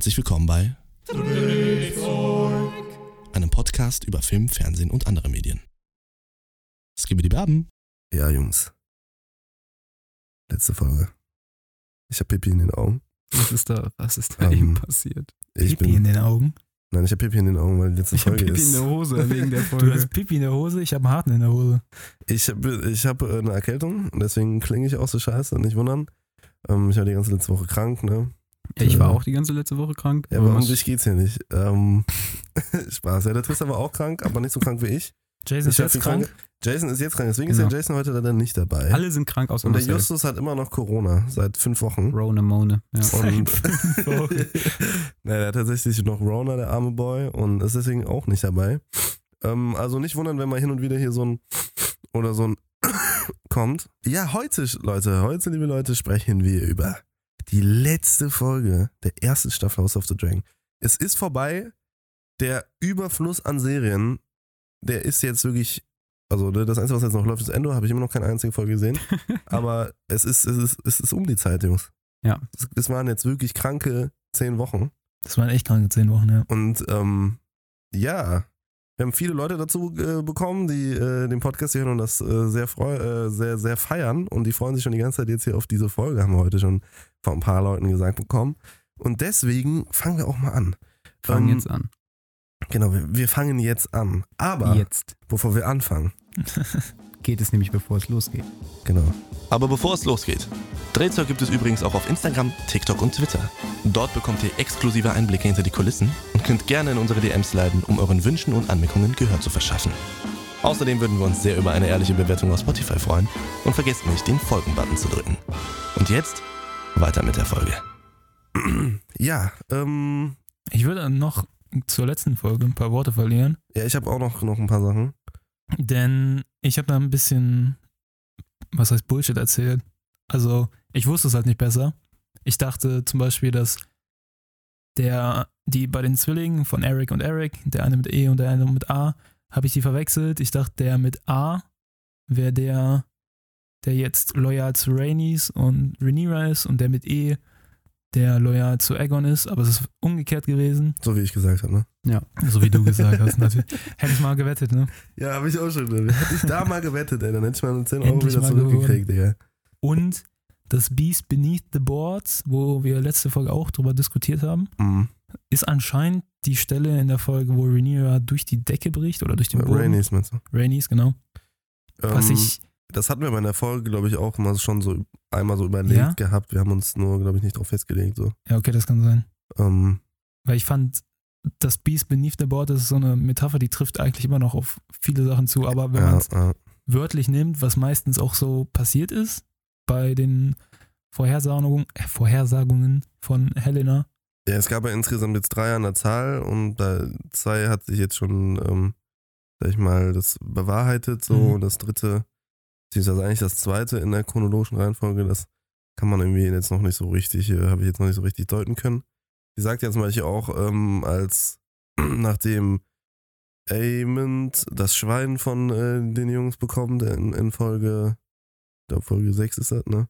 herzlich willkommen bei einem Podcast über Film, Fernsehen und andere Medien. Skibidi Baben. Ja, Jungs. Letzte Folge. Ich habe Pipi in den Augen. Was ist da, was ist da Ähm, eben passiert? Ich Pipi in bin, den Augen. nein, ich habe Pipi in den Augen, weil die letzte Ich habe Folge Pipi in ist. der Hose wegen der Du Folge. hast Pipi in der Hose, ich habe einen Harten in der Hose. Ich habe ich hab äh, eine Erkältung, und deswegen klinge ich auch so scheiße, nicht wundern. Ähm, ich war die ganze letzte Woche krank, ne? Ja, ich war auch die ganze letzte Woche krank. Ja, aber um dich geht's hier nicht. Ähm, Spaß. Ja, der Tristan war auch krank, aber nicht so krank wie ich. Jason ist ich hab jetzt viel krank. Jason ist jetzt krank, deswegen ist Genau. der Jason heute leider nicht dabei. Alle sind krank außer und der Marcel. Justus hat immer noch Corona seit fünf Wochen. Rona Mone. Ja. Und Wochen. Na, der hat tatsächlich noch Rona, der arme Boy, und ist deswegen auch nicht dabei. Ähm, also nicht wundern, wenn mal hin und wieder hier so ein oder so ein kommt. Ja, heute, Leute, heute, liebe Leute, sprechen wir über die letzte Folge der ersten Staffel House of the Dragon. Es ist vorbei. Der Überfluss an Serien, der ist jetzt wirklich. Also ne, das Einzige, was jetzt noch läuft, ist Endo. Habe ich immer noch keine einzige Folge gesehen. Aber es ist, es ist, es ist um die Zeit, Jungs. Ja. Es, waren jetzt wirklich kranke zehn Wochen. Das waren echt kranke zehn Wochen, ja. Und ähm, ja, wir haben viele Leute dazu äh, bekommen, die äh, den Podcast hören und das äh, sehr, freu äh, sehr, sehr feiern. Und die freuen sich schon die ganze Zeit jetzt hier auf diese Folge, haben wir heute schon von ein paar Leuten gesagt bekommen. Und deswegen fangen wir auch mal an. Fangen Ähm, jetzt an. Genau, wir, wir fangen jetzt an. Aber Jetzt bevor wir anfangen, geht es nämlich, bevor es losgeht. genau. Aber bevor es losgeht, Drehzeug gibt es übrigens auch auf Instagram, TikTok und Twitter. Dort bekommt ihr exklusive Einblicke hinter die Kulissen und könnt gerne in unsere DMs leiten, um euren Wünschen und Anmerkungen Gehör zu verschaffen. Außerdem würden wir uns sehr über eine ehrliche Bewertung auf Spotify freuen und vergesst nicht, den Folgen-Button zu drücken. Und jetzt weiter mit der Folge. Ja, ähm, Ich würde noch zur letzten Folge ein paar Worte verlieren, ja, ich habe auch noch, noch ein paar Sachen. Denn ich habe da ein bisschen, was heißt Bullshit erzählt. Also, ich wusste es halt nicht besser. Ich dachte zum Beispiel, dass der, die bei den Zwillingen von Eric und Eric, der eine mit E und der eine mit A, habe ich die verwechselt. Ich dachte, der mit A wäre der, der jetzt loyal zu Rhaenys und Rhaenyra ist und der mit E, der loyal zu Aegon ist, aber es ist umgekehrt gewesen. So wie ich gesagt habe, ne? So wie du gesagt hast, natürlich. Hätte ich mal gewettet, ne? Ja, habe ich auch schon. Hätte ich da mal gewettet, ey, dann hätte ich mal 10 Euro Endlich wieder zurückgekriegt, Digga. Und das Beast Beneath the Boards, wo wir letzte Folge auch drüber diskutiert haben, Mhm. ist anscheinend die Stelle in der Folge, wo Rhaenyra durch die Decke bricht oder durch den Boden. Raineys meinst du? Rhaenys, genau. Was Ähm, ich, Das hatten wir bei der Folge, glaube ich, auch mal schon so einmal so überlegt Ja? gehabt. Wir haben uns nur, glaube ich, nicht drauf festgelegt. So. ja okay, das kann sein. Ähm, Weil ich fand, das Beast Beneath the Board, das ist so eine Metapher, die trifft eigentlich immer noch auf viele Sachen zu, aber wenn man ja, es ja. wörtlich nimmt, was meistens auch so passiert ist bei den Vorhersagungen, äh, Vorhersagungen von Helena, ja, es gab ja insgesamt jetzt drei an der Zahl und da zwei hat sich jetzt schon, ähm, sag ich mal, das bewahrheitet so Mhm. und das dritte, beziehungsweise eigentlich das zweite in der chronologischen Reihenfolge, das kann man irgendwie jetzt noch nicht so richtig, äh, habe ich jetzt noch nicht so richtig deuten können. Sie sagt ja zum Beispiel auch, ähm, als nachdem Aemond das Schwein von äh, den Jungs bekommt in, in Folge, ich glaube Folge 6 ist das, ne?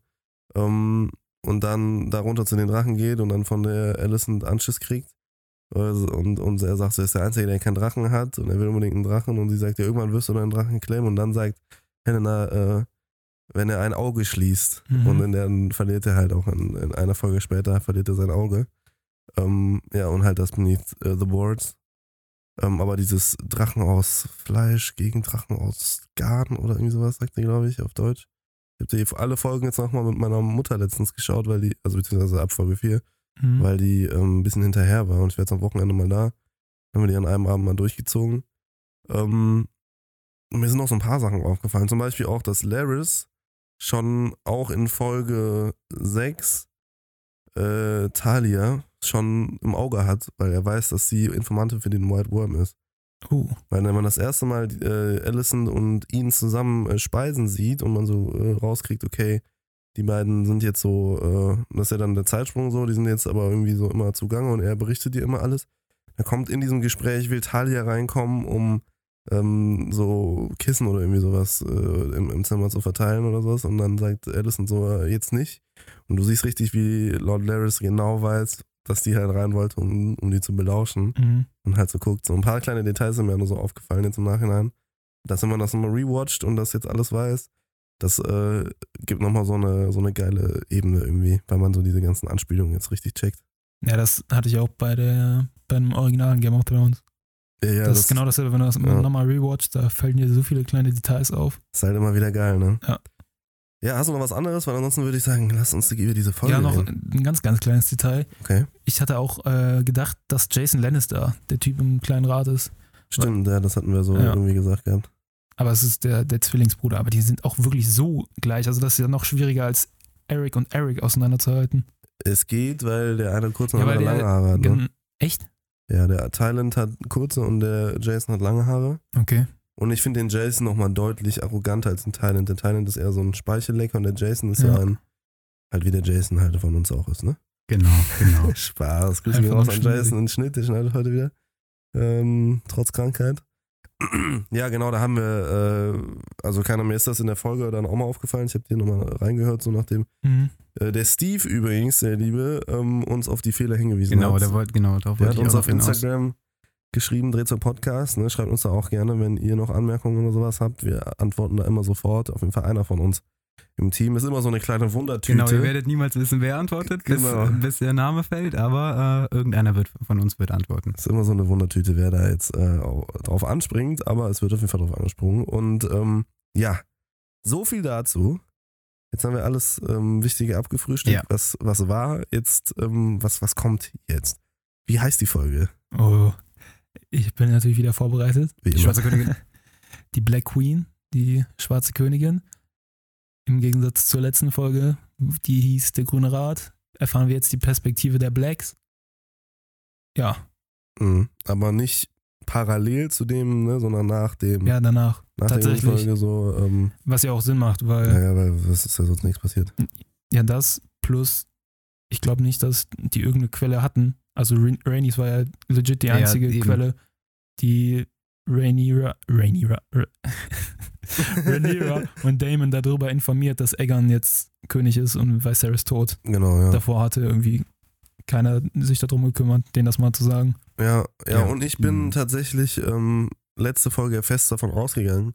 Ähm, und dann darunter zu den Drachen geht und dann von der Alicent Anschiss kriegt. Also, Und, und er sagt, er ist der Einzige, der keinen Drachen hat und er will unbedingt einen Drachen und sie sagt, ja, irgendwann wirst du einen Drachen klemmen und dann sagt Helena, äh, wenn er ein Auge schließt Mhm. und dann verliert er halt auch in, in einer Folge später verliert er sein Auge. Ähm, ja, und halt das Beneath äh, the Boards. Ähm, aber dieses Drachen aus Fleisch gegen Drachen aus Garn oder irgendwie sowas, sagt er, glaube ich, auf Deutsch. Ich habe die alle Folgen jetzt nochmal mit meiner Mutter letztens geschaut, weil die, also beziehungsweise ab Folge 4, mhm. weil die ähm, ein bisschen hinterher war und ich war jetzt am Wochenende mal da. Haben wir die an einem Abend mal durchgezogen. Ähm, mir sind noch so ein paar Sachen aufgefallen. Zum Beispiel auch, dass Laris schon auch in Folge 6 äh, Talia schon im Auge hat, weil er weiß, dass sie Informantin für den White Worm ist. uh, Weil wenn man das erste Mal äh, Allison und ihn zusammen äh, speisen sieht und man so äh, rauskriegt, okay, die beiden sind jetzt so, äh, das ist ja dann der Zeitsprung so, die sind jetzt aber irgendwie so immer zugange und er berichtet dir immer alles. Da kommt in diesem Gespräch, will Talia reinkommen, um ähm, so Kissen oder irgendwie sowas äh, im, im Zimmer zu verteilen oder sowas. Und dann sagt Addison so, äh, jetzt nicht. Und du siehst richtig, wie Lord Laris genau weiß, dass die halt rein wollte, um, um die zu belauschen Mhm. und halt so guckt. So ein paar kleine Details sind mir nur so aufgefallen jetzt im Nachhinein. Dass wenn man das nochmal rewatcht und das jetzt alles weiß, das äh, gibt nochmal so eine, so eine geile Ebene irgendwie, weil man so diese ganzen Anspielungen jetzt richtig checkt. Ja, das hatte ich auch bei der beim originalen Game of Thrones. Ja, ja, das, ist genau dasselbe, wenn du das ja. nochmal rewatcht, da fallen dir so viele kleine Details auf. ist halt immer wieder geil, ne? Ja. Ja, hast du noch was anderes? Weil ansonsten würde ich sagen, lass uns über diese Folge ja, noch reden. ein ganz, ganz kleines Detail. Okay. Ich hatte auch äh, gedacht, dass Jason Lannister der Typ im kleinen Rat ist. Stimmt, ja, das hatten wir so Ja. irgendwie gesagt gehabt. Aber es ist der, der Zwillingsbruder. Aber die sind auch wirklich so gleich. Also das ist ja noch schwieriger als Eric und Eric auseinanderzuhalten. Es geht, weil der eine kurze und Ja, der weil andere der- lange Haare hat. Ne? Echt? Ja, der Thailand hat kurze und der Jason hat lange Haare. Okay. Und ich finde den Jason nochmal deutlich arroganter als den Thailand. Der Thailand ist eher so ein Speichellecker und der Jason ist ja, Ja. ein, halt wie der Jason halt von uns auch ist, ne? Genau, genau. Spaß. Grüßen wir raus an. Jason in Schnitt, der schneidet heute wieder. Ähm, trotz Krankheit. ja, genau, da haben wir, äh, also keiner mir ist das in der Folge dann auch mal aufgefallen. Ich habe dir nochmal reingehört, so nachdem Mhm. äh, der Steve übrigens, der Liebe, ähm, uns auf die Fehler hingewiesen Genau, hat. der wollte, genau, darauf Der wollte hat ich uns auch auf noch hinaus. Instagram geschrieben, dreht zur Podcast. Ne? Schreibt uns da auch gerne, wenn ihr noch Anmerkungen oder sowas habt. Wir antworten da immer sofort. Auf jeden Fall einer von uns im Team. Ist immer so eine kleine Wundertüte. Genau, ihr werdet niemals wissen, wer antwortet, bis, Genau. bis der Name fällt, aber äh, irgendeiner wird von uns wird antworten. ist immer so eine Wundertüte, wer da jetzt äh, au- drauf anspringt. Aber es wird auf jeden Fall drauf angesprungen. Und ähm, ja, so viel dazu. Jetzt haben wir alles ähm, Wichtige abgefrühstückt, Ja. was, was war. Jetzt, ähm, was, was kommt jetzt? Wie heißt die Folge? Oh. Ich bin natürlich wieder vorbereitet. Die schwarze Königin. Die Black Queen, die schwarze Königin. Im Gegensatz zur letzten Folge, die hieß Der Grüne Rat, erfahren wir jetzt die Perspektive der Blacks. Ja, Mhm. Aber nicht parallel zu dem, ne, sondern nach dem, ja, danach. nach der tatsächlich. Folge so. Ähm, Was ja auch Sinn macht, weil naja, weil was ist ja sonst nichts passiert. ja das plus, ich glaube nicht, dass die irgendeine Quelle hatten. Also Ra- Rainys war ja legit die Ja, einzige eben. Quelle, die Rhaenyra, Rhaenyra, Ra- Rhaenyra und Damon darüber informiert, dass Aegon jetzt König ist und Viserys tot. Genau, ja. Davor hatte irgendwie keiner sich darum gekümmert, denen das mal zu sagen. Ja, ja, Ja. und ich bin Mhm. tatsächlich ähm, letzte Folge fest davon ausgegangen,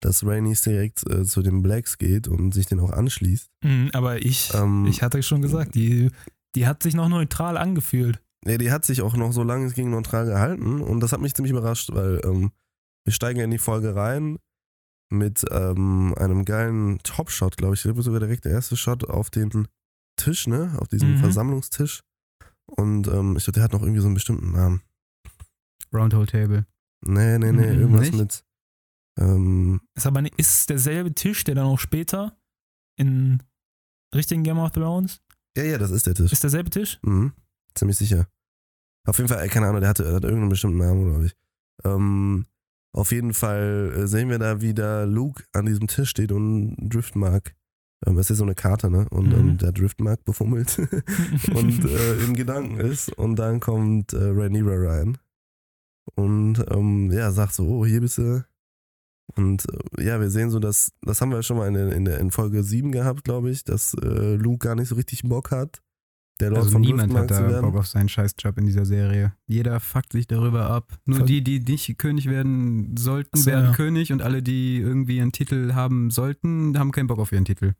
dass Rainys direkt äh, zu den Blacks geht und sich den auch anschließt. Mhm, aber ich, Ähm, ich hatte schon gesagt, die, die hat sich noch neutral angefühlt. Nee, die hat sich auch noch so lange es ging neutral gehalten und das hat mich ziemlich überrascht, weil ähm, wir steigen in die Folge rein mit ähm, einem geilen Top-Shot, glaube ich. Das wird sogar direkt der erste Shot auf den Tisch, ne? Auf diesem Mhm. Versammlungstisch. Und ähm, ich glaube, der hat noch irgendwie so einen bestimmten Namen. Roundhole Table. Nee, nee, nee, Mhm, irgendwas nicht? mit. Ähm, Ist aber nicht, ist derselbe Tisch, der dann auch später in richtigen Game of Thrones, ja, ja, das ist der Tisch. ist derselbe Tisch? Mhm, ziemlich sicher. Auf jeden Fall, äh, keine Ahnung, der hatte, der hat irgendeinen bestimmten Namen, glaube ich. Ähm, auf jeden Fall äh, sehen wir da, wie da Luke an diesem Tisch steht und Driftmark. Ähm, es ist so eine Karte, ne? Und Mhm. ähm, der Driftmark befummelt und äh, in Gedanken ist. Und dann kommt äh, Rhaenyra rein. Und ähm, ja, sagt so, oh, hier bist du. Und äh, ja, wir sehen so, dass, das haben wir schon mal in, der- in, in Folge 7 gehabt, glaube ich, dass äh, Luke gar nicht so richtig Bock hat. Der Lord Also niemand Driftmark hat da. Bock auf seinen Scheißjob in dieser Serie. Jeder fuckt sich darüber ab. Nur Voll. die, die nicht König werden sollten, So, werden ja. König und alle, die irgendwie einen Titel haben sollten, haben keinen Bock auf ihren Titel.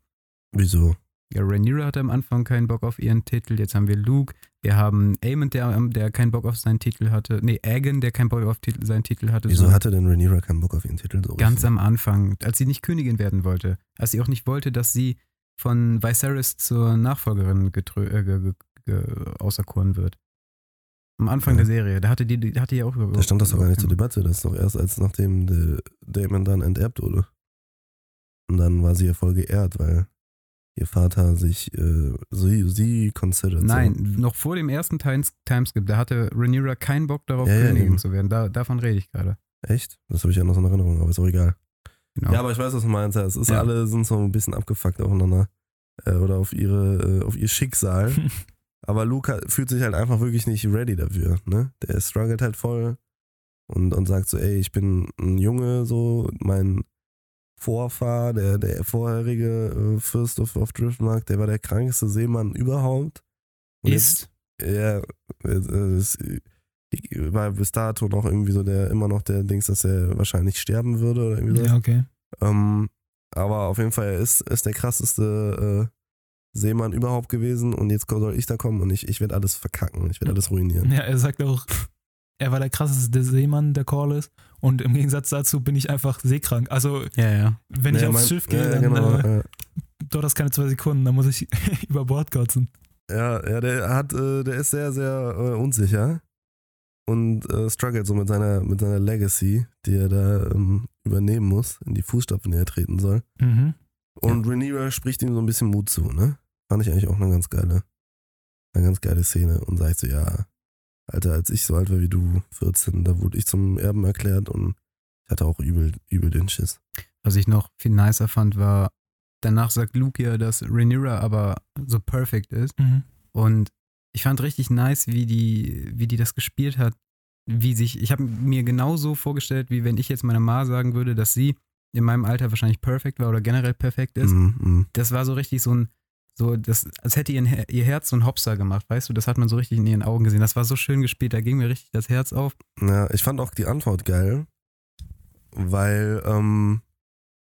Wieso? Ja, Rhaenyra hatte am Anfang keinen Bock auf ihren Titel. Jetzt haben wir Luke. Wir haben Aemon, der, der keinen Bock auf seinen Titel hatte. Nee, Aegon, der keinen Bock auf Titel, seinen Titel hatte. Wieso So hatte denn Rhaenyra keinen Bock auf ihren Titel? So ganz richtig? am Anfang, als sie nicht Königin werden wollte. Als sie auch nicht wollte, dass sie von Viserys zur Nachfolgerin äh, auserkoren wird. Am Anfang Ja. der Serie. Da hatte die, die hatte ja auch. Da stand das doch gar nicht zur Debatte. Das ist doch erst als nachdem der Damon dann enterbt wurde. Und dann war sie ja voll geehrt, weil ihr Vater sich äh, sie, sie considered. Nein, So. noch vor dem ersten Times Timeskip, da hatte Rhaenyra keinen Bock darauf, Ja, ja, Königin eben. zu werden. Da, davon rede ich gerade. Echt? Das habe ich ja noch so in Erinnerung, aber ist auch egal. Genau. Ja, aber ich weiß, was du meinst. Es ist Ja. alle sind so ein bisschen abgefuckt aufeinander. Äh, oder auf ihre, äh, auf ihr Schicksal. Aber Luke hat- fühlt sich halt einfach wirklich nicht ready dafür. Ne? Der struggelt halt voll und, und sagt so, ey, ich bin ein Junge, so mein Vorfahr, der, der vorherige äh, Fürst of, of Driftmark, der war der krankeste Seemann überhaupt. Und Ist, Ja, es war bis dato noch irgendwie so der, immer noch der Dings, dass er wahrscheinlich sterben würde oder irgendwie so. Ja, okay. Ähm, aber auf jeden Fall, er ist, ist der krasseste äh, Seemann überhaupt gewesen und jetzt soll ich da kommen und ich, ich werde alles verkacken, ich werde alles ruinieren. Ja, er sagt auch, er war der krasseste Seemann, der Call ist. Und im Gegensatz dazu bin ich einfach seekrank. Also, Ja, ja. wenn ich Ja, aufs mein- Schiff gehe, ja, dann genau, äh, ja. dauert das keine zwei Sekunden, dann muss ich über Bord kotzen. Ja, ja, der hat, äh, der ist sehr, sehr äh, unsicher und äh, struggelt so mit seiner, mit seiner Legacy, die er da ähm, übernehmen muss, in die Fußstapfen, die er treten soll. Mhm. Und Rhaenyra spricht ihm so ein bisschen Mut zu, ne? Fand ich eigentlich auch eine ganz geile, eine ganz geile Szene und sagt so, ja, Alter, als ich so alt war wie du, 14, da wurde ich zum Erben erklärt und ich hatte auch übel, übel den Schiss. Was ich noch viel nicer fand, war, danach sagt Luke ja, dass Rhaenyra aber so perfekt ist. Mhm. Und ich fand richtig nice, wie die, wie die das gespielt hat. Wie sich, ich habe mir genauso vorgestellt, wie wenn ich jetzt meiner Ma sagen würde, dass sie in meinem Alter wahrscheinlich perfekt war oder generell perfekt ist. Mhm, mhm. Das war so richtig so ein, so, das, als hätte ihr, ihr Herz so ein Hopser gemacht, weißt du? Das hat man so richtig in ihren Augen gesehen. Das war so schön gespielt, da ging mir richtig das Herz auf. Ja, ich fand auch die Antwort geil, weil ähm,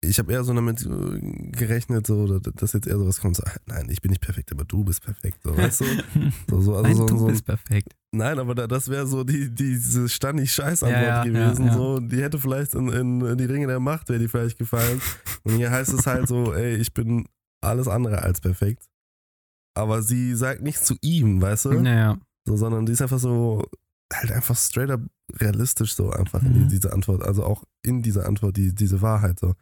ich habe eher so damit äh, gerechnet, so, dass- jetzt eher sowas kommt, so, ah, nein, ich bin nicht perfekt, aber du bist perfekt, so, weißt du? So, so, also Nein, so, du so, bist perfekt. nein, aber da, das wäre so die, diese Stani-Scheiß-Antwort Ja, ja, gewesen, ja, so, die hätte vielleicht in, in die Ringe der Macht, wäre die vielleicht gefallen. Und hier heißt es halt so, ey, ich bin alles andere als perfekt. Aber sie sagt nichts zu ihm, weißt du? Naja, So, sondern die ist einfach so, halt einfach straight up realistisch so einfach Mhm. in diese Antwort. Also auch in dieser Antwort die, diese Wahrheit so.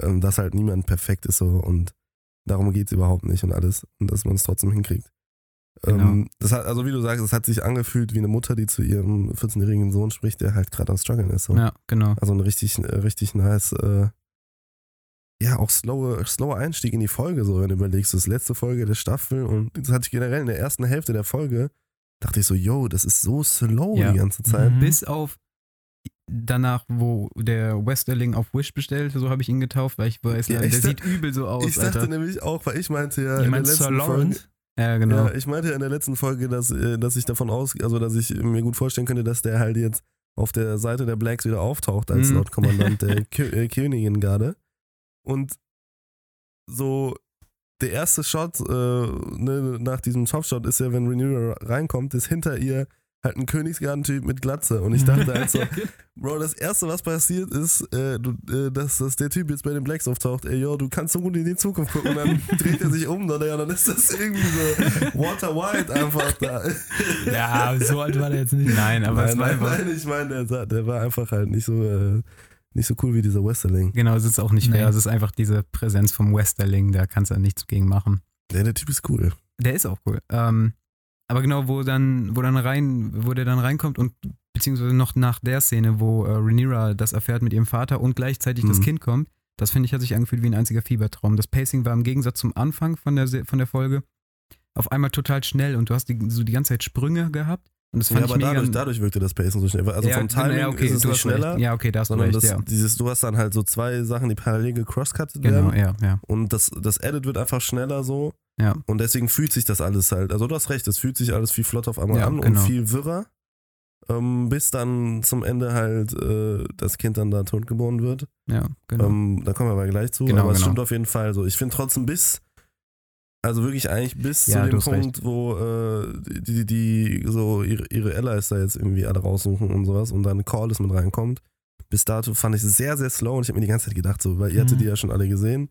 Ähm, dass halt niemand perfekt ist so und darum geht es überhaupt nicht und alles. Und dass man es trotzdem hinkriegt. Ähm, das hat, also wie du sagst, es hat sich angefühlt wie eine Mutter, die zu ihrem 14-jährigen Sohn spricht, der halt gerade am struggeln ist. So. ja, genau. Also ein richtig, äh, richtig nice, äh, ja, auch slower, slower Einstieg in die Folge, so, wenn du überlegst, das ist letzte Folge der Staffel und das hatte ich generell in der ersten Hälfte der Folge, dachte ich so, yo, das ist so slow Ja. die ganze Zeit. Mhm. Bis auf danach, wo der Westerling auf Wish bestellt, so habe ich ihn getauft, weil ich weiß, Ja, der ich da- sieht übel so aus, Ich dachte Alter. nämlich auch, weil ich meinte ja Ich in der letzten Folge. Ja, genau. ja, ich meinte ja in der letzten Folge, dass, äh, dass ich davon aus, also dass ich mir gut vorstellen könnte, dass der halt jetzt auf der Seite der Blacks wieder auftaucht als Mhm. Lord Kommandant der äh, Königingarde. Und so der erste Shot äh, ne, nach diesem Topshot ist ja, wenn Rhaenyra reinkommt, ist hinter ihr halt ein Königsgartentyp mit Glatze. Und ich dachte halt so, Bro, das erste, was passiert ist, äh, du, äh, dass, dass der Typ jetzt bei den Blacks auftaucht. Ey, yo, du kannst so gut in die Zukunft gucken. Und dann dreht er sich um, dann, ja, dann ist das irgendwie so Walter White einfach da. Ja, so alt war der jetzt nicht. Nein, aber nein, es war nein, einfach. nein, ich meine, der, der war einfach halt nicht so, äh, nicht so cool wie dieser Westerling. Genau, es ist auch nicht fair. Nee. Es ist einfach diese Präsenz vom Westerling, da kannst du nichts gegen machen. Ja, der Typ ist cool. Der ist auch cool. Ähm, aber genau, wo dann, wo dann rein, wo der dann reinkommt und beziehungsweise noch nach der Szene, wo äh, Rhaenyra das erfährt mit ihrem Vater und gleichzeitig das Mhm. Kind kommt, das finde ich hat sich angefühlt wie ein einziger Fiebertraum. Das Pacing war im Gegensatz zum Anfang von der, von der Folge auf einmal total schnell und du hast die, so die ganze Zeit Sprünge gehabt und das fand Ja, ich aber mega. dadurch, dadurch wirkte das Pacing so schnell. Also ja, vom Timing ja, okay, ist es nicht hast recht. schneller, Ja, okay, da hast du recht, das, ja. dieses, du hast dann halt so zwei Sachen, die parallel gecrosscuttet Genau, werden. ja, ja. Und das, das Edit wird einfach schneller so. Ja. Und deswegen fühlt sich das alles halt, also du hast recht, es fühlt sich alles viel flott auf einmal Ja, an genau. und viel wirrer. Ähm, bis dann zum Ende halt äh, das Kind dann da tot geboren wird. Ja, genau. Ähm, da kommen wir aber gleich zu. Genau, aber es genau. stimmt auf jeden Fall so. Ich finde trotzdem bis, also wirklich eigentlich bis Ja, zu dem Punkt, wo äh, die, die, die so ihre, ihre Allies da jetzt irgendwie alle raussuchen und sowas und dann Corlys mit reinkommt. Bis dato fand ich es sehr, sehr slow und ich habe mir die ganze Zeit gedacht, so, weil ihr hattet Mhm. die ja schon alle gesehen.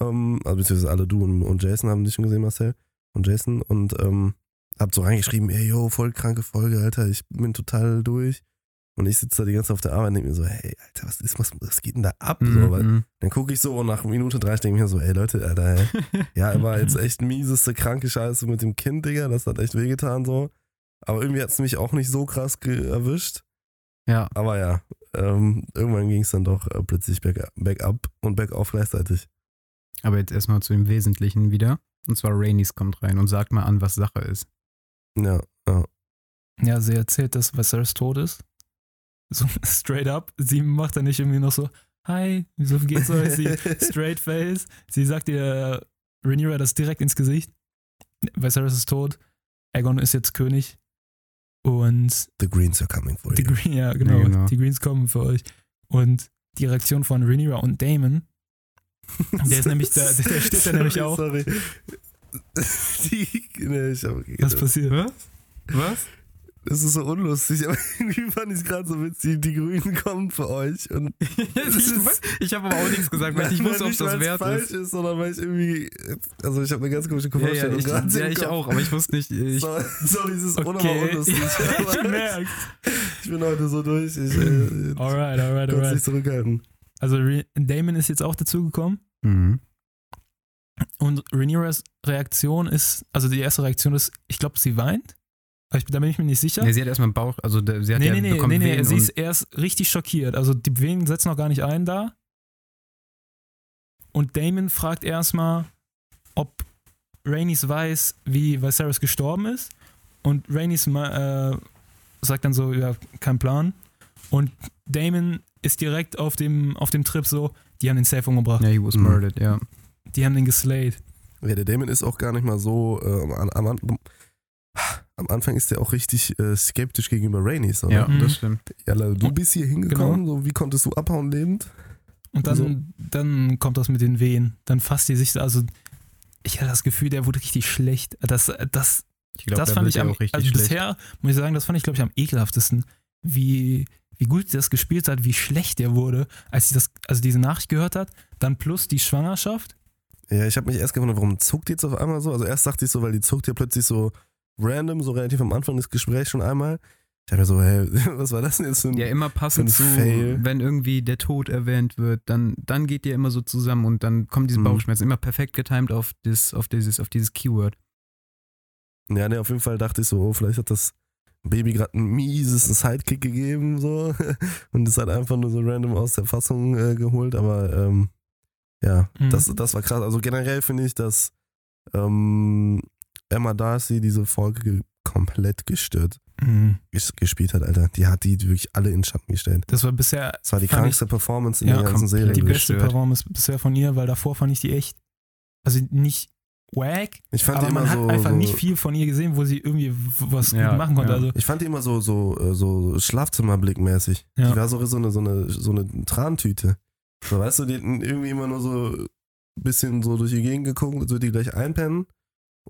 Ähm, also beziehungsweise alle du und, und Jason haben die schon gesehen, Marcel und Jason und ähm, habt so reingeschrieben, ey yo, voll kranke Folge, Alter, ich bin total durch. Und ich sitze da die ganze Zeit auf der Arbeit und denke mir so, hey, Alter, was ist, was, was geht denn da ab? So, Mhm, weil, mhm. dann gucke ich so und nach Minute 30 denke ich mir so, ey Leute, Alter, ey. ja, er war jetzt echt mieseste kranke Scheiße mit dem Kind, Digga, das hat echt wehgetan so. Aber irgendwie hat es mich auch nicht so krass erwischt. ja, Aber ja, ähm, irgendwann ging es dann doch äh, plötzlich back, back up und back auf gleichzeitig. Aber jetzt erstmal zu dem Wesentlichen wieder. Und zwar Rainis kommt rein und sagt mal an, was Sache ist. Ja, ja. Ja, sie erzählt, dass Viserys tot ist. So straight up. Sie macht dann nicht irgendwie noch so, hi, wieso geht's euch? Sie straight face. Sie sagt ihr Rhaenyra das direkt ins Gesicht. Viserys ist tot. Aegon ist jetzt König und The Greens are coming for you. Green, ja, genau, Ja, genau. die Greens kommen für euch. Und die Reaktion von Rhaenyra und Damon, der ist nämlich da, der steht da nämlich auch. Sorry. Die, nee, ich hab, Was passiert? Was? Was? Das ist so unlustig, aber irgendwie fand ich es gerade so witzig. Die Grünen kommen für euch. Und ich ich habe aber auch nichts gesagt, weil ich nicht wusste, ob nicht, das wert falsch ist. ist, sondern weil ich irgendwie. Also, ich habe eine ganz komische Ja, ja, Vorstellung ich, ja, ich auch, aber ich wusste nicht. Ich, Sorry, sorry, es ist Okay, unlustig. ich aber merk's. ich bin heute so durch. Ich äh, Alright, alright, alright. nicht zurückhalten. Also Re Damon ist jetzt auch dazugekommen mhm. und Rhaenyras Reaktion ist, also die erste Reaktion ist, ich glaube, sie weint. Aber ich, da bin ich mir nicht sicher. Nee, sie hat erstmal einen Bauch, also sie hat Nee, ja nee, nee, bekommen nee, nee, Wehen sie ist erst richtig schockiert. Also die Wehen setzen noch gar nicht ein da. Und Damon fragt erstmal, ob Rhaenys weiß, wie Viserys gestorben ist. Und Rhaenys äh, sagt dann so, ja, kein Plan. Und Damon ist direkt auf dem, auf dem Trip so, die haben den Safe umgebracht. Ja, he was Mhm. murdered, ja. Die haben den geslayed. Ja, der Damon ist auch gar nicht mal so. Äh, am, am, am, Anfang ist der auch richtig äh, skeptisch gegenüber Rhaenys. Oder? Ja, Mhm. das stimmt. Jalla, du bist hier hingekommen, Genau. so wie konntest du abhauen lebend? Und dann, So. dann kommt das mit den Wehen. Dann fasst die sich, so- also ich hatte das Gefühl, der wurde richtig schlecht. Das, das, Ich glaube, das da fand ich am, auch richtig also schlecht. bisher, muss ich sagen, das fand ich, glaube ich, am ekelhaftesten, wie, wie gut sie das gespielt hat, wie schlecht der wurde, als sie das, also diese Nachricht gehört hat, dann plus die Schwangerschaft. Ja, ich habe mich erst gewundert, warum zuckt die jetzt auf einmal so? Also erst dachte ich so, weil die zuckt ja plötzlich so random, so relativ am Anfang des Gesprächs schon einmal. Ich habe mir so, hä, was war das denn jetzt für ein... Ja, immer passend für zu, Fail. wenn irgendwie der Tod erwähnt wird, dann, dann geht ihr immer so zusammen und dann kommen diese Mhm. Bauchschmerzen immer perfekt getimed auf, das, auf, dieses, auf dieses Keyword. Ja, ne, auf jeden Fall dachte ich so, oh, vielleicht hat das Baby gerade ein mieses Sidekick gegeben, so. Und ist halt einfach nur so random aus der Fassung äh, geholt, aber ähm, ja, Mhm. das, das war krass. Also generell finde ich, dass ähm, Emma Darcy diese Folge komplett gestört ges gespielt hat, Alter. Die hat die wirklich alle in Schatten gestellt. Das war bisher Das war die krankste Performance in Ja, der ganzen. Serie. die beste gestört. Performance bisher von ihr, weil davor fand ich die echt, also nicht wack, Ich fand die aber immer man hat so, einfach so nicht viel von ihr gesehen, wo sie irgendwie was Ja, gut machen konnte. ja. Also Ich fand die immer so, so, äh, so Schlafzimmerblickmäßig. Ja. Die war so, so, eine, so, eine, so eine Trantüte. So, weißt du, die hatten irgendwie immer nur so ein bisschen so durch die Gegend geguckt, als würde die gleich einpennen.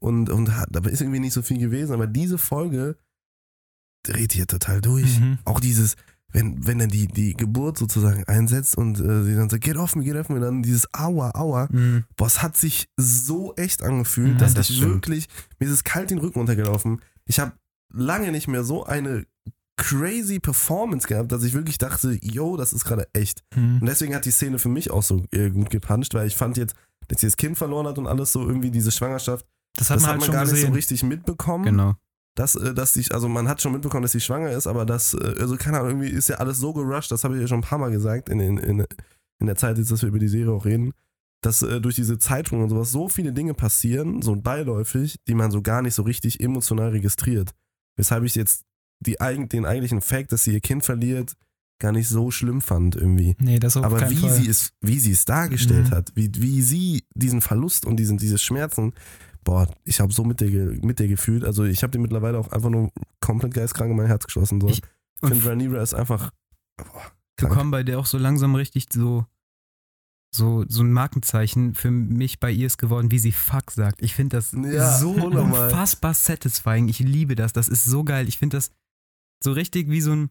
Und, und hat, da ist irgendwie nicht so viel gewesen. Aber diese Folge dreht hier total durch. Mhm. Auch dieses, wenn, wenn er die, die Geburt sozusagen einsetzt und äh, sie dann sagt, get off me, get off me, dann dieses Aua, Aua. Mhm. Boah, es hat sich so echt angefühlt, Mhm, dass das ich stimmt. wirklich, mir ist es kalt den Rücken runtergelaufen. Ich habe lange nicht mehr so eine crazy Performance gehabt, dass ich wirklich dachte, yo, das ist gerade echt. Mhm. Und deswegen hat die Szene für mich auch so äh, gut gepuncht, weil ich fand jetzt, dass sie das Kind verloren hat und alles so irgendwie diese Schwangerschaft, Das hat das man hat halt man schon gar nicht gesehen. so richtig mitbekommen. Genau. Dass, äh, dass sie, also man hat schon mitbekommen, dass sie schwanger ist, aber das, äh, also keine Ahnung, irgendwie ist ja alles so gerusht, das habe ich ja schon ein paar Mal gesagt in, in, in, in der Zeit, jetzt, dass wir über die Serie auch reden, dass äh, durch diese Zeitung und sowas so viele Dinge passieren, so beiläufig, die man so gar nicht so richtig emotional registriert. Weshalb ich jetzt die, den eigentlichen Fact, dass sie ihr Kind verliert, gar nicht so schlimm fand irgendwie. Nee, das auf Aber wie Fall. sie, es, wie sie es dargestellt Mhm. hat, wie, wie sie diesen Verlust und diesen, diese Schmerzen, boah, ich habe so mit ge- mit der gefühlt. Also ich habe die mittlerweile auch einfach nur komplett geistkrank in mein Herz geschlossen. So. Ich- Ich finde, Rhaenyra ist einfach boah, krank. bekommen bei der auch so langsam richtig so, so, so ein Markenzeichen für mich bei ihr ist geworden, wie sie Fuck sagt. Ich finde das Ja, so unfassbar satisfying. Ich liebe das. Das ist so geil. Ich finde das so richtig wie so ein,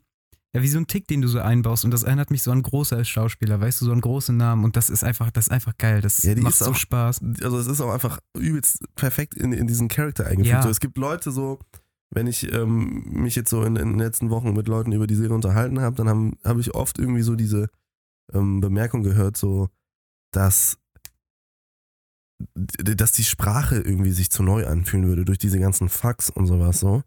ja, wie so ein Tick, den du so einbaust. Und das erinnert mich so an große als Schauspieler, weißt du, so an große Namen. Und das ist einfach, das ist einfach geil. Das Ja, macht ist so auch- Spaß. Also es ist auch einfach übelst perfekt in, in diesen Charakter eingefügt. Ja. So, es gibt Leute so, wenn ich ähm, mich jetzt so in, in den letzten Wochen mit Leuten über die Serie unterhalten habe, dann habe hab ich oft irgendwie so diese ähm, Bemerkung gehört, so, dass dass die Sprache irgendwie sich zu neu anfühlen würde durch diese ganzen Fucks und sowas so.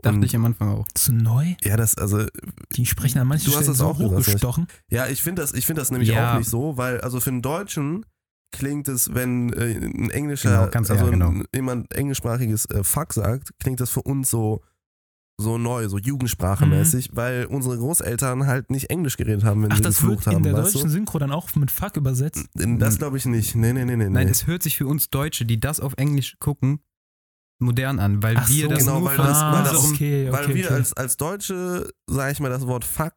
Dachte Und ich am Anfang auch. Zu neu? ja, das, also, Die sprechen an manchen Du hast Stellen das so auch gesagt, hochgestochen. ja, ich finde das, ich finde das nämlich Ja. auch nicht so, weil, also für einen Deutschen klingt es, wenn äh, ein englischer, Genau, ganz- ja, also genau. ein- jemand englischsprachiges äh, Fuck sagt, klingt das für uns so, so neu, so jugendsprachemäßig, weil unsere Großeltern halt nicht Englisch geredet haben, wenn Ach, sie das geflucht wird in haben, der deutschen Synchro dann auch mit Fuck übersetzt. du? Das glaube ich nicht. Nee, nee, nee, nee. Nein, nee. es hört sich für uns Deutsche, die das auf Englisch gucken, modern an, weil Ach wir so, das genau, nur weil das- weil das- unserem- okay, Weil okay, wir okay. als, als Deutsche, sage ich mal, das Wort Fuck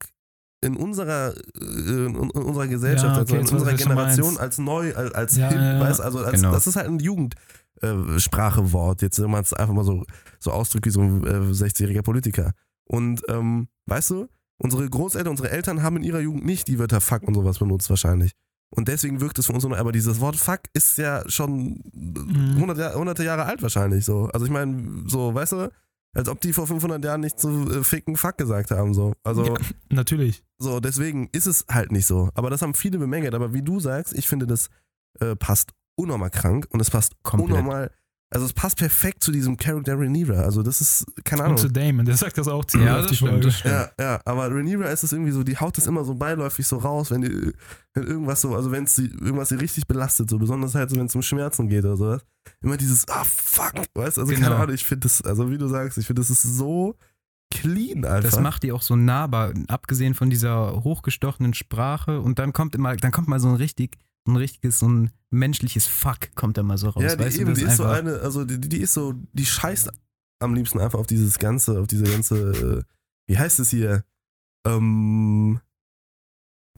in unserer, äh, in unserer Gesellschaft, Ja, also okay, in unserer Generation als neu, als, als Ja, hip, ja, weißt also als, Genau. das ist halt ein Jugendsprachewort. Jetzt, wenn man es einfach mal so, so ausdrückt wie so ein äh, 60-jähriger Politiker. Und ähm, weißt du, unsere Großeltern, unsere Eltern haben in ihrer Jugend nicht die Wörter Fuck und sowas benutzt wahrscheinlich. Und deswegen wirkt es für uns so, aber dieses Wort Fuck ist ja schon Mhm. hunderte, hunderte Jahre alt wahrscheinlich so. Also ich meine, so, weißt du, als ob die vor 500 Jahren nicht so äh, ficken Fuck gesagt haben so. Also Ja, natürlich. so, deswegen ist es halt nicht so. Aber das haben viele bemängelt. Aber wie du sagst, ich finde, das äh, passt unnormal krank und es passt Komplett. unnormal. Also es passt perfekt zu diesem Charakter Rhaenyra. Also das ist, keine Ahnung. Und zu Damon, der sagt das auch ziemlich Ja, auf die stimmt, Folge. stimmt. Ja, ja, aber Rhaenyra ist es irgendwie so, die haut das immer so beiläufig so raus, wenn, die, wenn irgendwas so, also wenn sie irgendwas sie richtig belastet, so besonders halt so, wenn es um Schmerzen geht oder sowas. Immer dieses, ah fuck, weißt du, also Genau. keine Ahnung, ich finde das, also wie du sagst, ich finde das ist so clean einfach. Das macht die auch so nahbar, abgesehen von dieser hochgestochenen Sprache. Und dann kommt immer, dann kommt mal so ein richtig, ein richtiges, so ein menschliches Fuck kommt da mal so raus. ja, die, weißt du, eben, das die ist so eine, also die, die ist so, die scheißt am liebsten einfach auf dieses ganze, auf diese ganze, äh, wie heißt es hier, ähm,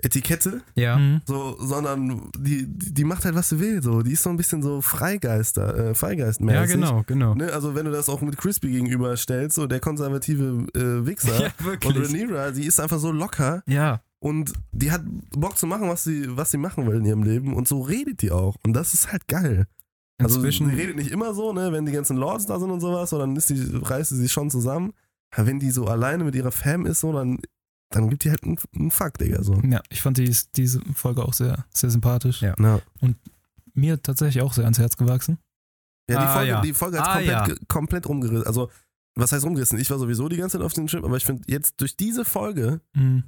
Etikette. Ja. Mhm. So, sondern die, die die macht halt, was sie will. So. Die ist so ein bisschen so Freigeister, äh, Freigeistmäßig. ja, genau, genau. Ne? Also wenn du das auch mit Crispy gegenüberstellst, so der konservative äh, Wichser. Ja, und wirklich. Rhaenyra, die ist einfach so locker Ja, und die hat Bock zu machen, was sie, was sie machen will in ihrem Leben. Und so redet die auch. Und das ist halt geil. Also inzwischen. sie redet nicht immer so, ne, wenn die ganzen Lords da sind und sowas, sondern ist die, reißt sie sich schon zusammen. Aber wenn die so alleine mit ihrer Fam ist, so, dann, dann gibt die halt einen, einen Fuck, Digga. So. Ja, ich fand die, diese Folge auch sehr, sehr sympathisch. Ja. Ja. Mir tatsächlich auch sehr ans Herz gewachsen. Ja, die Ah, Folge, ja. Die Folge hat Ah, komplett, ja. komplett rumgerissen. Also, was heißt rumgerissen? Ich war sowieso die ganze Zeit auf dem Chip, aber ich finde jetzt durch diese Folge, Mhm.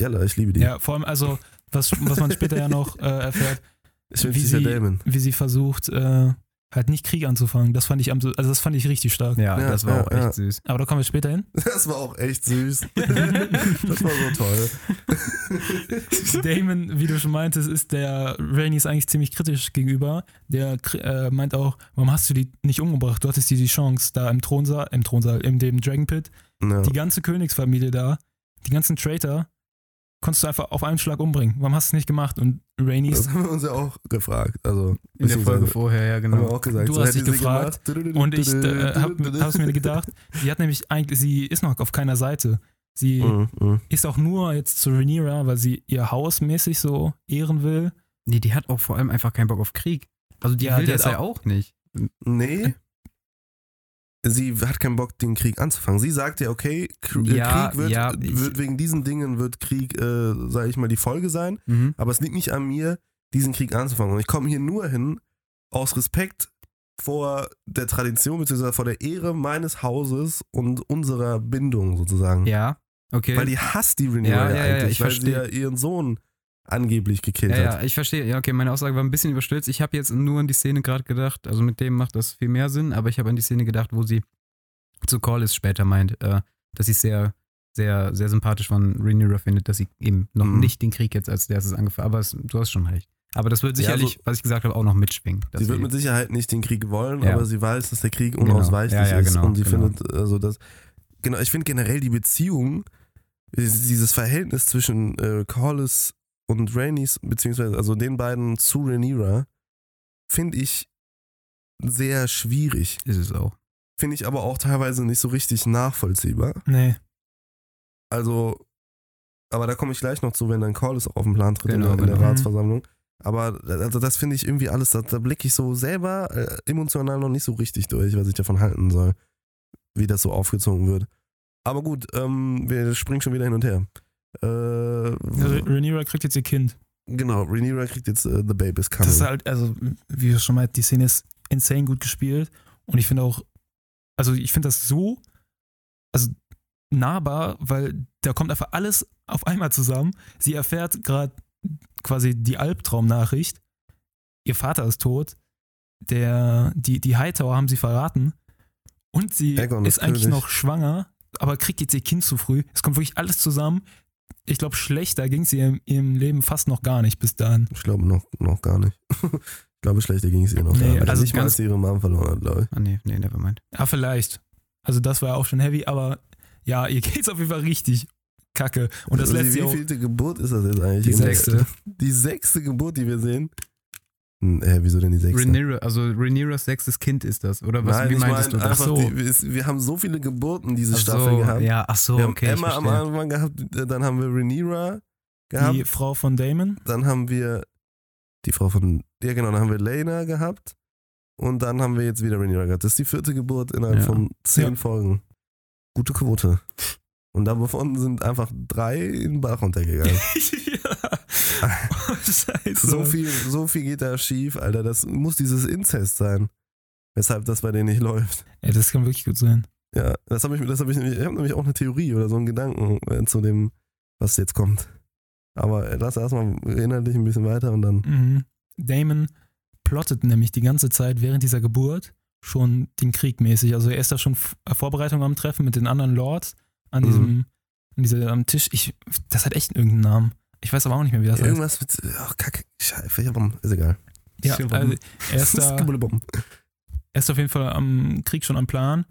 Jalla, ich liebe die. Ja, vor allem, also, was, was man später ja noch äh, erfährt, wie sie, wie sie versucht, äh, halt nicht Krieg anzufangen. Das fand ich am, also das fand ich richtig stark. ja, Ja, das war ja, auch echt ja. süß. Aber da kommen wir später hin. Das war auch echt süß. das war so toll. Damon, wie du schon meintest, ist der Rainy ist eigentlich ziemlich kritisch gegenüber. Der äh, meint auch, warum hast du die nicht umgebracht? Du hattest dir die Chance, da im Thronsaal, im Thronsaal, in dem Dragon Pit, Ja. die ganze Königsfamilie da, die ganzen Traitor, konntest du einfach auf einen Schlag umbringen. Warum hast du es nicht gemacht? Und Rainy ist Das haben wir uns ja auch gefragt. Also, In der Folge vorher, ja, Haben wir genau. auch gesagt. Du so hast dich gefragt gemacht. Und ich äh, habe hab's mir gedacht, sie hat nämlich eigentlich, sie ist noch auf keiner Seite. Sie Mhm, mhm. ist auch nur jetzt zu Rhaenyra, weil sie ihr Haus mäßig so ehren will. Nee, die hat auch vor allem einfach keinen Bock auf Krieg. Also die Ja, will die das hat ja auch nicht. Nee. Sie hat keinen Bock, den Krieg anzufangen. Sie sagt ja, okay, Ja, Krieg wird, ja, ich- wird wegen diesen Dingen wird Krieg, äh, sage ich mal, die Folge sein. Mhm. Aber es liegt nicht an mir, diesen Krieg anzufangen. Und ich komme hier nur hin aus Respekt vor der Tradition bzw. vor der Ehre meines Hauses und unserer Bindung sozusagen. Ja, okay. Weil die hasst die Rhaenyra Ja, ja, ja, ja, eigentlich, ich weil sie ja ihren Sohn angeblich gekillt ja, hat. ja, ich verstehe. Ja, okay, meine Aussage war ein bisschen überstürzt. Ich habe jetzt nur an die Szene gerade gedacht, also mit dem macht das viel mehr Sinn, aber ich habe an die Szene gedacht, wo sie zu Corliss später meint, äh, dass sie sehr, sehr, sehr sympathisch von Rhaenyra findet, dass sie eben noch Mhm. nicht den Krieg jetzt als erstes angefangen Aber es, du hast schon recht. Aber das wird Ja, sicherlich, also- was ich gesagt habe, auch noch mitschwingen. Sie wird mit Sicherheit nicht den Krieg wollen, Ja. aber sie weiß, dass der Krieg Genau. unausweichlich Ja, ja, ist. genau, und sie genau. findet, also das, genau, ich finde generell die Beziehung, dieses Verhältnis zwischen äh, Corliss und Rhaenys, beziehungsweise also den beiden zu Rhaenyra, finde ich sehr schwierig. ist es auch. Finde ich aber auch teilweise nicht so richtig nachvollziehbar. Nee. Also, aber da komme ich gleich noch zu, wenn dann Corliss auch auf den Plan tritt Genau, in, der, in der genau. Ratsversammlung. Aber also das finde ich irgendwie alles, da, da blicke ich so selber äh, emotional noch nicht so richtig durch, was ich davon halten soll, wie das so aufgezogen wird. Aber gut, ähm, wir springen schon wieder hin und her. Äh, Also, Rhaenyra kriegt jetzt ihr Kind. genau, Rhaenyra kriegt jetzt äh, The Baby's Coming. Das ist halt, also, wie du schon meint, die Szene ist insane gut gespielt. Und ich finde auch, also ich finde das so, also nahbar, weil da kommt einfach alles auf einmal zusammen. Sie erfährt gerade quasi die Albtraumnachricht. Ihr Vater ist tot. Der, die, die Hightower haben sie verraten. Und sie Aegon ist ist eigentlich noch schwanger, aber kriegt jetzt ihr Kind zu früh. Es kommt wirklich alles zusammen. Ich glaube, schlechter ging es ihr im, Leben fast noch gar nicht bis dahin. ich glaube noch, noch gar nicht. Ich glaube, schlechter ging es ihr noch. Nee, da, aber also nicht mal, ganz- als sie ihre Mom verloren hat, glaube ich. Ah, nee, nee, nevermind. Ja, vielleicht. Also das war auch schon heavy, aber ja, ihr geht's auf jeden Fall richtig kacke. Und das Also sie auch. wievielte Geburt ist das jetzt eigentlich? Die sechste. Die sechste Geburt, die wir sehen. Äh, wieso denn die sechste? Rhaenyra, also Rhaenyras sechstes Kind ist das, oder was? Nein, wie ich meintest meine du das? so. die, wir haben so viele Geburten diese Ach Staffel so, gehabt. Ja, ach so, wir haben okay. Emma ich am. Anfang gehabt, dann haben wir Rhaenyra gehabt, Die Frau von Damon. dann haben wir die Frau von, ja genau, dann haben wir Lena gehabt und dann haben wir jetzt wieder Rhaenyra gehabt. Das ist die vierte Geburt innerhalb Ja. von zehn Ja. Folgen. Gute Quote. Und davon sind einfach drei in den Bach runtergegangen. ja. Scheiße. so, viel, so viel geht da schief, Alter. Das muss dieses Inzest sein. Weshalb das bei denen nicht läuft. Ey, das kann wirklich gut sein. Ja, das habe ich, das hab ich, nämlich- ich habe nämlich auch eine Theorie oder so einen Gedanken äh, zu dem, was jetzt kommt. Aber äh, lass erstmal inhaltlich ein bisschen weiter und dann. Mhm. Damon plottet nämlich die ganze Zeit während dieser Geburt schon den Krieg mäßig. Also er ist da schon Vorbereitung am Treffen mit den anderen Lords an Mhm. diesem, an dieser, am Tisch. Ich, das hat echt irgendeinen Namen. Ich weiß aber auch nicht mehr, wie das heißt. Irgendwas mit. Ach, Kacke. Scheiße? Ist egal. Ja, also er ist da, er ist auf jeden Fall am Krieg schon am Plan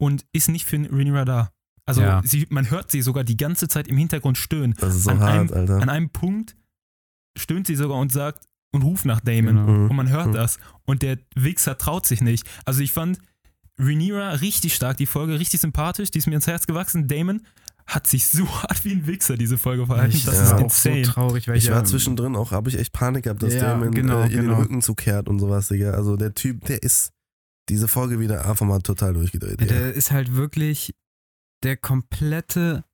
und ist nicht für Rhaenyra da. Also Ja. sie, man hört sie sogar die ganze Zeit im Hintergrund stöhnen. Das ist so An hart, einem- Alter. An einem Punkt stöhnt sie sogar und sagt und ruft nach Damon. Genau. Mhm. Und man hört Mhm. das. Und der Wichser traut sich nicht. Also ich fand Rhaenyra richtig stark, die Folge richtig sympathisch, die ist mir ins Herz gewachsen. Damon hat sich so hart wie ein Wichser diese Folge verhalten. Ich das ja. ist auch insane. so traurig, weil Ich war ja- zwischendrin auch, habe ich echt Panik gehabt, dass Ja, Damon genau, äh, ihr genau. den Rücken zukehrt und sowas, Digga. Also der Typ, der ist diese Folge wieder einfach mal total durchgedreht. Ja, der ist halt wirklich der komplette,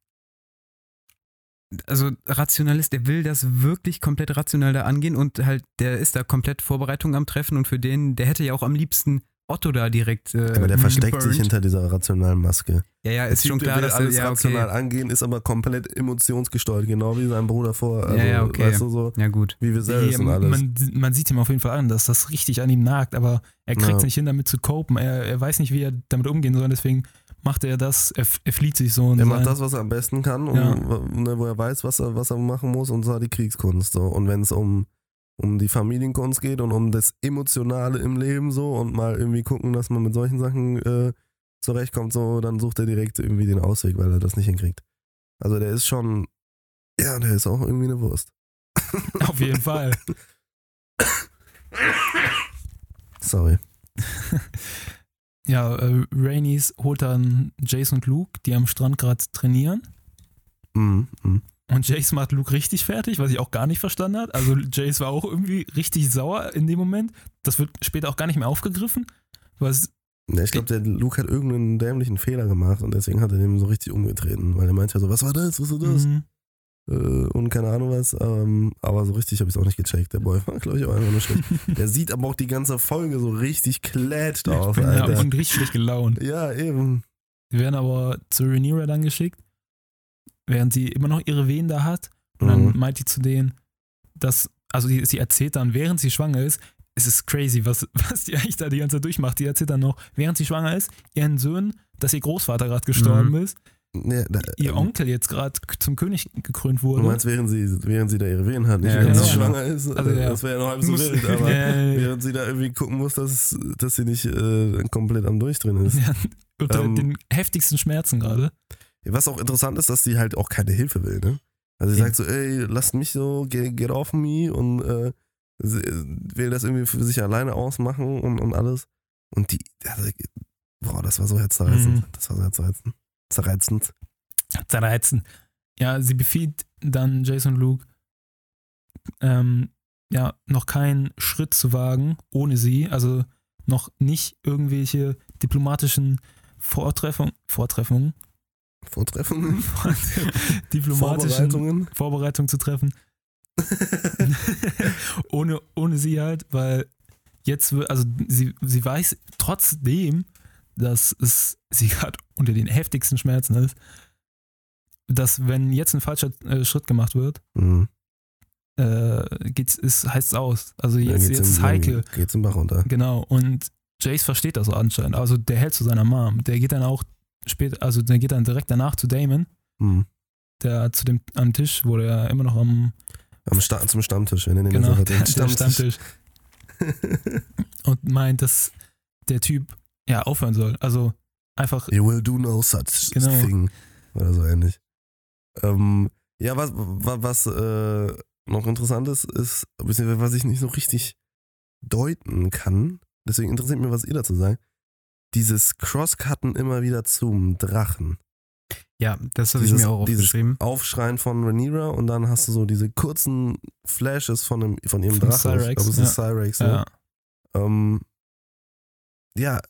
also Rationalist, der will das wirklich komplett rational da angehen und halt, der ist da komplett Vorbereitung am Treffen und für den, der hätte ja auch am liebsten Otto da direkt. Äh, aber der versteckt geburnt. sich hinter dieser rationalen Maske. Ja, ja, ist Typ, schon klar, dass alles ja, rational okay. angehen, ist aber komplett emotionsgesteuert, genau wie sein Bruder vor. Also, Ja, ja, okay. Weißt du, so Ja, gut. wie Viserys Ja, und alles. man, man sieht ihm auf jeden Fall an, dass das richtig an ihm nagt, aber er kriegt es Ja. nicht hin, damit zu copen. Er, er weiß nicht, wie er damit umgehen soll, deswegen macht er das, er, er flieht sich so. in er macht das, was er am besten kann, und, Ja. ne, wo er weiß, was er, was er machen muss, und zwar die Kriegskunst. So. Und wenn es um, um die Familienkunst geht und um das Emotionale im Leben so und mal irgendwie gucken, dass man mit solchen Sachen äh, zurechtkommt, so, dann sucht er direkt irgendwie den Ausweg, weil er das nicht hinkriegt. Also der ist schon, ja, der ist auch irgendwie eine Wurst. Auf jeden Fall. Sorry. Ja, äh, Rainies holt dann Jace und Luke, die am Strand gerade trainieren. Mhm. Mhm. Und Jace macht Luke richtig fertig, was ich auch gar nicht verstanden habe. Also Jace war auch irgendwie richtig sauer in dem Moment. Das wird später auch gar nicht mehr aufgegriffen. Was, Ja, ich glaube, der Luke hat irgendeinen dämlichen Fehler gemacht und deswegen hat er dem so richtig umgetreten, weil er meinte ja so, was war das, was war das? Mhm. Äh, und keine Ahnung was. Ähm, aber so richtig habe ich es auch nicht gecheckt. Der Boy war, glaube ich, auch einfach nur schlecht. Der sieht aber auch die ganze Folge so richtig klätscht aus, ja, Alter. und richtig schlecht gelaunt. Ja, eben. Die werden aber zu Rhaenyra dann geschickt, während sie immer noch ihre Wehen da hat. Und dann Mhm. meint die zu denen, dass, also die, sie erzählt dann, während sie schwanger ist, es ist crazy, was, was die eigentlich da die ganze Zeit durchmacht. Die erzählt dann noch, während sie schwanger ist, ihren Söhnen, dass ihr Großvater gerade gestorben Mhm. ist, Ja, da, ihr ähm, Onkel jetzt gerade zum König gekrönt Du wurde. meinst, während sie, während sie da ihre Wehen hat, nicht Ja, während genau. sie schwanger ist. Also, ja. Das wäre ja noch halb so wild, aber Ja, während sie da irgendwie gucken muss, dass, dass sie nicht äh, komplett am Durchdrehen ist. ja, unter Ähm, den heftigsten Schmerzen gerade. Was auch interessant ist, dass sie halt auch keine Hilfe will, ne? Also sie Ja. sagt so, ey, lasst mich so, get, get off me und äh, äh, will das irgendwie für sich alleine ausmachen und, und alles. Und die, also, boah, das war so herzzerreißend. Mhm. Das war so herzzerreißend. Zerreizend. zerreizen. Ja, sie befiehlt dann Jason Luke, ähm, ja, noch keinen Schritt zu wagen ohne sie, also noch nicht irgendwelche diplomatischen Vortreffung, Vortreffungen, Vortreffen. diplomatischen Vorbereitungen. Vorbereitungen zu treffen, ohne, ohne sie halt, weil jetzt, wird- also sie, sie weiß trotzdem, dass es sie gerade unter den heftigsten Schmerzen ist, dass wenn jetzt ein falscher äh, Schritt gemacht wird, Mhm. äh, geht's, ist, heißt es aus. Also jetzt, geht's jetzt ist im- heikel. dann Geht's im Bach runter. Genau. Und Jace versteht das so anscheinend. Also der hält zu seiner Mom. Der geht dann auch später, also der geht dann direkt danach zu Damon, Mhm. der zu dem am Tisch, wo der immer noch am Am Sta zum Stammtisch, nennen den genau, jetzt der, einfach der Stammtisch. und meint, dass der Typ ja aufhören soll. Also einfach, You will do no such Genau. thing. Oder so ähnlich. Ähm, ja, was, was, was äh, noch interessant ist, ist, was ich nicht so richtig deuten kann, deswegen interessiert mich, was ihr dazu sagt, dieses Crosscutten immer wieder zum Drachen. Ja, das habe ich mir auch aufgeschrieben. Aufschreien von Rhaenyra und dann hast du so diese kurzen Flashes von, dem, von ihrem Von Drachen. ich Cyrex, glaube, es ist Cyrex. ja. Ja, ähm, ja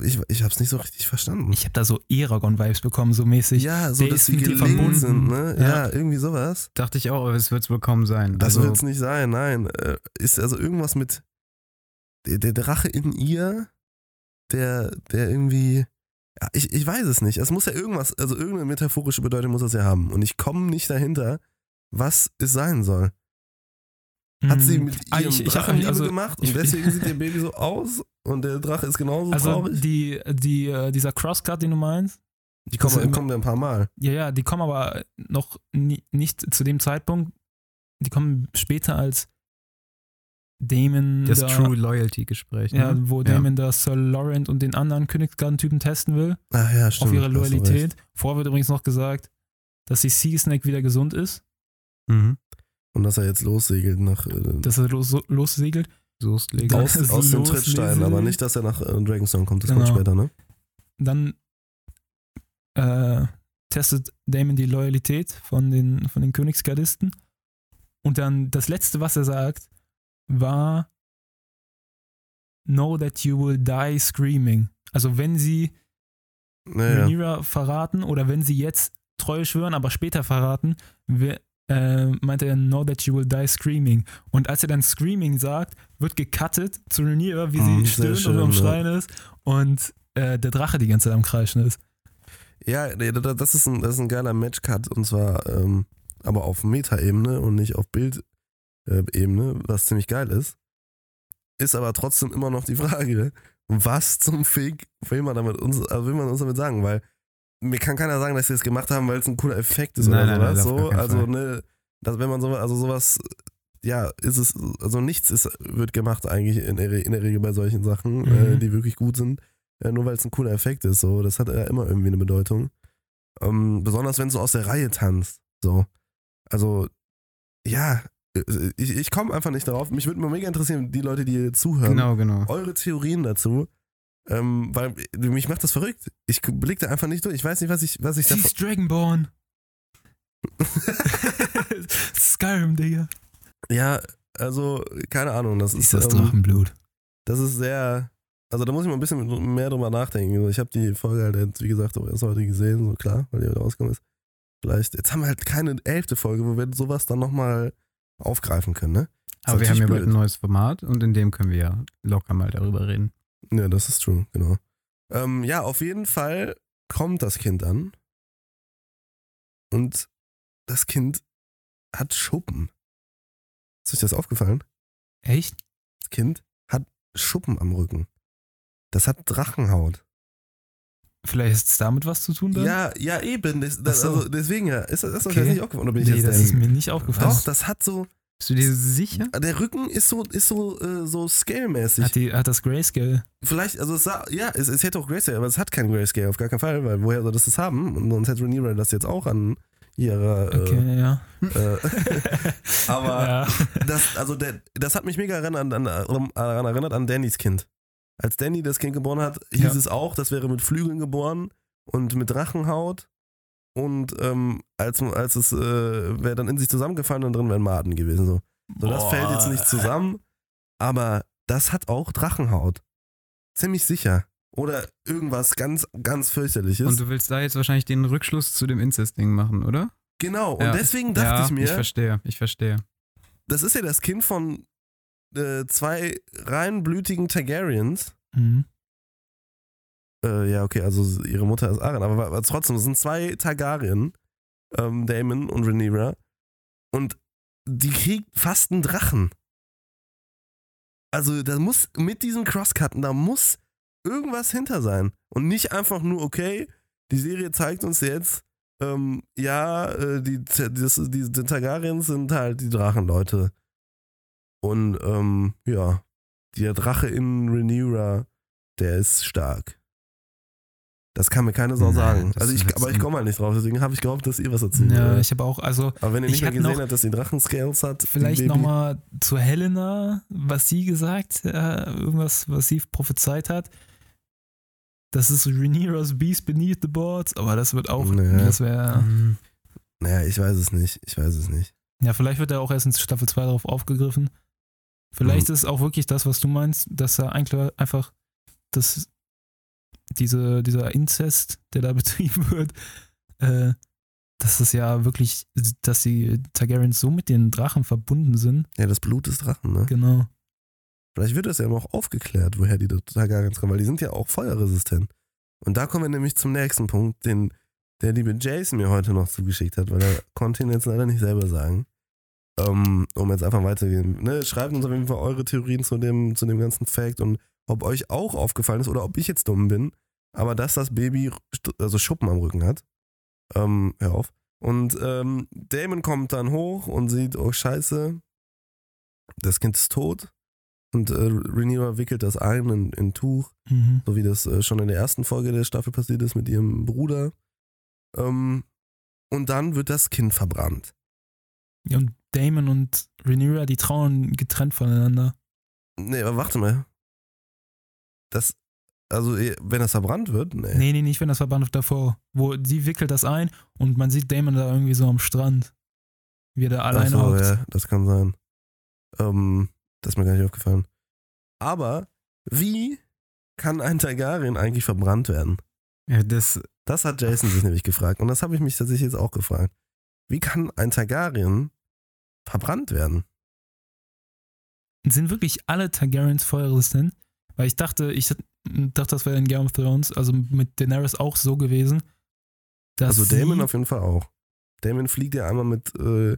ich, ich habe es nicht so richtig verstanden. Ich habe da so Eragon-Vibes bekommen, so mäßig. ja, so der dass ist die verbunden. sind, ne? Ja. Ja. irgendwie sowas. Dachte ich auch, aber es wird es kaum sein. Das also, wird es nicht sein, nein. Äh, Ist also irgendwas mit der, der Drache in ihr, der, der irgendwie. Ja, ich, ich weiß es nicht. Es muss ja irgendwas, also irgendeine metaphorische Bedeutung muss es ja haben. Und ich komme nicht dahinter, was es sein soll. Hat sie Mm. mit ihrem ich- ich Drachen Liebe also, gemacht und deswegen sieht ihr Baby so aus und der Drache ist genauso Also traurig? die, die, äh, dieser Crosscut, den du meinst, Die kommen, ist- kommen ja ein paar Mal. ja, ja, die kommen aber noch nie, nicht zu dem Zeitpunkt, die kommen später als Damon das da, True Loyalty Gespräch. ja, ne? wo Ja. Damon da Sir Laurent und den anderen Königsgarten-Typen testen will, Ach ja, stimmt. auf ihre. Loyalität. Vorher wird übrigens noch gesagt, dass die Sea Snake wieder gesund ist, Mhm. Und dass er jetzt lossegelt nach äh, dass er los, lossegelt. Legen. aus, aus den. Trittsteinen, aber nicht, dass er nach äh, Dragonstone kommt. Das kommt Genau. später, ne? Dann äh, testet Damon die Loyalität von den, von den Königsgardisten. Und dann das letzte, was er sagt, war Know that you will die screaming. Also wenn sie Naja. Rhaenyra verraten oder wenn sie jetzt treu schwören, aber später verraten, wer, äh, meint er Know that you will die screaming. Und als er dann screaming sagt, wird gecuttet zu Rhaenyra, wie sie sehr stöhnt und am ja. Schreien ist und äh, der Drache die ganze Zeit am Kreischen ist. Ja, das ist ein, das ist ein geiler Matchcut und zwar ähm, aber auf Meta-Ebene und nicht auf Bild-Ebene, was ziemlich geil ist. Ist aber trotzdem immer noch die Frage, was zum Fick will man damit uns, also will man uns damit sagen? Weil mir kann keiner sagen, dass sie das gemacht haben, weil es ein cooler Effekt ist Nein, oder nein, sowas. so, also Fall. ne, dass wenn man so, also sowas, ja, ist es, also nichts ist, wird gemacht eigentlich in der, in der Regel bei solchen Sachen, Mhm. äh, die wirklich gut sind. Äh, nur weil es ein cooler Effekt ist, so, das hat ja immer irgendwie eine Bedeutung. Ähm, besonders wenn es so aus der Reihe tanzt. So. Also, ja, äh, ich, ich komme einfach nicht darauf. Mich würde mal mega interessieren, die Leute, die hier zuhören, Genau, genau. eure Theorien dazu. Ähm, weil äh, mich macht das verrückt. Ich blick da einfach nicht durch. Ich weiß nicht, was ich, was ich Sie davon. ist Dragonborn. Skyrim, Digga. ja, also, keine Ahnung. Das ist, Ist das ähm, Drachenblut. das ist sehr. Also da muss ich mal ein bisschen mehr drüber nachdenken. Also, Ich habe die Folge halt jetzt, wie gesagt, auch erst heute gesehen, so klar, weil die heute rausgekommen ist. Vielleicht, jetzt haben wir halt keine elfte Folge, wo wir sowas dann nochmal aufgreifen können, ne? Aber wir haben ja bald ein neues Format und in dem können wir ja locker mal darüber reden. Ja, das ist true, genau. Ähm, ja, auf jeden Fall kommt das Kind an. Und das Kind hat Schuppen. Ist euch das aufgefallen? Echt? Das Kind hat Schuppen am Rücken. Das hat Drachenhaut. Vielleicht ist es damit was zu tun dann? Ja, ja, eben. Das, das, so. also deswegen ja. Ist, das- ist Okay. nicht aufgefallen? Oder bin ich Nee, jetzt das der- ist mir nicht aufgefallen. Doch, das hat so. Bist du dir sicher? Der Rücken ist so, ist so, äh, so scale-mäßig. Hat, die, hat das Grayscale? Vielleicht, also es sah, ja, es, es hätte auch Grayscale, aber es hat keinen Grayscale, auf gar keinen Fall, weil woher soll das das haben? Und sonst hätte Rhaenyra das jetzt auch an ihrer. Okay, ja. Äh, äh, aber ja. das, also der, das hat mich mega erinnert an, an, daran erinnert an Dannys Kind. Als Danny das Kind geboren hat, hieß Ja. es auch, das wäre mit Flügeln geboren und mit Drachenhaut. Und ähm, als, als es äh, wäre dann in sich zusammengefallen und drin wären Maden gewesen. So, so das Boah. fällt jetzt nicht zusammen, aber das hat auch Drachenhaut. Ziemlich sicher. Oder irgendwas ganz, ganz fürchterliches. Und du willst da jetzt wahrscheinlich den Rückschluss zu dem Incest-Ding machen, oder? genau, und Ja. deswegen dachte ja, ich mir, Ich verstehe, ich verstehe. das ist ja das Kind von äh, zwei reinblütigen Targaryens. Mhm. Äh, ja, okay, also ihre Mutter ist Aaron, aber, aber trotzdem, es sind zwei Targaryen, ähm, Daemon und Rhaenyra. Und die kriegt fast einen Drachen. Also, da muss mit diesem Crosscutten, da muss irgendwas hinter sein. Und nicht einfach nur, okay, die Serie zeigt uns jetzt, ähm, ja, äh, die, das, die, die Targaryens sind halt die Drachenleute. Und ähm, ja, der Drache in Rhaenyra, der ist stark. Das kann mir keine Sau sagen. Also ich, aber ich komme halt nicht drauf, deswegen habe ich gehofft, dass ihr was dazu Ja, ich habe auch, also Aber wenn ihr ich nicht mehr gesehen habt, dass sie Drachenscales hat, vielleicht nochmal zu Helena, was sie gesagt, äh, irgendwas, was sie prophezeit hat. Das ist Rhaenyra's Beast beneath the boards, aber das wird auch, Nee. das wäre, Mhm. Naja, ich weiß es nicht. Ich weiß es nicht. ja, vielleicht wird er auch erst in Staffel 2 darauf aufgegriffen. Vielleicht Mhm. ist es auch wirklich das, was du meinst, dass er eigentlich einfach das, diese, dieser Inzest, der da betrieben wird, äh, dass es ja wirklich, dass die Targaryens so mit den Drachen verbunden sind. Ja, das Blut des Drachen, ne? Genau. Vielleicht wird das ja noch aufgeklärt, woher die Targaryens kommen, weil die sind ja auch feuerresistent. Und da kommen wir nämlich zum nächsten Punkt, den der liebe Jason mir heute noch zugeschickt hat, weil er konnte ihn jetzt leider nicht selber sagen. Ähm, um jetzt einfach weiterzugehen. Ne, schreibt uns auf jeden Fall eure Theorien zu dem, zu dem ganzen Fact und ob euch auch aufgefallen ist oder ob ich jetzt dumm bin, aber dass das Baby also Schuppen am Rücken hat. Ähm, hör auf. Und ähm, Damon kommt dann hoch und sieht, oh scheiße, das Kind ist tot. Und äh, Rhaenyra wickelt das ein in, in Tuch, Mhm. so wie das äh, schon in der ersten Folge der Staffel passiert ist mit ihrem Bruder. Ähm, und dann wird das Kind verbrannt. Ja, und Damon und Rhaenyra, die trauen getrennt voneinander. Nee, aber warte mal. Das, also eh, wenn das verbrannt wird, nee. Nee, nee, nicht wenn das Verband davor. Wo sie wickelt das ein und man sieht Damon da irgendwie so am Strand. Wie er da alleine so, hockt. ja, das kann sein. Ähm, das ist mir gar nicht aufgefallen. Aber wie kann ein Targaryen eigentlich verbrannt werden? Ja, das, Das hat Jason sich nämlich gefragt. Und das habe ich mich tatsächlich jetzt auch gefragt. Wie kann ein Targaryen verbrannt werden? Sind wirklich alle Targaryens feuerresistent? Weil ich dachte, ich dachte, das wäre in Game of Thrones, also mit Daenerys auch so gewesen. Also Damon auf jeden Fall auch. Damon fliegt ja einmal mit äh,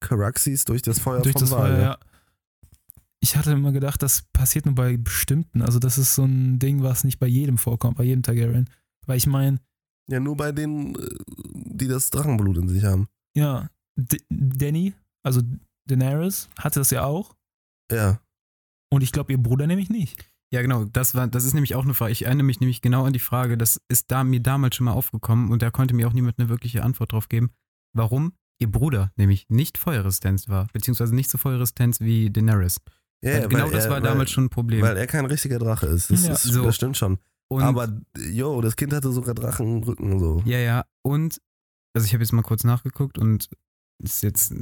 Caraxes durch das Feuer durch vom das Wal. Feuer, ja. Ich hatte immer gedacht, das passiert nur bei bestimmten. Also das ist so ein Ding, was nicht bei jedem vorkommt, bei jedem Targaryen. Weil ich meine, ja, nur bei denen, äh, die das Drachenblut in sich haben. ja, D Danny, also Daenerys, hatte das ja auch. Ja. Und ich glaube, ihr Bruder nämlich nicht. ja genau, das war, das ist nämlich auch eine Frage. Ich erinnere mich nämlich genau an die Frage, das ist da mir damals schon mal aufgekommen und da konnte mir auch niemand eine wirkliche Antwort drauf geben, warum ihr Bruder nämlich nicht feuerresistent war, beziehungsweise nicht so feuerresistent wie Daenerys. Ja, Weil ja, genau weil das er, war weil, damals schon ein Problem. Weil er kein richtiger Drache ist. Das, Ja. ist, So. das stimmt schon. und, Aber, jo, das Kind hatte sogar Drachenrücken und so. Ja, ja. Und, also ich habe jetzt mal kurz nachgeguckt und ist jetzt,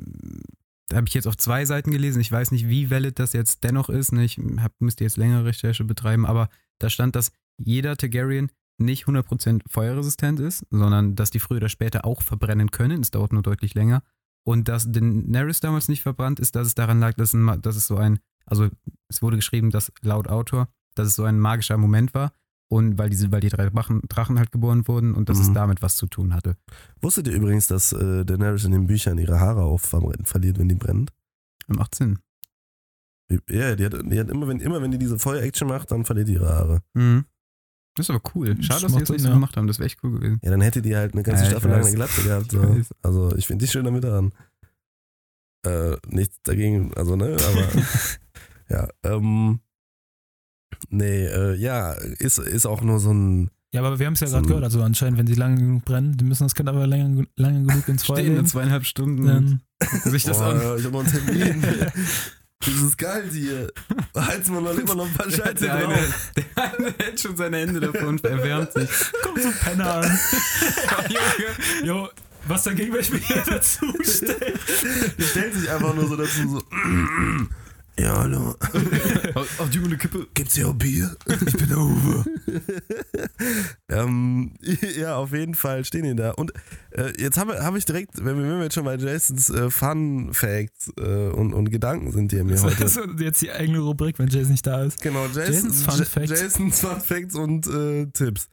habe ich jetzt auf zwei Seiten gelesen. Ich weiß nicht, wie valid das jetzt dennoch ist. Ne? Ich hab, müsste jetzt längere Recherche betreiben, aber da stand, dass jeder Targaryen nicht 100% feuerresistent ist, sondern dass die früher oder später auch verbrennen können. Es dauert nur deutlich länger. Und dass Daenerys damals nicht verbrannt ist, dass es daran lag, dass, ein, dass es so ein, also es wurde geschrieben, dass laut Autor, dass es so ein magischer Moment war. Und weil diese, weil die drei Drachen, Drachen halt geboren wurden und dass es Mhm. damit was zu tun hatte. Wusstet ihr übrigens, dass äh, Daenerys in den Büchern ihre Haare auf verliert, wenn die brennt? Macht Sinn. Ja, die hat, die hat immer, wenn, immer wenn die diese Feuer-Action macht, dann verliert die ihre Haare. Mhm. Das ist aber cool. Das Schade, dass sie das nicht so ja. gemacht haben. Das wäre echt cool gewesen. Ja, dann hätte die halt eine ganze Ja, Staffel lang eine Glatze gehabt. So. Also ich finde die schön damit dran. Äh, nichts dagegen, also ne, aber ja, ähm, nee, äh, ja, ist, ist auch nur so ein, Ja, aber wir haben es ja So gerade gehört, also anscheinend, wenn sie lange genug brennen, die müssen das Kind aber lange, lange genug ins Feuer Stehen in zweieinhalb Stunden dann sich das an. Boah, ich hab noch einen Termin. das ist geil hier. Heizen wir noch immer noch ein paar Scheiße Der eine, der eine hält schon seine Hände davor und erwärmt sich. kommt so Penner an. Junge. Jo, was dagegen, wenn ich mich hier dazu stelle? Der stellt sich einfach nur so dazu so. Ja, hallo. Auf die eine Kippe. Gibt's hier auch Bier? Ich bin der Uwe. ähm, ja, auf jeden Fall stehen die da. Und äh, jetzt habe hab ich direkt, wenn wir, wenn wir jetzt schon bei Jasons äh, Fun Facts äh, und, und Gedanken sind hier mir Das heute. ist jetzt die eigene Rubrik, wenn Jason nicht da ist. Genau, Jason, Jasons Fun Facts. Jasons Fun Facts und äh, Tipps.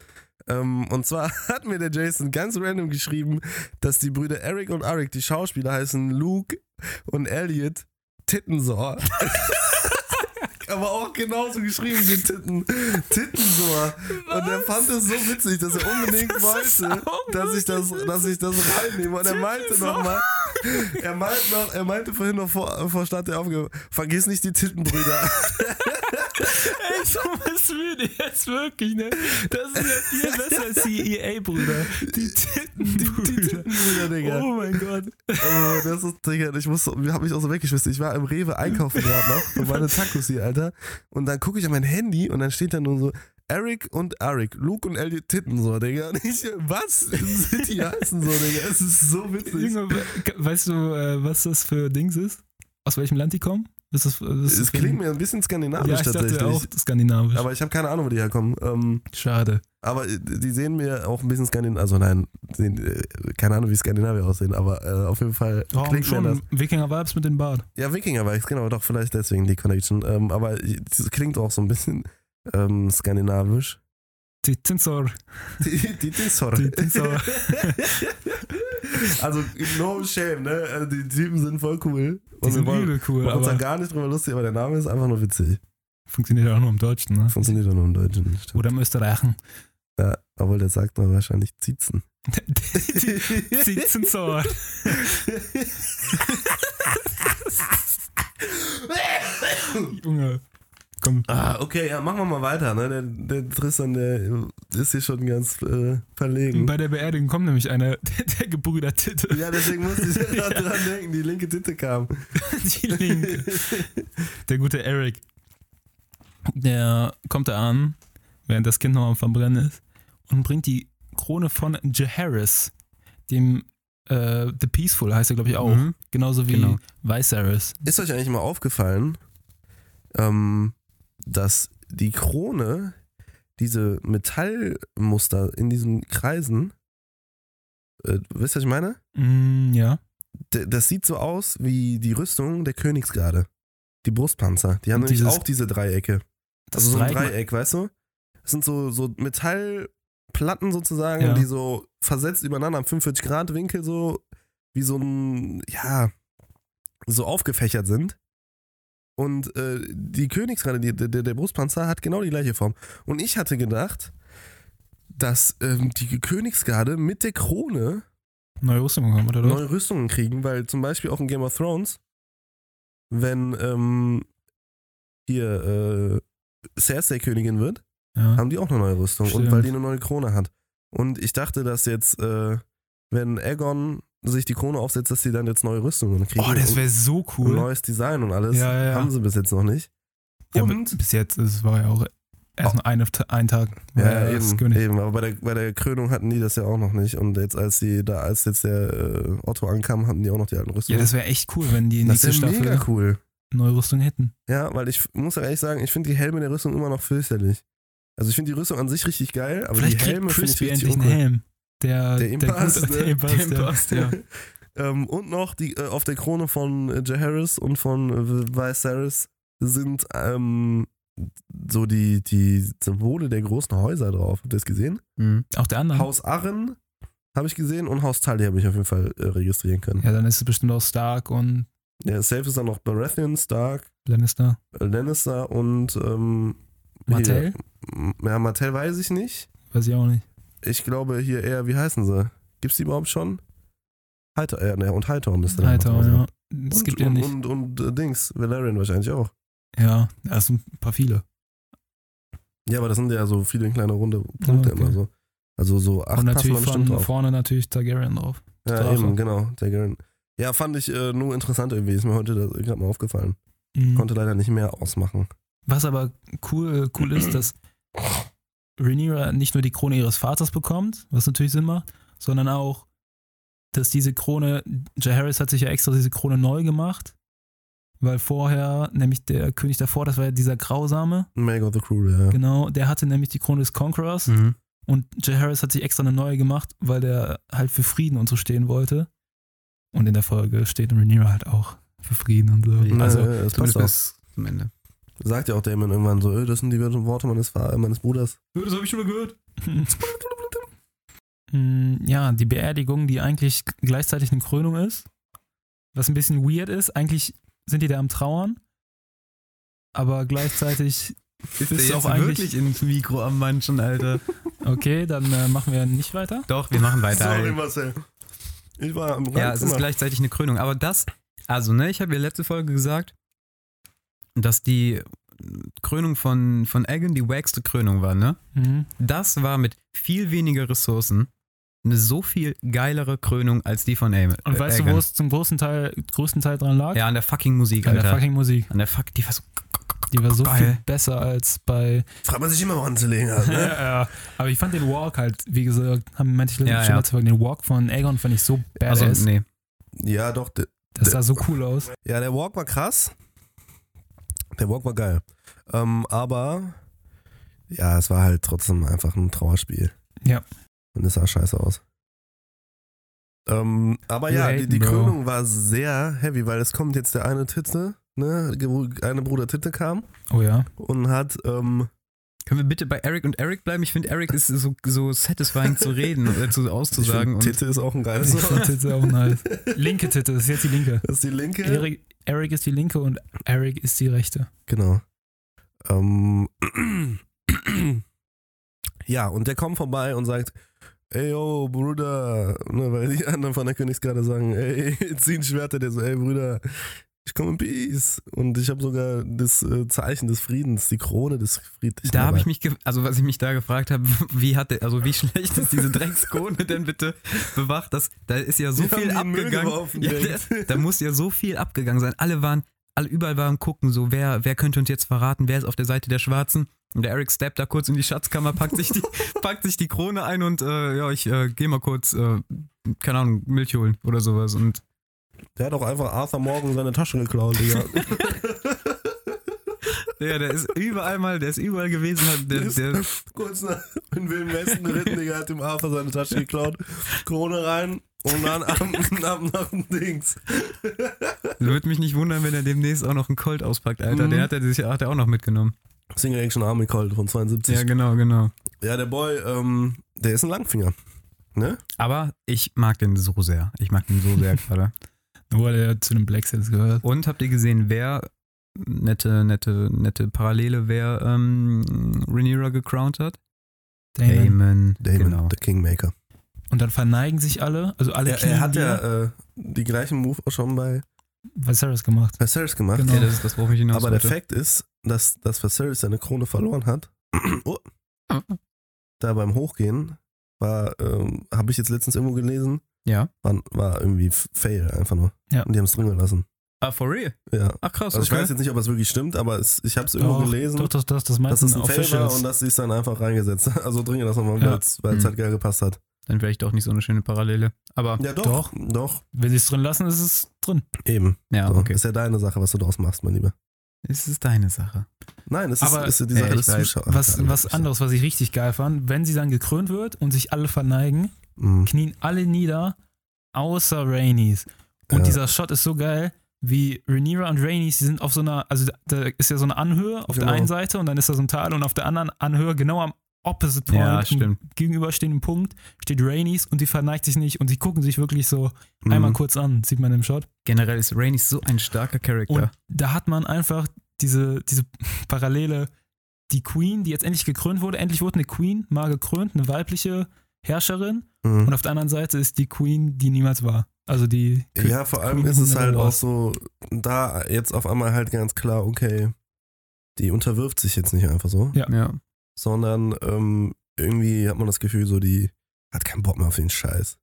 Ähm, und zwar hat mir der Jason ganz random geschrieben, dass die Brüder Eric und Arik, die Schauspieler, heißen Luke und Elliot Tittensor. Aber auch genauso geschrieben wie Titten. Tittensor. Und er fand es so witzig, dass er unbedingt Das wollte, dass ich das, dass ich das reinnehme. Und er meinte nochmal, er, meint noch, er meinte vorhin noch vor, vor Start der Aufgabe, vergiss nicht die Tittenbrüder. Ey, so was würde jetzt wirklich, ne? Das ist ja viel besser als die EA-Brüder. Die Tittenbrüder. Tittenbrüder, Digga. Oh mein Gott. Oh, das ist, Digga, ich muss, hab mich auch so weggeschmissen. Ich war im Rewe einkaufen gerade noch für meine Tacos hier, Alter. Und dann gucke ich auf mein Handy und dann steht da nur so, Eric und Eric, Luke und Elliot Titten, so, Digga. Und ich, was sind die heißen so, Digga? Es ist so witzig. Junge, we- weißt du, äh, was das für Dings ist? Aus welchem Land die kommen? Ist das, ist Es das klingt mir ein bisschen skandinavisch Ja, ich tatsächlich. dachte auch skandinavisch. Aber ich habe keine Ahnung, wo die herkommen. Ähm, Schade. aber äh, die sehen mir auch ein bisschen skandinavisch, also nein, sehen, äh, keine Ahnung, wie Skandinavier aussehen, aber äh, auf jeden Fall Oh, klingt mir das. schon Wikinger-Vibes mit dem Bart. Ja, Wikinger war ich, genau, doch, vielleicht deswegen die Connection. Ähm, aber es klingt auch so ein bisschen ähm, skandinavisch. Titensor. Die. Titensor. also, no shame, ne? Also, die Typen sind voll cool. Die Und wir sind wollen, übel cool, machen uns da gar nicht drüber lustig, aber der Name ist einfach nur witzig. funktioniert auch nur im Deutschen, ne? Funktioniert auch nur im Deutschen. Stimmt. Oder im Österreichen. Ja, obwohl der sagt man wahrscheinlich Zitzen. Titensor. Junge. Komm. Ah, okay, ja, machen wir mal weiter. Ne? Der, der Tristan, der ist hier schon ganz äh, verlegen. Bei der Beerdigung kommt nämlich einer der, der Gebrüder Titte. Ja, deswegen musste ich gerade dran denken, die linke Titte kam. Die Linke. Der gute Eric. Der kommt da an, während das Kind noch am Verbrennen ist, und bringt die Krone von Jaharis, dem äh, The Peaceful heißt er, glaube ich, auch. Mhm. Genauso wie Genau. Viserys. Ist euch eigentlich mal aufgefallen, ähm, dass die Krone, diese Metallmuster in diesen Kreisen, äh, wisst ihr, was ich meine? Mm, ja. D das sieht so aus wie die Rüstung der Königsgarde. Die Brustpanzer. Die haben Und nämlich auch diese Dreiecke. Das Also so ein Dreieck- Dreieck, weißt du? Das sind so, so Metallplatten sozusagen, Ja. die so versetzt übereinander am 45 Grad Winkel so wie so ein, ja, so aufgefächert sind. Und äh, die Königsrade, die, der, der Brustpanzer hat genau die gleiche Form. Und ich hatte gedacht, dass ähm, die Königsgarde mit der Krone Neue Rüstung bekommen, oder? neue Rüstungen kriegen, weil zum Beispiel auch in Game of Thrones, wenn ähm, hier äh, Cersei Königin wird, Ja. haben die auch eine neue Rüstung und Stimmt. weil die eine neue Krone hat. Und ich dachte, dass jetzt, äh, wenn Aegon sich die Krone aufsetzt, dass sie dann jetzt neue Rüstungen kriegen. Oh, das wäre so ein cool. neues Design und alles. Ja, ja, ja. Haben sie bis jetzt noch nicht. Ja, und bis jetzt, das war ja auch erst nur eine, ein Tag. ja, eben, eben, aber bei der, bei der Krönung hatten die das ja auch noch nicht. Und jetzt, als sie da, als jetzt der äh, Otto ankam, hatten die auch noch die alten Ja, Rüstungen. das wäre echt cool, wenn die das nächste Staffel mega cool. neue Rüstung hätten. Ja, weil ich muss ja ehrlich sagen, ich finde die Helme der Rüstung immer noch fürchterlich. Also ich finde die Rüstung an sich richtig geil, aber Vielleicht die Helme finde ich richtig endlich einen uncool. Helm. Der, Der ihm passt, gut- ne? der Der ihm ja. ähm, und noch die äh, auf der Krone von äh, Jaehaerys und von äh, Viserys sind ähm, so die, die Symbole der großen Häuser drauf. Habt ihr das gesehen? Mhm. Auch der andere. Haus Arren habe ich gesehen und Haus Tully habe ich auf jeden Fall äh, registrieren können. Ja, dann ist es bestimmt auch Stark und Ja, safe ist dann noch Baratheon, Stark, Lannister. äh, Lannister und ähm, Martell? Hier, ja, Martell weiß ich nicht. Weiß ich auch nicht. Ich glaube hier eher, wie heißen sie? Gibt's die überhaupt schon? Hightower, ja, ne, und Hightower müsste dann sein. ja. Es Und, gibt ja und, nicht. Und, und, äh, Dings, Valerian wahrscheinlich auch. ja, das sind ein paar viele. Ja, aber das sind ja so viele kleine runde Punkte okay. immer so. Also so acht und natürlich von drauf. vorne natürlich Targaryen drauf. Ja, Drache. eben, genau. Der Garen. Ja, fand ich äh, nur interessant irgendwie. Ist mir heute gerade mal aufgefallen. Mhm. Konnte leider nicht mehr ausmachen. Was aber cool, cool ist, dass Rhaenyra nicht nur die Krone ihres Vaters bekommt, was natürlich Sinn macht, sondern auch, dass diese Krone, Jaehaerys hat sich ja extra diese Krone neu gemacht, weil vorher, nämlich der König davor, das war ja dieser Grausame, Make of the Crew, ja. genau, der hatte nämlich die Krone des Conquerors Mhm. und Jaehaerys hat sich extra eine neue gemacht, weil der halt für Frieden und so stehen wollte. Und in der Folge steht Rhaenyra halt auch für Frieden und so. Ja, Also, ja, das passt auch. bis zum Ende. Sagt ja auch Damon irgendwann so, äh, das sind die Worte meines, meines Bruders. Das habe ich schon mal gehört. Mm, ja, die Beerdigung, die eigentlich gleichzeitig eine Krönung ist, was ein bisschen weird ist. Eigentlich sind die da am Trauern, aber gleichzeitig Ist jetzt auch eigentlich- wirklich ins Mikro am Manchen, Alter? Okay, dann äh, machen wir nicht weiter. Doch, wir machen weiter. Sorry. Marcel. Ich war am Ja, es ist gleichzeitig eine Krönung. Aber das, also, ne, ich habe ja letzte Folge gesagt, dass die Krönung von, von Egan die wackste Krönung war, ne? Mhm. Das war mit viel weniger Ressourcen eine so viel geilere Krönung als die von Eamon. Und weißt du, wo es zum großen Teil, größten Teil dran lag? Ja, an der fucking Musik, An Alter. der fucking Musik. an der fuck, die war so Die war so Geil. viel besser als bei. Fragt man sich immer, woran zu legen hat. Ja, Ne? ja. Aber ich fand den Walk halt, wie gesagt, haben manche Leute Ja, schon ja. Folge, den Walk von Aegon fand ich so badass. Also, nee. ja, doch. de- Das sah so cool aus. Ja, der Walk war krass. Der Walk war geil. Ähm, aber ja, es war halt trotzdem einfach ein Trauerspiel. Ja. Und es sah scheiße aus. Ähm, aber ja, die, die. Krönung war sehr heavy, weil es kommt jetzt der eine Titte, ne? Eine Bruder Titte kam Oh ja. und hat, ähm, Können wir bitte bei Eric und Eric bleiben? Ich finde, Eric ist so, so satisfying zu reden oder zu ich auszusagen. find, Und Titte ist auch ein geiles Wort. Titte auch nice. Linke Titte, das ist jetzt die linke. Das ist die linke. Eric, Eric ist die linke und Eric ist die rechte. Genau. Ähm, ja, und der kommt vorbei und sagt, ey yo, Bruder, ne, weil die anderen von der Königsgarde sagen, ey, ziehen Schwerter, der so, ey Bruder, ich komme in Peace. Und ich habe sogar das äh, Zeichen des Friedens, die Krone des Friedlichen. da habe ich mich, also was ich mich da gefragt habe, wie hat der, also wie schlecht ist diese Dreckskrone denn bitte bewacht? Das, da ist ja so Die viel abgegangen. Ja, da, da muss ja so viel abgegangen sein. Alle waren, alle überall waren gucken, so wer, wer könnte uns jetzt verraten, wer ist auf der Seite der Schwarzen? Und der Eric steppt da kurz in die Schatzkammer, packt sich die, packt sich die Krone ein und äh, ja, ich äh, gehe mal kurz, äh, keine Ahnung, Milch holen oder sowas. Und Der hat auch einfach Arthur Morgan seine Tasche geklaut, Digga. ja, der ist überall mal, der ist überall gewesen. Hat, der, Der ist der, kurz nach in Wilden Westen geritten, Digga, hat dem Arthur seine Tasche geklaut, Krone rein und dann ab, ab nach dem Dings. würde mich nicht wundern, wenn er demnächst auch noch einen Colt auspackt, Alter. Mhm. Den hat er sich hat er auch noch mitgenommen. Single Action Army Colt von 72. Ja, genau, genau. Ja, der Boy, ähm, der ist ein Langfinger. Ne? Aber ich mag den so sehr. Ich mag den so sehr gerade. Nur weil er zu den Black Sails gehört. Und habt ihr gesehen, wer nette, nette, nette Parallele, wer ähm, Rhaenyra gecrowned hat? Damon. Damon. Damon, Genau. der Kingmaker. Und dann verneigen sich alle, also alle Er, er hat ja äh, die gleichen Move auch schon bei Viserys gemacht. Viserys gemacht. Genau. Ja, das ist das, worauf ich hinaus Aber der wollte. Fakt ist, dass, dass Viserys seine Krone verloren hat. oh. Da beim Hochgehen war, ähm, habe ich jetzt letztens irgendwo gelesen, Ja. war, war irgendwie Fail einfach nur. Ja. Und die haben es drin gelassen. Ah, for real? Ja. Ach krass, Also ich okay. weiß jetzt nicht, ob es wirklich stimmt, aber es, ich habe es irgendwo Doch, gelesen. Doch, das, das, das dass es ein Fail war und dass sie es dann einfach reingesetzt Also dringend das nochmal, Ja. weil es Mhm. halt geil gepasst hat. Dann vielleicht doch nicht so eine schöne Parallele. Aber Ja, doch. Doch. Doch. Wenn sie es drin lassen, ist es drin. Eben. ja, so. okay. Ist ja deine Sache, was du draus machst, mein Lieber. Es ist deine Sache. Nein, es Aber- ist, ist die Sache ich des. Zuschauers. Was, was anderes, was ich richtig geil fand, wenn sie dann gekrönt wird und sich alle verneigen, Mhm. knien alle nieder, außer Rhaenys. Und Ja. dieser Shot ist so geil, wie Rhaenyra und Rhaenys, die sind auf so einer, also da- da ist ja so eine Anhöhe auf Genau. der einen Seite und dann ist da so ein Tal und auf der anderen Anhöhe, genau am Opposite Point, Ja, stimmt. gegenüberstehenden Punkt, steht Rhaenys und die verneigt sich nicht und sie gucken sich wirklich so Mhm. einmal kurz an, sieht man im Shot. Generell ist Rainey so ein starker Charakter. Und da hat man einfach diese, diese Parallele, die Queen, die jetzt endlich gekrönt wurde, endlich wurde eine Queen mal gekrönt, eine weibliche Herrscherin Mhm. und auf der anderen Seite ist die Queen, die niemals war. Also die Ja, vor allem Queen ist es halt auch so, da jetzt auf einmal halt ganz klar, okay, die unterwirft sich jetzt nicht einfach so, Ja. ja. Sondern ähm, irgendwie hat man das Gefühl, so die hat keinen Bock mehr auf den Scheiß.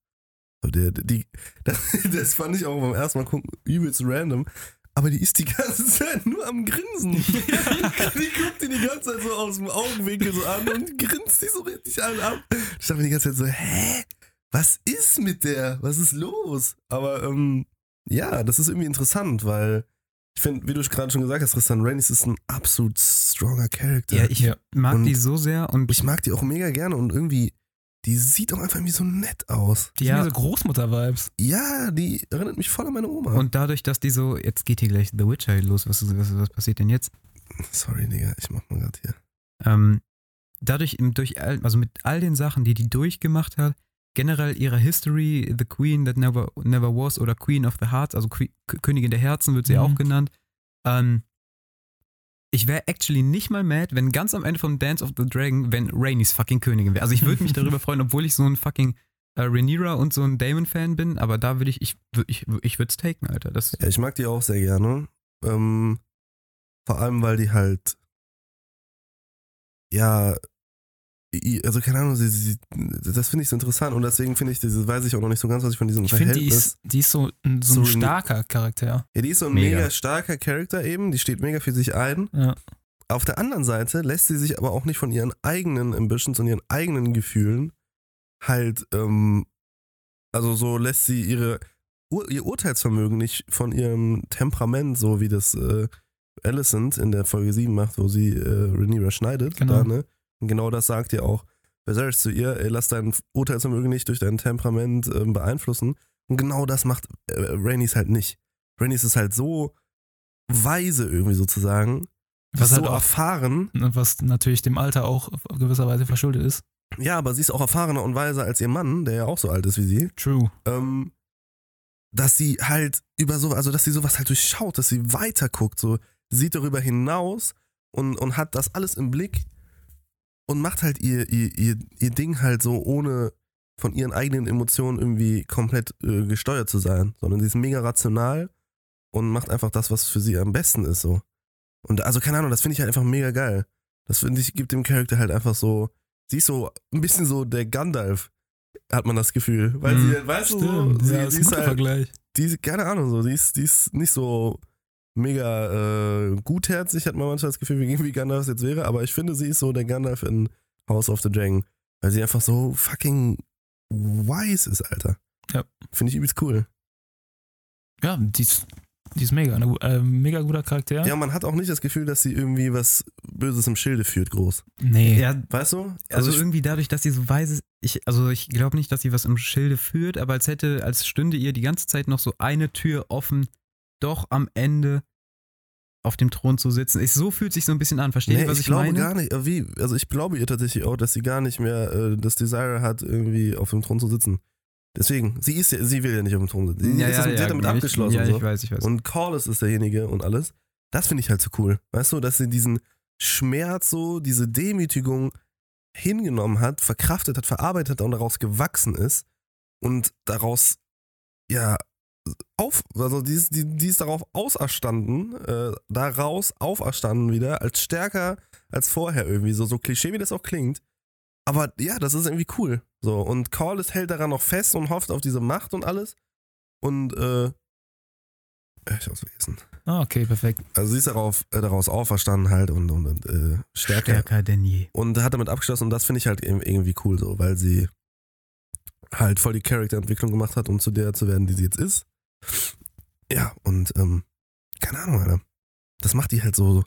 So, der, die, das, das fand ich auch beim ersten Mal gucken übelst random. Aber die ist die ganze Zeit nur am Grinsen. die guckt die die ganze Zeit so aus dem Augenwinkel so an und grinst die so richtig an ab. Ich dachte mir die ganze Zeit so, hä? Was ist mit der? Was ist los? Aber ähm, ja, das ist irgendwie interessant, weil ich finde, wie du gerade schon gesagt hast, Tristan Reigns ist ein absolut stronger Charakter. Ja, ich Ja. mag Und die so sehr und ich mag die auch mega gerne und irgendwie, die sieht auch einfach irgendwie so nett aus. die Ja. sind so Großmutter-Vibes. Ja, die erinnert mich voll an meine Oma. Und dadurch, dass die so, jetzt geht hier gleich The Witcher los, was, was, was passiert denn jetzt? Sorry, Digga, ich mach mal gerade hier. Ähm, dadurch, im- durch all, also mit all den Sachen, die die durchgemacht hat, generell ihrer History, The Queen That Never, never Was oder Queen of the Hearts, also Que K- Königin der Herzen wird sie Mhm. auch genannt. Ähm, ich wäre actually nicht mal mad, wenn ganz am Ende vom Dance of the Dragon, wenn Rhaenys fucking Königin wäre. Also ich würde mich darüber freuen, obwohl ich so ein fucking äh, Rhaenyra und so ein Damon-Fan bin, aber da würde ich, ich, ich, ich würde es taken, Alter. Das, Ja, ich mag die auch sehr gerne. Ähm, vor allem, weil die halt, ja, also keine Ahnung, sie, sie, das finde ich so interessant und deswegen finde ich, diese, weiß ich auch noch nicht so ganz, was ich von diesem Ich finde, die Verhältnis. ist, die ist so, ein- so So ein starker Charakter. ja, die ist so ein Mega. mega. starker Charakter eben, die steht mega für sich ein. Ja. Auf der anderen Seite lässt sie sich aber auch nicht von ihren eigenen Ambitions und ihren eigenen Gefühlen halt, ähm, also so lässt sie ihre, ihr Urteilsvermögen nicht von ihrem Temperament, so wie das äh, Alicent in der Folge 7 macht, wo sie äh, Rhaenyra schneidet. Genau. Da, ne? Und genau das sagt ihr auch Viserys zu ihr, ey, lass dein Urteilsvermögen nicht durch dein Temperament ähm, beeinflussen. Und genau das macht äh, Rhaenys halt nicht. Rhaenys ist halt so weise irgendwie sozusagen, Was so halt auch, erfahren. was natürlich dem Alter auch auf gewisser Weise verschuldet ist. Ja, aber sie ist auch erfahrener und weiser als ihr Mann, der ja auch so alt ist wie sie. True. Ähm, dass sie halt über so, also dass sie sowas halt durchschaut, dass sie weiter guckt, so sieht darüber hinaus und, und hat das alles im Blick und macht halt ihr, ihr, ihr, ihr Ding halt so, ohne von ihren eigenen Emotionen irgendwie komplett äh, gesteuert zu sein, sondern sie ist mega rational und macht einfach das, was für sie am besten ist, so. Und also, keine Ahnung, das finde ich halt einfach mega geil. Das finde ich, gibt dem Charakter halt einfach so, sie ist so ein bisschen so der Gandalf, hat man das Gefühl. Weil Mhm. sie, weißt du, so, sie, ja, ist sie ist halt, Vergleich. die ist, keine Ahnung, so, die ist, die ist nicht so mega äh, gutherzig, hat man manchmal das Gefühl, wie irgendwie Gandalf es jetzt wäre, aber ich finde, sie ist so der Gandalf in House of the Dragon, weil sie einfach so fucking wise ist, Alter. Ja. Finde ich übelst cool. Ja, die ist, die ist mega. Eine, äh, mega guter Charakter. Ja, man hat auch nicht das Gefühl, dass sie irgendwie was Böses im Schilde führt, groß. Nee. ja, Weißt du? also ich, irgendwie dadurch, dass sie so weise ist, ich, also ich glaube nicht, dass sie was im Schilde führt, aber als hätte, als stünde ihr die ganze Zeit noch so eine Tür offen, doch am Ende auf dem Thron zu sitzen. Ich, so fühlt sich so ein bisschen an. Versteht nee, ihr, was ich, ich, glaube meine? gar nicht. Wie? Also ich glaube ihr tatsächlich auch, dass sie gar nicht mehr äh, das Desire hat, irgendwie auf dem Thron zu sitzen. Deswegen, sie ist ja, sie will ja nicht auf dem Thron sitzen. Sie, ist, sie hat damit genau. abgeschlossen. Ich, ja, so. ich weiß, ich weiß. Und Corlys ist derjenige und alles. Das finde ich halt so cool. Weißt du, dass sie diesen Schmerz so, diese Demütigung hingenommen hat, verkraftet hat, verarbeitet hat und daraus gewachsen ist und daraus, ja, auf, also die ist, die, die ist darauf auserstanden, äh, daraus auferstanden wieder, als stärker als vorher irgendwie, so, so klischee wie das auch klingt. Aber ja, das ist irgendwie cool. So, und Corlys hält daran noch fest und hofft auf diese Macht und alles. Und, äh, ich hab's vergessen. Ah, okay, perfekt. Also sie ist darauf, äh, daraus auferstanden halt und, und, und äh, stärker. Stärker denn je. Und hat damit abgeschlossen und das finde ich halt irgendwie cool so, weil sie halt voll die Charakterentwicklung gemacht hat, um zu der zu werden, die sie jetzt ist. Ja, und ähm, keine Ahnung, Alter. Das macht die halt so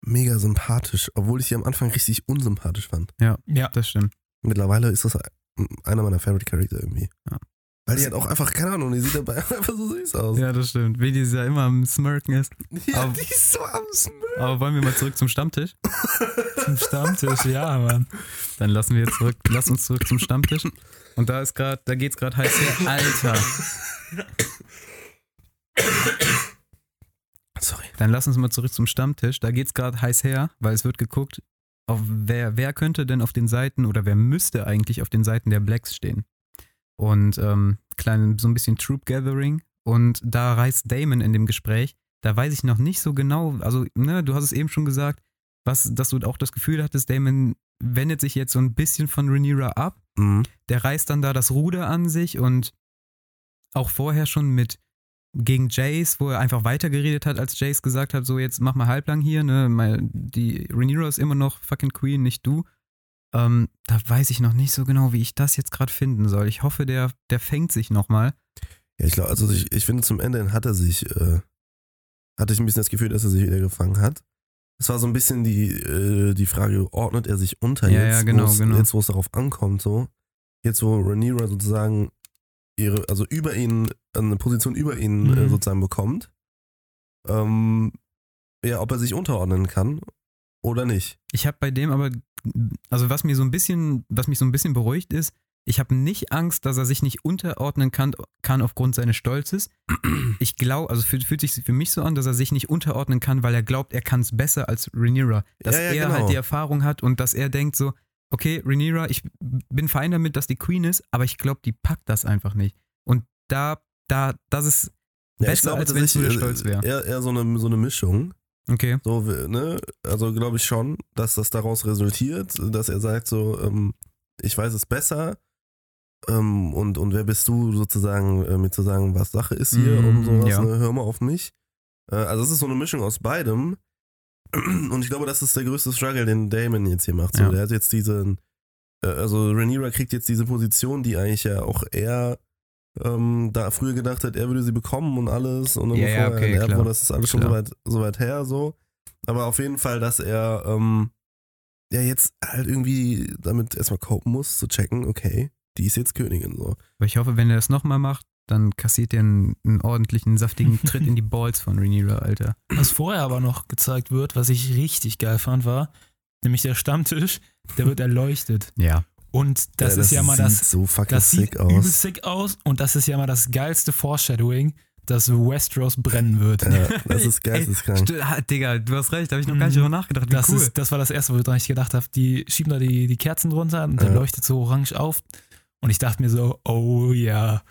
mega sympathisch, obwohl ich sie am Anfang richtig unsympathisch fand. Ja. Das stimmt. Mittlerweile ist das einer meiner Favorite Charakter irgendwie. Ja. Weil die halt auch einfach, keine Ahnung, die sieht dabei einfach so süß aus. Ja, das stimmt. Wie die ja immer am Smirken ist. Ja, Aber- die ist so am Smirk. Aber wollen wir mal zurück zum Stammtisch? Zum Stammtisch, ja, Mann. Dann lassen wir zurück, lass uns zurück zum Stammtisch. Und da ist gerade, da geht's gerade heiß her. Alter. Sorry. Dann lass uns mal zurück zum Stammtisch. Da geht's gerade heiß her, weil es wird geguckt, auf wer, wer könnte denn auf den Seiten oder wer müsste eigentlich auf den Seiten der Blacks stehen. Und ähm, klein, so ein bisschen Troop Gathering. Und da reißt Damon in dem Gespräch. Da weiß ich noch nicht so genau, also, ne, du hast es eben schon gesagt, was, dass du auch das Gefühl hattest, Damon wendet sich jetzt so ein bisschen von Rhaenyra ab Mhm. der reißt dann da das Ruder an sich und auch vorher schon mit gegen Jace, wo er einfach weitergeredet hat, als Jace gesagt hat, so jetzt mach mal halblang hier, ne, die Rhaenyra ist immer noch fucking Queen, nicht du. Ähm, da weiß ich noch nicht so genau, wie ich das jetzt gerade finden soll. Ich hoffe, der, der fängt sich nochmal. Ja, ich glaube, also ich, ich finde zum Ende hin hat er sich, äh, hatte ich ein bisschen das Gefühl, dass er sich wieder gefangen hat. Es war so ein bisschen die, äh, die Frage, ordnet er sich unter Ja, jetzt, ja, genau, genau. jetzt wo es darauf ankommt, so. Jetzt wo Rhaenyra sozusagen ihre, also über ihn, eine Position über ihn äh, Mhm. sozusagen bekommt. Ähm, ja, ob er sich unterordnen kann oder nicht. Ich habe bei dem aber, also was mir so ein bisschen, was mich so ein bisschen beruhigt ist, ich habe nicht Angst, dass er sich nicht unterordnen kann, kann aufgrund seines Stolzes. Ich glaube, also fühlt, fühlt sich für mich so an, dass er sich nicht unterordnen kann, weil er glaubt, er kann es besser als Rhaenyra. Dass Ja, ja, er genau. halt die Erfahrung hat und dass er denkt so, okay, Rhaenyra, ich bin fein damit, dass die Queen ist, aber ich glaube, die packt das einfach nicht. Und da, da, das ist besser, als wenn sie stolz wäre. Eher, eher so, eine, so eine Mischung. Okay. So, ne? Also glaube ich schon, dass das daraus resultiert, dass er sagt so, ähm, ich weiß es besser ähm, und, und wer bist du sozusagen, äh, mir zu sagen, was Sache ist hier Mm, und sowas, ja. ne? hör mal auf mich. Äh, also es ist so eine Mischung aus beidem und ich glaube, das ist der größte Struggle, den Damon jetzt hier macht. So, Ja. Der hat jetzt diesen, äh, also Rhaenyra kriegt jetzt diese Position, die eigentlich ja auch er ähm, da früher gedacht hat, er würde sie bekommen und alles und dann Ja, ja, er okay, erbt klar. das ist alles schon so weit, so weit her so. Aber auf jeden Fall, dass er ähm, ja jetzt halt irgendwie damit erstmal copen muss, zu checken, okay, die ist jetzt Königin so. Aber ich hoffe, wenn er das nochmal macht, dann kassiert er einen, einen ordentlichen, saftigen Tritt in die Balls von Rhaenyra, Alter. Was vorher aber noch gezeigt wird, was ich richtig geil fand, war, nämlich der Stammtisch, der wird erleuchtet. Ja. Und das Ja, ist ja mal das, sieht so fucking das sieht sick übel aus. sick aus und das ist ja mal das geilste Foreshadowing, dass Westeros brennen wird. Ja, das ist geisteskrank. st- ah, Digga, du hast recht, da habe ich noch gar nicht Mhm. drüber nachgedacht. Wie Das, cool. ist, das war das erste, woran ich gedacht habe. Die schieben da die, die Kerzen drunter und der Ja. leuchtet so orange auf. Und ich dachte mir so, oh ja.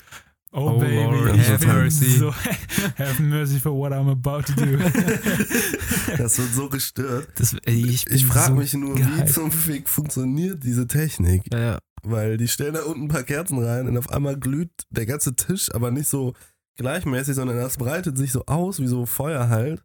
Oh, Oh baby, Lord, have mercy. So, have mercy for what I'm about to do. Das wird so gestört. Das, ey, ich Ich frage so mich nur, wie gehypt. zum Fick funktioniert diese Technik? ja, ja. Weil die stellen da unten ein paar Kerzen rein und auf einmal glüht der ganze Tisch, aber nicht so gleichmäßig, sondern das breitet sich so aus wie so Feuer halt.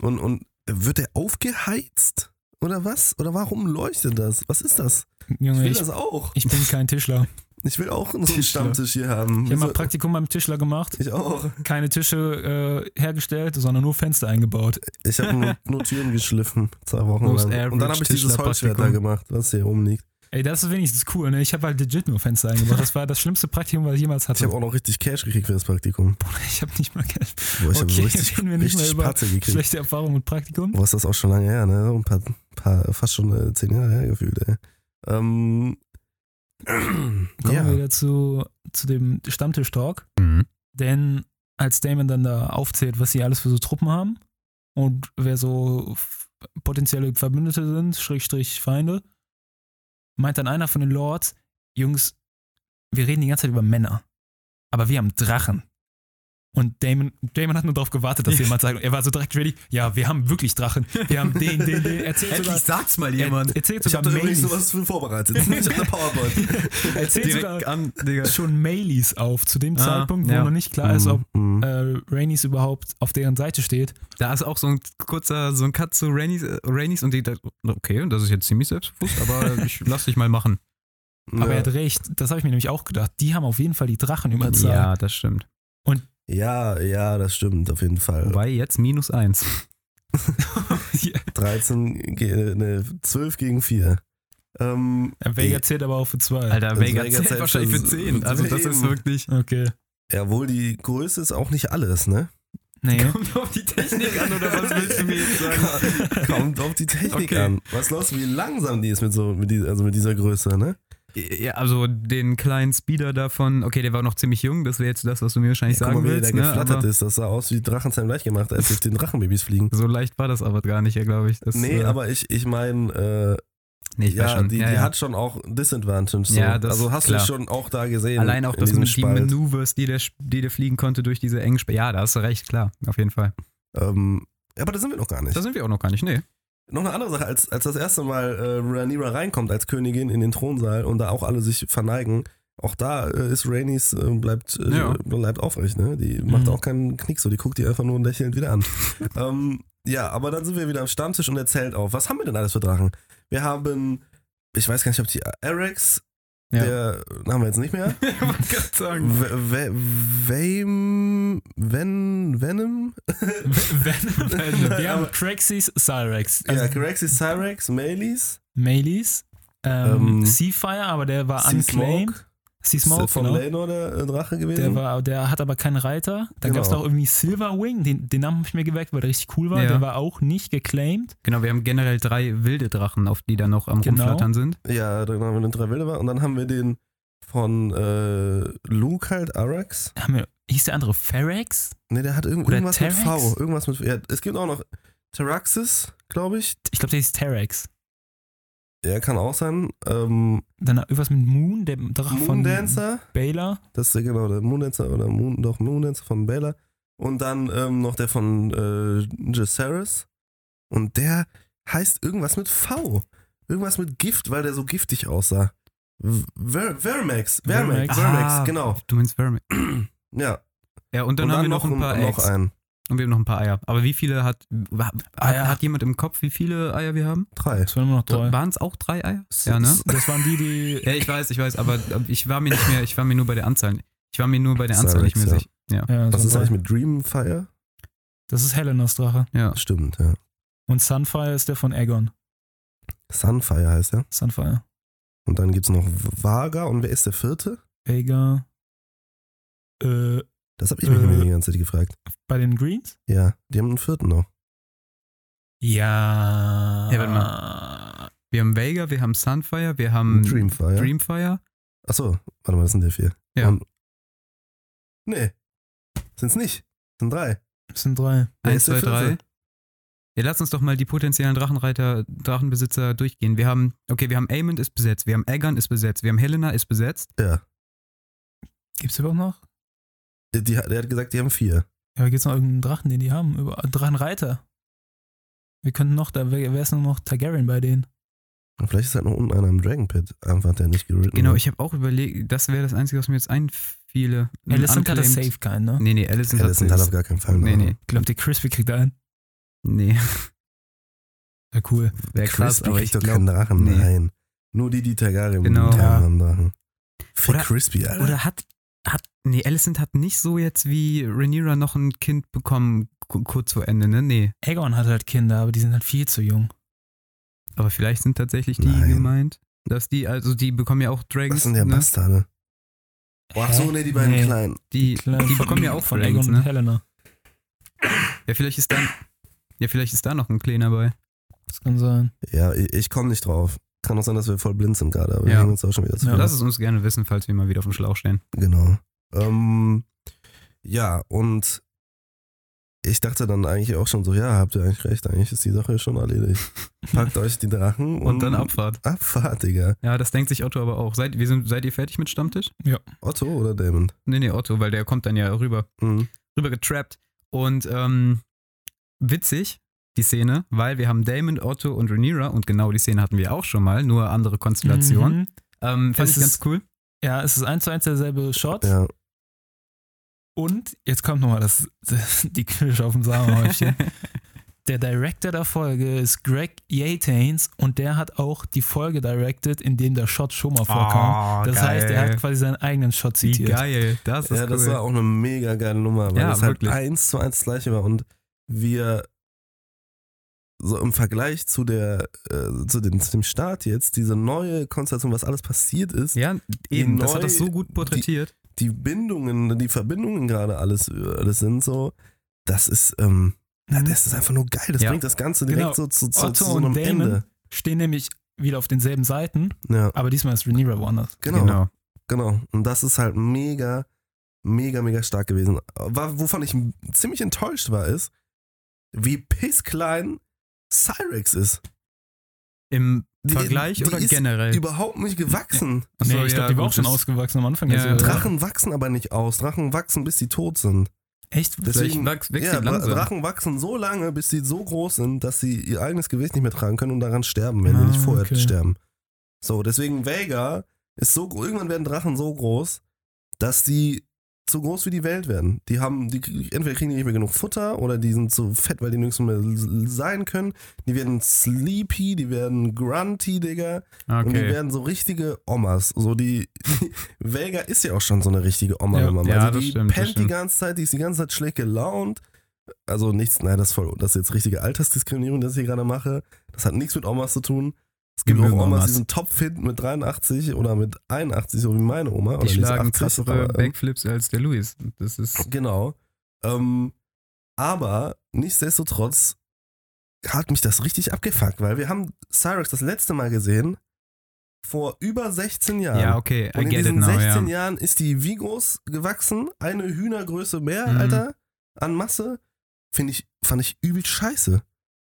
Und, und wird der aufgeheizt? Oder was? Oder warum leuchtet das? Was ist das? Ich Junge, will ich, das auch. ich bin kein Tischler. Ich will auch so einen Tischler. Stammtisch hier haben. Ich habe mal So- Praktikum beim Tischler gemacht. ich auch. Keine Tische äh, hergestellt, sondern nur Fenster eingebaut. Ich habe nur, nur Türen geschliffen, zwei Wochen Most lang. Und dann habe ich dieses Holzschwert da gemacht, was hier rumliegt. Ey, das ist wenigstens cool, ne? Ich habe halt legit nur Fenster eingebaut. Das war das schlimmste Praktikum, was ich jemals Ich hatte. habe auch noch richtig Cash gekriegt für das Praktikum. Ich habe nicht mal Cash. Boah, ich habe so Okay, richtig, reden wir nicht mehr richtig über Patze gekriegt. Schlechte Erfahrung mit Praktikum. Boah, ist das auch schon lange her, ne? Ein paar, paar fast schon äh, zehn Jahre her gefühlt, ey. Ähm, Kommen wir ja. wieder zu, zu dem Stammtisch-Talk. Mhm. Denn als Damon dann da aufzählt, was sie alles für so Truppen haben und wer so potenzielle Verbündete sind, Schrägstrich Feinde, meint dann einer von den Lords, Jungs, wir reden die ganze Zeit über Männer, aber wir haben Drachen. Und Damon, Damon hat nur darauf gewartet, dass jemand sagt, er war so direkt ready, ja, wir haben wirklich Drachen, wir haben den, den, den, erzählt sogar, Endlich sagt's mal er, jemand. erzählt Ich sogar habe da übrigens Mailies, sowas für vorbereitet. Ich habe eine PowerPoint. erzählt sogar an, Digga. schon Mailies auf, zu dem Ah, Zeitpunkt, wo ja. noch nicht klar ist, ob Mhm. äh, Rhaenys überhaupt auf deren Seite steht. Da ist auch so ein kurzer, so ein Cut zu Rhaenys, äh, Rhaenys und die, da- okay, und das ist jetzt ziemlich selbstbewusst, aber ich lass dich mal machen. Aber ja. er hat recht, das habe ich mir nämlich auch gedacht. Die haben auf jeden Fall die Drachenüberzahl. Ja, das stimmt. Ja, ja, das stimmt auf jeden Fall. Wobei jetzt minus eins. 13, ge- ne, 12 gegen 4. Ähm, Vega zählt aber auch für zwei. Alter, Das Vega Vega zählt zählt wahrscheinlich für für- 10. Also das ist eben. wirklich. Okay. Jawohl, die Größe ist auch nicht alles, ne? Nee. Kommt auf die Technik an, oder was willst du mir jetzt sagen? Kommt auf die Technik Okay. an. Was los, wie langsam die ist mit so, mit dieser, also mit dieser Größe, ne? Ja, also den kleinen Speeder davon, okay, der war noch ziemlich jung, das wäre jetzt das, was du mir wahrscheinlich Ja, guck sagen mal, wie willst. der Ne? geflattert Aber ist. Das sah aus wie Drachenzahn gleich gemacht, als auf den Drachenbabys fliegen. so leicht war das aber gar nicht, glaube ich. Das, nee, äh, aber ich, ich meine, äh, nee, ja, schon. die, ja, die ja. hat schon auch Disadvantage. So. Ja, das- also hast klar. du schon auch da gesehen. Allein auch das, diesem die. Maneuvers, die der, die der fliegen konnte durch diese engen Sp Ja, da hast du recht, klar, auf jeden Fall. Ähm, ja, aber da sind wir noch gar nicht. Da sind wir auch noch gar nicht, nee. Noch eine andere Sache, als, als das erste Mal äh, Rhaenyra reinkommt als Königin in den Thronsaal und da auch alle sich verneigen, auch da äh, ist Rhaenys, äh, bleibt, äh, Ja. bleibt aufrecht, ne? Die macht Mhm. auch keinen Knick so, die guckt die einfach nur lächelnd wieder an. ähm, ja, aber dann sind wir wieder am Stammtisch und er zählt auf. Was haben wir denn alles für Drachen? Wir haben, ich weiß gar nicht, ob die Arex, Ja. der haben wir jetzt nicht mehr. ich wollte gerade sagen. Vame, Ven, Venom? Wenn, wenn, wir haben Craxis, Cyrex. Also ja, Caraxes, Cyrex, Melees, Melees. Ähm, Ähm, Seafire, aber der war Sea. Smoke. Ist von genau. Lenor der äh, Drache gewesen. Der, war, der hat aber keinen Reiter. Dann Genau. gab es auch irgendwie Silverwing, den, den Namen habe ich mir geweckt, weil der richtig cool war. Ja. Der war auch nicht geclaimed. Genau, wir haben generell drei wilde Drachen, auf die da noch am Genau. Rumflattern sind. ja, dann haben wir den drei Wilde war. Und dann haben wir den von äh, Luke halt, Arax. Haben wir, hieß der andere Ferex? Ne, der hat irgend, Oder irgendwas mit Terex? V. Irgendwas mit Ja, es gibt auch noch Taraxis, glaube ich. Ich glaube, der hieß Terex. Ja, kann auch sein. Ähm, Dann irgendwas mit Moon, der Drache von Moondancer, Baylor. das ist ja genau der Moondancer oder Moon, doch Moondancer von Baylor. Und dann ähm, noch der von äh, Jaceres. Und der heißt irgendwas mit V. Irgendwas mit Gift, weil der so giftig aussah. Ver Vermax, Vermax, Vermax. Vermax, Ah, genau. Du meinst Vermin. Ja. Ja, und dann und haben wir noch ein paar noch Eggs. einen. Und wir haben noch ein paar Eier. Aber wie viele hat, hat, hat jemand im Kopf, wie viele Eier wir haben? Drei. Es waren immer noch drei. Waren es auch drei Eier? Ja, ne? Das waren die, die. Ja, ich weiß, ich weiß, aber ich war mir nicht mehr, ich war mir nur bei der Anzahl. Ich war mir nur bei der Anzahl nicht mehr sicher. Ja. Ja, Was das, ist eigentlich mit Dreamfire? das ist Helenas Drache. ja. Stimmt, ja. Und Sunfire ist der von Aegon. Sunfire heißt er. Sunfire. Und dann gibt's noch Vaga. Und wer ist der vierte? Vega. Äh, Das habe ich mich Äh. nämlich die ganze Zeit gefragt. bei den Greens? Ja, die haben einen vierten noch. Ja. Ja, warte Wir haben Vega, wir haben Sunfire, wir haben Dreamfire. Dreamfire. Achso, warte mal, das sind der vier. Ja. Und, nee, sind's nicht. Das sind drei. Das sind drei. Wer Eins, zwei, drei. Ja, lass uns doch mal die potenziellen Drachenreiter, Drachenbesitzer durchgehen. Wir haben, okay, wir haben Aemond ist besetzt, wir haben Aegon ist besetzt, wir haben Helena ist besetzt. Ja. Gibt's überhaupt noch? Die, die, der hat gesagt, die haben vier. Ja, gibt's noch irgendeinen Drachen, den die haben? Über, Drachenreiter. Wir könnten noch, da wäre es nur noch Targaryen bei denen. Und vielleicht ist halt noch unten einer im Dragon Pit. Einfach der nicht geritten Genau, wird. ich habe auch überlegt, das wäre das Einzige, was mir jetzt einfiele. Ein Alicent hat das safe keinen, ne? Nee, nee, Alicent sind hat halt auf gar keinen Fall. Nee, nee, Ich glaube, die Crispy kriegt einen. nee, Ja, cool. wäre krass, aber ich doch glaube, keinen Drachen. nee. Nein. Nur die, die Targaryen Genau. Militär Ja. haben Drachen. Fick Oder- Crispy, Alter. oder hat, hat, nee, Alicent hat nicht so jetzt wie Rhaenyra noch ein Kind bekommen, ku- kurz vor Ende, ne? Nee. Aegon hat halt Kinder, aber die sind halt viel zu jung. Aber vielleicht sind tatsächlich die Nein. gemeint, dass die, also die bekommen ja auch Dragons, Was sind der ne? Bastarde? Oh, ach so, nee, die beiden Nee. kleinen. Die, die von- bekommen ja auch von Dragons, Aegon und ne? Helena. Ja, vielleicht ist dann, ja, vielleicht ist da noch ein Kleiner bei. Das kann sein. Ja, ich, ich komme nicht drauf. Kann auch sein, dass wir voll blind sind gerade, aber wir Ja. hängen uns auch schon wieder zu Ja. Lass es uns gerne wissen, falls wir mal wieder auf dem Schlauch stehen. Genau. Ähm, ja, und ich dachte dann eigentlich auch schon so, ja, habt ihr eigentlich recht, eigentlich ist die Sache schon erledigt. Packt euch die Drachen und, Und dann Abfahrt. Abfahrt, Digga. Ja, das denkt sich Otto aber auch. Seid, wir sind, seid ihr fertig mit Stammtisch? Otto oder Damon? Nee, nee, Otto, weil der kommt dann ja rüber, Mhm. rüber getrappt. Und ähm, witzig, die Szene, weil wir haben Damon, Otto und Rhaenyra und genau die Szene hatten wir auch schon mal, nur andere Konstellation. Mhm. Ähm, fand Es ich ganz cool. Ja, es ist eins zu eins derselbe Shot. Ja, Und jetzt kommt nochmal das, die Kirsche auf dem Samenhäufchen. der Director der Folge ist Greg Yatains und der hat auch die Folge directed, in dem der Shot schon mal vorkam. das heißt, er hat quasi seinen eigenen Shot Wie zitiert. geil, das ist ja cool. das war auch eine mega geile Nummer, weil Ja, es halt wirklich. eins zu eins das gleiche war und wir so im Vergleich zu der äh, zu, den, zu dem Start jetzt, diese neue Konstellation, was alles passiert ist, ja, eben, das neu- hat das so gut porträtiert. die Bindungen, die Verbindungen gerade alles, alles sind so, das ist, ähm, ja, das ist einfach nur geil. Das Ja. bringt das Ganze direkt Genau. so zu, zu, Otto zu so und einem Damon. Ende. Stehen nämlich wieder auf denselben Seiten, Ja, aber diesmal ist Rhaenyra woanders. genau, genau. Und das ist halt mega, mega, mega stark gewesen. War, wovon ich ziemlich enttäuscht war, ist, wie pissklein Cyrex ist. Im Die- Vergleich die oder ist generell? Überhaupt nicht gewachsen. Achso, nee, ich ja, glaube, die war auch schon ausgewachsen am Anfang. Ja, der Serie. Drachen wachsen aber nicht aus. Drachen wachsen, bis sie tot sind. Echt? Deswegen, wachs- wächst ja, die langsam. Drachen wachsen so lange, bis sie so groß sind, dass sie ihr eigenes Gewicht nicht mehr tragen können und daran sterben, wenn sie Ah, nicht vorher okay. sterben. So, deswegen Vega ist so, irgendwann werden Drachen so groß, dass die zu groß wie die Welt werden. Die haben, die entweder kriegen die nicht mehr genug Futter oder die sind zu fett, weil die nirgends mehr sein können. Die werden sleepy, die werden grunty, Digga. Und die Okay. werden so richtige Omas. So die, die Vega ist ja auch schon so eine richtige Oma, Ja. wenn man mal. Ja, also das die stimmt, pennt die ganze Zeit, die ist die ganze Zeit schlecht gelaunt. Also nichts, nein, das ist voll, das ist jetzt richtige Altersdiskriminierung, das ich hier gerade mache. Das hat nichts mit Omas zu tun. Es gibt auch Omas, Omas. die sind topfit mit 83 oder mit 81, so wie meine Oma. Die schlagen 80, krassere aber, ähm, Backflips als der Luis. Das ist. Genau. Ähm, aber nichtsdestotrotz hat mich das richtig abgefuckt, weil wir haben Cyrex das letzte Mal gesehen vor über 16 Jahren. Ja, okay, I Und in diesen now, 16 ja. Jahren ist die wie groß gewachsen? Eine Hühnergröße mehr, Mhm. Alter, an Masse. Finde ich, fand ich übel scheiße.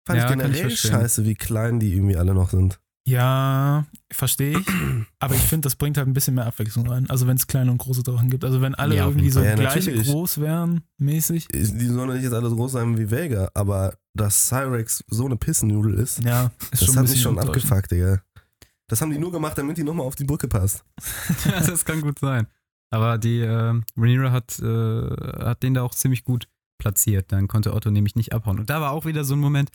Fand Ja, ich ich generell verstehen. scheiße, wie klein die irgendwie alle noch sind. Ja, verstehe ich. Aber ich finde, das bringt halt ein bisschen mehr Abwechslung rein. Also wenn es kleine und große Drachen gibt. Also wenn alle Ja, irgendwie so. Ja, gleich groß wären, mäßig. Die sollen ja nicht jetzt alle so groß sein wie Vega, aber dass Cyrex so eine Pissennudel ist, Ja, ist das schon hat mich schon abgefuckt, Digga. Das haben die nur gemacht, damit die nochmal auf die Brücke passt. Ja, das kann gut sein. Aber die äh, Rhaenyra hat, äh, hat den da auch ziemlich gut platziert. Dann konnte Otto nämlich nicht abhauen. Und da war auch wieder so ein Moment,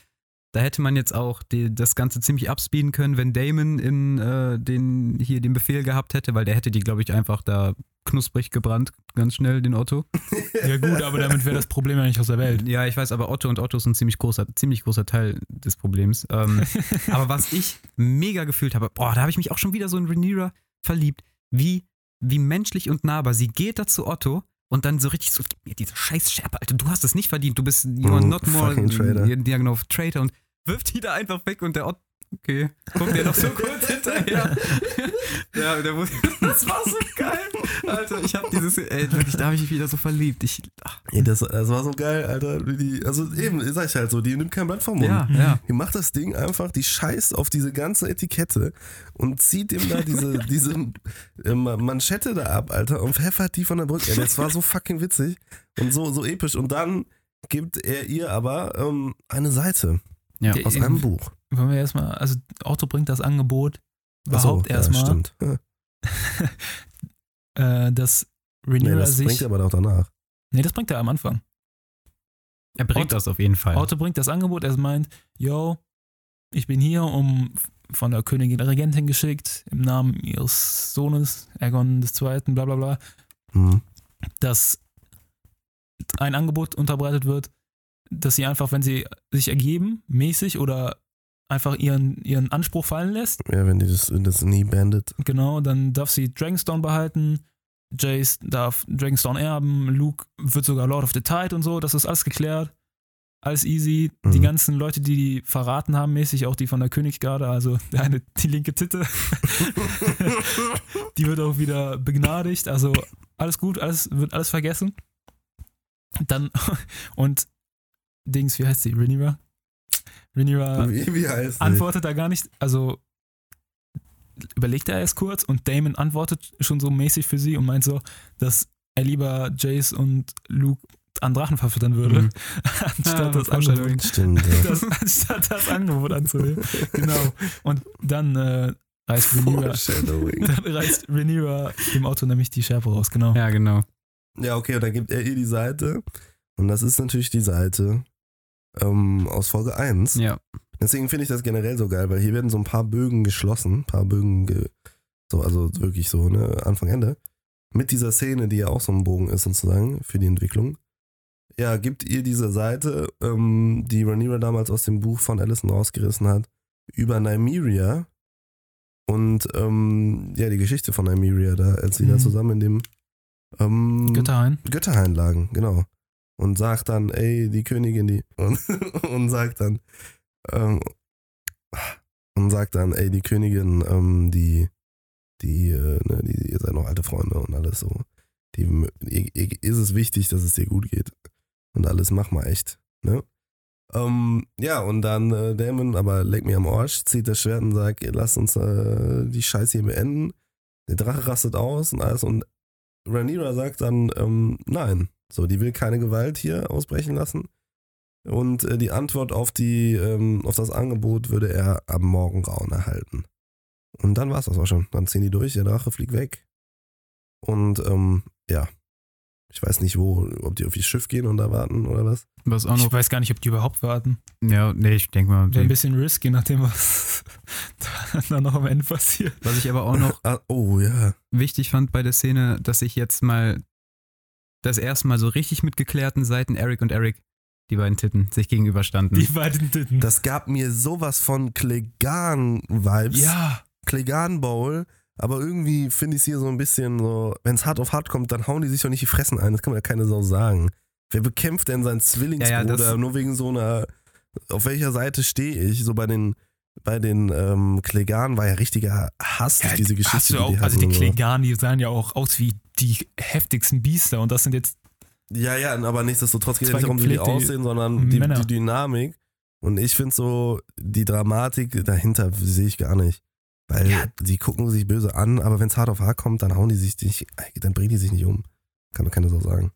da hätte man jetzt auch die, das Ganze ziemlich abspeeden können, wenn Damon in äh, den, hier den Befehl gehabt hätte, weil der hätte die, glaube ich, einfach da knusprig gebrannt, ganz schnell, den Otto. Ja gut, aber damit wäre das Problem ja nicht aus der Welt. Ja, ich weiß, aber Otto und Otto ist ein ziemlich großer, ziemlich großer Teil des Problems. Ähm, aber was ich mega gefühlt habe, boah, da habe ich mich auch schon wieder so in Rhaenyra verliebt, wie, wie menschlich und nahbar. Sie geht da zu Otto und dann so richtig so, gib mir diese scheiß Schärpe, Alter, du hast es nicht verdient, du bist, you are Mm, not more, traitor. ja, genau, Traitor und wirft die da einfach weg. Und der Otto, okay, kommt der noch so kurz hinterher. ja, der muss, das war so geil, Alter, ich habe dieses, ey, wirklich, da habe ich mich wieder so verliebt. Ich, Ey, das, das war so geil, Alter. Wie die, also eben, sag ich halt so, die nimmt kein Blatt vom Mund. ja, ja. Die macht das Ding einfach, die scheißt auf diese ganze Etikette und zieht ihm da diese, diese äh, Manschette da ab, Alter, und pfeffert die von der Brücke. Ey, das war so fucking witzig und so, so episch. Und dann gibt er ihr aber ähm, eine Seite Ja. Aus einem Buch. Wollen wir erstmal, also Otto bringt das Angebot Ach so, überhaupt ja, erstmal, stimmt. Äh, dass Nee, Rhaenyra das sich. bringt er aber auch danach. nee, das bringt er am Anfang. Er bringt Otto- das auf jeden Fall. Otto bringt das Angebot, er meint, yo, ich bin hier, um von der Königin der Regentin geschickt, im Namen ihres Sohnes, Aegon II., bla bla bla, Hm. dass ein Angebot unterbreitet wird, dass sie einfach, wenn sie sich ergeben, mäßig oder einfach ihren, ihren Anspruch fallen lässt, Ja, wenn die das, das nie bandet. genau, dann darf sie Dragonstone behalten, Jace darf Dragonstone erben, Luke wird sogar Lord of the Tide und so, das ist alles geklärt. Alles easy. Die Mhm. ganzen Leute, die die verraten haben, mäßig, auch die von der Königsgarde, also der eine, die linke Titte, die wird auch wieder begnadigt. Also alles gut, alles wird alles vergessen. Dann, und Dings, wie heißt sie? Rhaenyra? Rhaenyra antwortet da gar nicht, also überlegt er erst kurz und Damon antwortet schon so mäßig für sie und meint so, dass er lieber Jace und Luke an Drachen verfüttern würde, Mhm. anstatt, das Foreshadowing. Angebot, Stimmt, ja. das, anstatt das Angebot anzunehmen. genau. Und dann äh, reißt Rhaenyra, dann reißt Rhaenyra dem Auto nämlich die Schärpe raus, genau. Ja, genau. Ja, okay, und dann gibt er ihr die Seite. Und das ist natürlich die Seite ähm, aus Folge 1. Ja. Deswegen finde ich das generell so geil, weil hier werden so ein paar Bögen geschlossen, ein paar Bögen, ge so, also wirklich so, ne, Anfang, Ende. Mit dieser Szene, die ja auch so ein Bogen ist, sozusagen, für die Entwicklung. Ja, gibt ihr diese Seite, ähm, die Rhaenyra damals aus dem Buch von Allison rausgerissen hat, über Nymeria. Und ähm, ja, die Geschichte von Nymeria, da, als sie da Mhm. zusammen in dem ähm, Götterhain. Götterhain lagen, genau. Und sagt dann, ey, die Königin, die. Und, und sagt dann, ähm, und sagt dann, ey, die Königin, ähm, die, die, äh, ne, die, ihr seid noch alte Freunde und alles so. Die, ist es wichtig, dass es dir gut geht. Und alles, mach mal echt, ne? Ähm, ja, und dann äh, Damon, aber leck mir am Arsch, zieht das Schwert und sagt, lass uns äh, die Scheiße hier beenden. Der Drache rastet aus und alles und Rhaenyra sagt dann, ähm, nein. So, die will keine Gewalt hier ausbrechen lassen. Und äh, die Antwort auf, die, ähm, auf das Angebot würde er am Morgengrauen erhalten. Und dann war es das auch schon. Dann ziehen die durch, der Drache fliegt weg. Und ähm, ja, ich weiß nicht, wo, ob die auf ihr Schiff gehen und da warten oder was. Was auch Ich noch. weiß gar nicht, ob die überhaupt warten. Ja, nee, ich denke mal. Wäre ein bisschen risky, nachdem was dann noch am Ende passiert. was ich aber auch noch Ah, oh ja. wichtig fand bei der Szene, dass ich jetzt mal das erste Mal so richtig mit geklärten Seiten Eric und Eric, die beiden Titten, sich gegenüberstanden. Die beiden Titten. Das gab mir sowas von Klegan-Vibes. ja. Klegan Bowl, aber irgendwie finde ich es hier so ein bisschen so, wenn es hart auf hart kommt, dann hauen die sich doch nicht die Fressen ein. Das kann man ja keine Sau sagen. Wer bekämpft denn seinen Zwillingsbruder Ja, ja, nur wegen so einer, auf welcher Seite stehe ich? So bei den, bei den ähm, Klegan war ja richtiger Hass durch diese Geschichte. hast du auch, die also die hatten, so. Klegan, die sahen ja auch aus wie die heftigsten Biester und das sind jetzt Ja, ja, aber nichtsdestotrotz geht es nicht darum, wie die aussehen, sondern die, die Dynamik. Und ich finde so, die Dramatik dahinter sehe ich gar nicht. Weil Ja. die gucken sich böse an, aber wenn es hart auf hart kommt, dann hauen die sich nicht, dann bringen die sich nicht um. Kann mir keiner so sagen.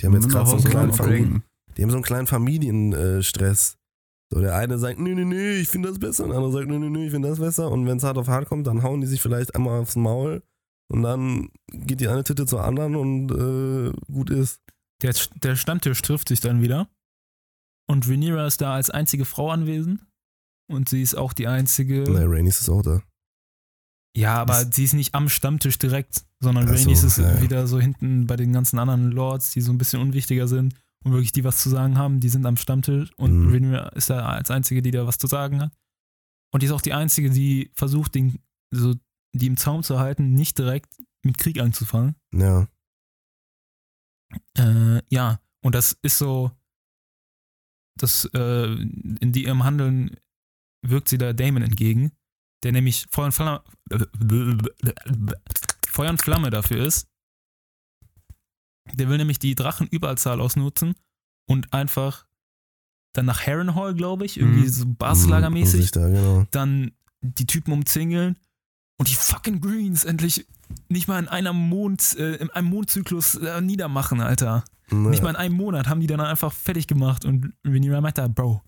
Die haben jetzt gerade so einen kleinen, Familien, die haben so einen kleinen Familienstress. So, der eine sagt, nö, nö, nö, ich finde das besser. Und der andere sagt, nö, nö, nö, ich finde das besser. Und wenn es hart auf hart kommt, dann hauen die sich vielleicht einmal aufs Maul. Und dann geht die eine Titte zur anderen und äh, gut ist. Der, der Stammtisch trifft sich dann wieder. Und Rhaenyra ist da als einzige Frau anwesend. Und sie ist auch die einzige. Na, Rhaenys ist auch da. Ja, aber sie ist nicht am Stammtisch direkt, sondern Ach so, Rhaenys ist ja. wieder so hinten bei den ganzen anderen Lords, die so ein bisschen unwichtiger sind und wirklich die was zu sagen haben, die sind am Stammtisch und Mhm. Rhaenyra ist da als einzige, die da was zu sagen hat. Und die ist auch die einzige, die versucht, den, so, die im Zaum zu halten, nicht direkt mit Krieg anzufangen. Ja. Äh, ja, und das ist so, das, äh, in die ihrem Handeln wirkt sie da Damon entgegen, der nämlich Feuer und Flamme, Feuer und Flamme dafür ist. Der will nämlich die Drachenüberzahl ausnutzen und einfach dann nach Harrenhal, glaube ich, irgendwie Mhm. so Mhm, Baslagermäßig, sich Da, genau. dann die Typen umzingeln und die fucking Greens endlich nicht mal in einer Mond, äh, in einem Mondzyklus äh, niedermachen, Alter. Ne, Nicht mal in einem Monat haben die dann einfach fertig gemacht und Rhaenyra meinte, Bro,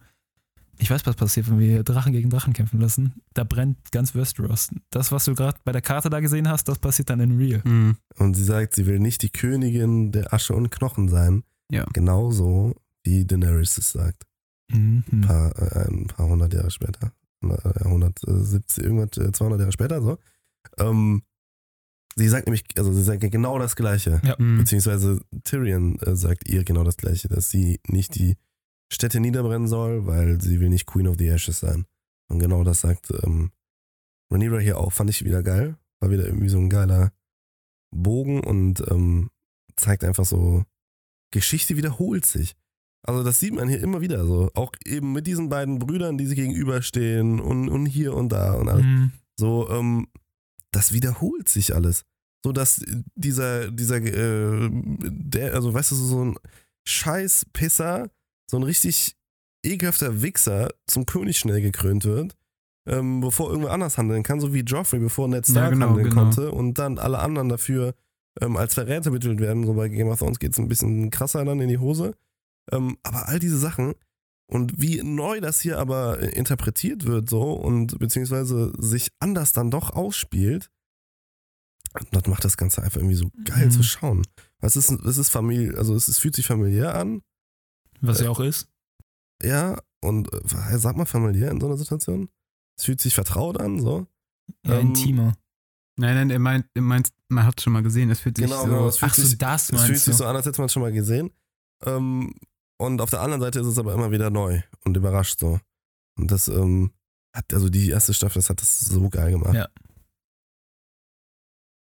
ich weiß, was passiert, wenn wir Drachen gegen Drachen kämpfen lassen. Da brennt ganz Westeros. Das, was du gerade bei der Karte da gesehen hast, das passiert dann in Real. Mhm. Und sie sagt, sie will nicht die Königin der Asche und Knochen sein. Ja. Genauso wie Daenerys es sagt. Mhm. Ein paar, äh, ein paar hundert Jahre später. Äh, 170, irgendwas, äh, 200 Jahre später, so. Ähm, sie sagt nämlich, also sie sagt genau das Gleiche. Ja. Mhm. Beziehungsweise Tyrion äh, sagt ihr genau das Gleiche, dass sie nicht die Städte niederbrennen soll, weil sie will nicht Queen of the Ashes sein. Und genau das sagt ähm, Rhaenyra hier auch. Fand ich wieder geil. War wieder irgendwie so ein geiler Bogen und ähm, zeigt einfach so, Geschichte wiederholt sich. Also das sieht man hier immer wieder so. Auch eben mit diesen beiden Brüdern, die sich gegenüberstehen und, und hier und da und alles. Mhm. So, ähm, das wiederholt sich alles. So dass dieser, dieser, äh, der, also weißt du, so ein scheiß Pisser, so ein richtig ekelhafter Wichser zum König schnell gekrönt wird, ähm, bevor irgendwer anders handeln kann, so wie Joffrey, bevor Ned Ja, Stark genau, handeln genau. konnte und dann alle anderen dafür ähm, als Verräter betitelt werden. So bei Game of Thrones geht es ein bisschen krasser dann in die Hose. Ähm, aber all diese Sachen und wie neu das hier aber äh, interpretiert wird so und beziehungsweise sich anders dann doch ausspielt, das macht das Ganze einfach irgendwie so geil Mhm. zu schauen. Es ist, es ist Familie, also es ist, fühlt sich familiär an, Was ja auch ist. ja, und äh, sag mal familiär in so einer Situation. Es fühlt sich vertraut an, so. Ja, Ähm, intimer. Nein, nein, er meint, er meint, man hat schon mal gesehen, es fühlt sich Genau, so. genau, es fühlt Ach so, sich, das es fühlt meinst sich du. so an, als hätte man es schon mal gesehen. Ähm, und auf der anderen Seite ist es aber immer wieder neu und überrascht so. Und das ähm, hat, also die erste Staffel, das hat das so geil gemacht. Ja.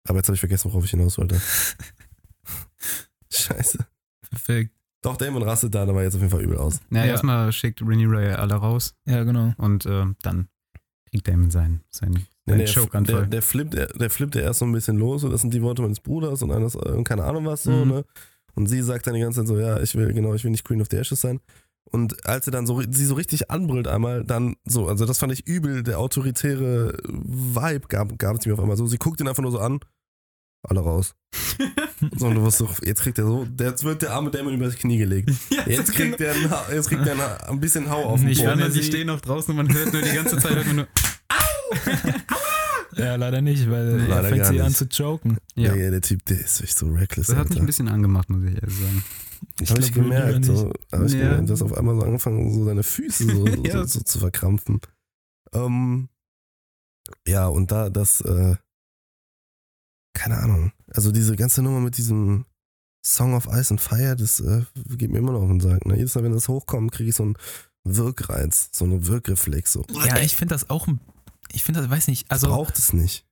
Aber jetzt habe ich vergessen, worauf ich hinaus wollte. Scheiße. Perfekt. Doch, Damon rastet da, aber jetzt auf jeden Fall übel aus. Na, Ja. erstmal schickt Rhaenyra ja alle raus Ja, genau. und äh, dann kriegt Damon seinen, seinen, Nee, seinen der, der, Choke-Anfall. der, flippt, der, der flippt ja erst so ein bisschen los, so, das sind die Worte meines Bruders und eines, äh, und keine Ahnung was so, Mhm. ne? Und sie sagt dann die ganze Zeit so, ja, ich will, genau, ich will nicht Queen of the Ashes sein. Und als sie dann so, sie so richtig anbrüllt einmal, dann so, also das fand ich übel, der autoritäre Vibe gab, gab es mir auf einmal so. Sie guckt ihn einfach nur so an, alle raus. so, und du wirst so, jetzt kriegt er so, jetzt wird der arme Dämon über das Knie gelegt. Jetzt kriegt der ein, Ha- jetzt kriegt der ein, bisschen Hau auf den er die sie- stehen noch draußen und man hört nur die ganze Zeit hört man nur. Ja, leider nicht, weil Nee, er fängt sie an nicht. zu choken. Ja. Ja, ja, der Typ, der ist echt so reckless. das hat mich Alter. ein bisschen angemacht, muss ich ehrlich sagen. Ich habe ich gemerkt, so, hab ich Ja. gemerkt, dass auf einmal so angefangen, so seine Füße so, so, Ja. so, so zu verkrampfen. Ähm, ja, und da das, äh, keine Ahnung, also diese ganze Nummer mit diesem Song of Ice and Fire, das äh, geht mir immer noch auf den Sack. Ne? Jedes Mal, wenn das hochkommt, kriege ich so einen Wirkreiz, so einen Wirkreflex. So. Ja, ich finde das auch, ein- ich finde das, weiß nicht, also, braucht es nicht.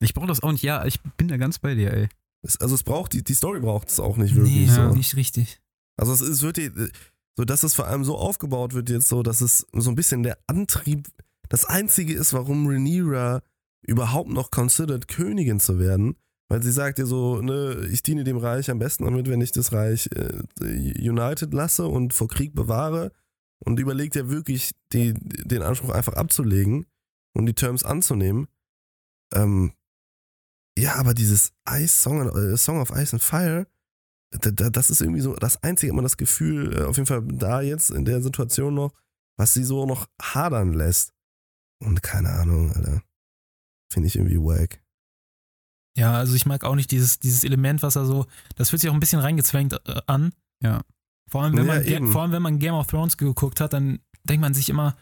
Ich brauche das auch nicht. Ja, ich bin da ganz bei dir, ey. Es, also es braucht, die, die Story braucht es auch nicht wirklich. nee, so. nicht richtig. Also es, es wird dir- so, dass es vor allem so aufgebaut wird jetzt so, dass es so ein bisschen der Antrieb, das einzige ist, warum Rhaenyra überhaupt noch considered Königin zu werden, weil sie sagt ja so, ne, ich diene dem Reich am besten damit, wenn ich das Reich äh, united lasse und vor Krieg bewahre und überlegt ja wirklich, die, den Anspruch einfach abzulegen und die Terms anzunehmen. Ähm, ja, aber dieses Ice Song, äh, Song of Ice and Fire, da, da, das ist irgendwie so das einzige immer das Gefühl, äh, auf jeden Fall da jetzt in der Situation noch, was sie so noch hadern lässt. Und keine Ahnung, Alter. Finde ich irgendwie wack. Ja, also ich mag auch nicht dieses, dieses Element, was er so, das fühlt sich auch ein bisschen reingezwängt äh, an. Ja. Vor allem, wenn Ja, man, eben. vor allem, wenn man Game of Thrones geguckt hat, dann denkt man sich immer,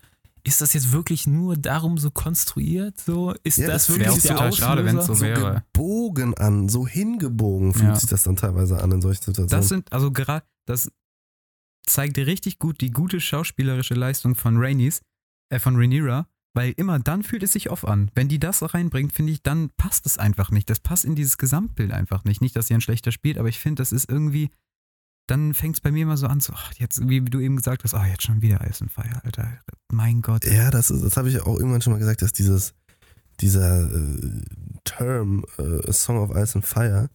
ist das jetzt wirklich nur darum so konstruiert? So, ist Ja, das es fühlt wirklich sich der total schade, wenn's Auslöser? so wäre. gebogen an, so hingebogen fühlt Ja. sich das dann teilweise an in solchen Situationen. Das sind, also gerade, das zeigt richtig gut die gute schauspielerische Leistung von Rhaenys, äh, von Rhaenyra, weil immer dann fühlt es sich off an. Wenn die das reinbringt, finde ich, dann passt es einfach nicht. Das passt in dieses Gesamtbild einfach nicht. Nicht, dass sie ein schlechter spielt, aber ich finde, das ist irgendwie, dann fängt es bei mir immer so an, so, ach, jetzt, wie du eben gesagt hast, ah, jetzt schon wieder Ice and Fire, Alter. Mein Gott. Ja, das, ist- das habe ich auch irgendwann schon mal gesagt, dass dieses, dieser äh, Term äh, Song of Ice and Fire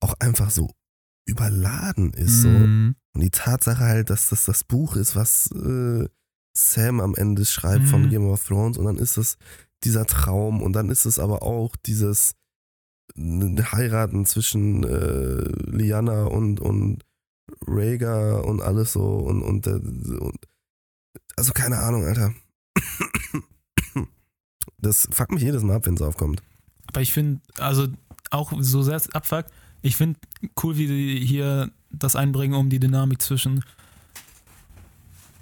auch einfach so überladen ist. So. Mm, Und die Tatsache halt, dass das das Buch ist, was äh, Sam am Ende schreibt Mhm. von Game of Thrones und dann ist es dieser Traum und dann ist es aber auch dieses Heiraten zwischen äh, Liana und, und Rhaegar und alles so und, und, äh, und also keine Ahnung, Alter. Das fuckt mich jedes Mal ab, wenn es aufkommt. Aber ich finde, also auch so sehr es abfuckt, ich finde cool, wie die hier das einbringen, um die Dynamik zwischen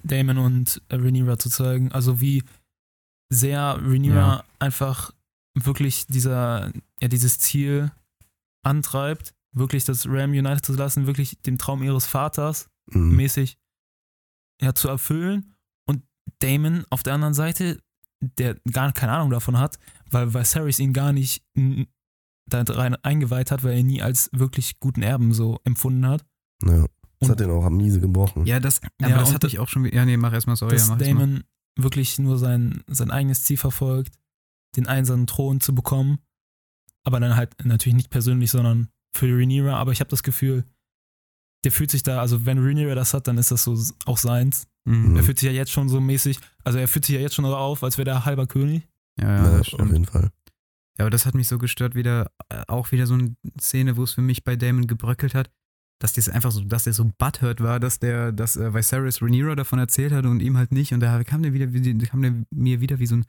Damon und Rhaenyra zu zeigen. Also wie sehr Rhaenyra Ja. einfach wirklich dieser, ja, dieses Ziel antreibt, wirklich das Ram United zu lassen, wirklich den Traum ihres Vaters Mhm. mäßig ja, zu erfüllen. Und Damon auf der anderen Seite, der gar keine Ahnung davon hat, weil Viserys ihn gar nicht da rein eingeweiht hat, weil er ihn nie als wirklich guten Erben so empfunden hat. Ja. Das Und- hat den auch am Miese gebrochen. ja, das, aber Ja, das hatte ich auch schon wieder. Ja, nee, mach erstmal, sorry, dass ja, mach erst mal. Damon wirklich nur sein, sein eigenes Ziel verfolgt, den einsamen Thron zu bekommen. Aber dann halt natürlich nicht persönlich, sondern für Rhaenyra. Aber ich habe das Gefühl, der fühlt sich da, also wenn Rhaenyra das hat, dann ist das so auch seins. Mhm. Er fühlt sich ja jetzt schon so mäßig, also er fühlt sich ja jetzt schon so auf, als wäre der halber König. Ja, ja, Ja, das auf jeden Fall. Ja, aber das hat mich so gestört, wieder, äh, auch wieder so eine Szene, wo es für mich bei Damon gebröckelt hat, dass das einfach so, dass er so butthurt war, dass der, dass äh, Viserys Rhaenyra davon erzählt hat und ihm halt nicht. Und da kam der wieder, wie- kam der mir wieder wie so ein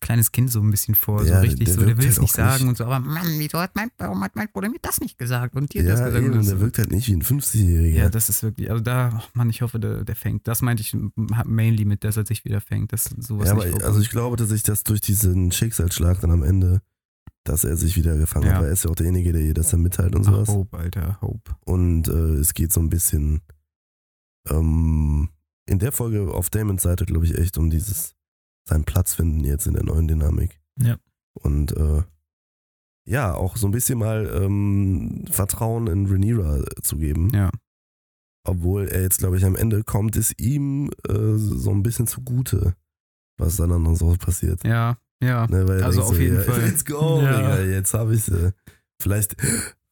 kleines Kind so ein bisschen vor, so Ja, richtig der so, der will es halt nicht sagen nicht- und so, aber Mann, wieso hat mein, warum hat mein Bruder mir das nicht gesagt und dir das Ja, gesagt? eben, Und das- der wirkt halt nicht wie ein 50-Jähriger. ja, das ist wirklich, also da, oh Mann, ich hoffe, der, der fängt. Das meinte ich mainly mit, dass er sich wieder fängt, dass sowas Ja, aber vorkommt. also ich glaube, dass sich das durch diesen Schicksalsschlag dann am Ende, dass er sich wieder gefangen Ja. hat, weil er ist ja auch derjenige, der ihr das dann mitteilt und Ach, sowas. Hope, Alter, Hope. Und äh, es geht so ein bisschen ähm, in der Folge auf Damons Seite, glaube ich, echt um dieses seinen Platz finden jetzt in der neuen Dynamik. Ja. Und äh, ja, auch so ein bisschen mal ähm, Vertrauen in Rhaenyra zu geben. Ja. Obwohl er jetzt, glaube ich, am Ende kommt es ihm äh, so ein bisschen zugute, was dann noch so passiert. Ja, ja. Ne, Also auf so, jeden ja, Fall. Let's go, Ja. Digga, jetzt habe ich sie. Vielleicht,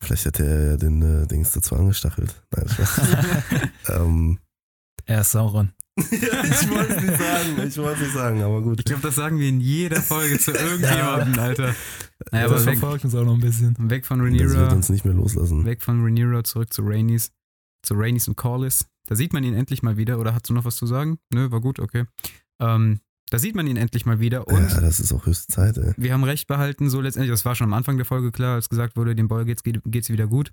vielleicht hat er ja den äh, Dings dazu angestachelt. Nein, ähm, Er ist Sauron. Ich wollte es nicht sagen, ich wollte es nicht sagen, aber gut. Ich glaube, das sagen wir in jeder Folge zu irgendjemandem, Alter. Naja, das aber weg, verfolgt uns auch noch ein bisschen. weg von Das wird Rhaenyra, uns nicht mehr loslassen. weg von Rhaenyra zurück zu Rhaenys, zu Rhaenys und Corlys. Da sieht man ihn endlich mal wieder. Oder hast du noch was zu sagen? Nö, war gut, okay. Ähm, da sieht man ihn endlich mal wieder und ja, das ist auch höchste Zeit, ey. wir haben recht behalten, so letztendlich, das war schon am Anfang der Folge klar, als gesagt wurde, dem Boy geht's, geht, geht's wieder gut.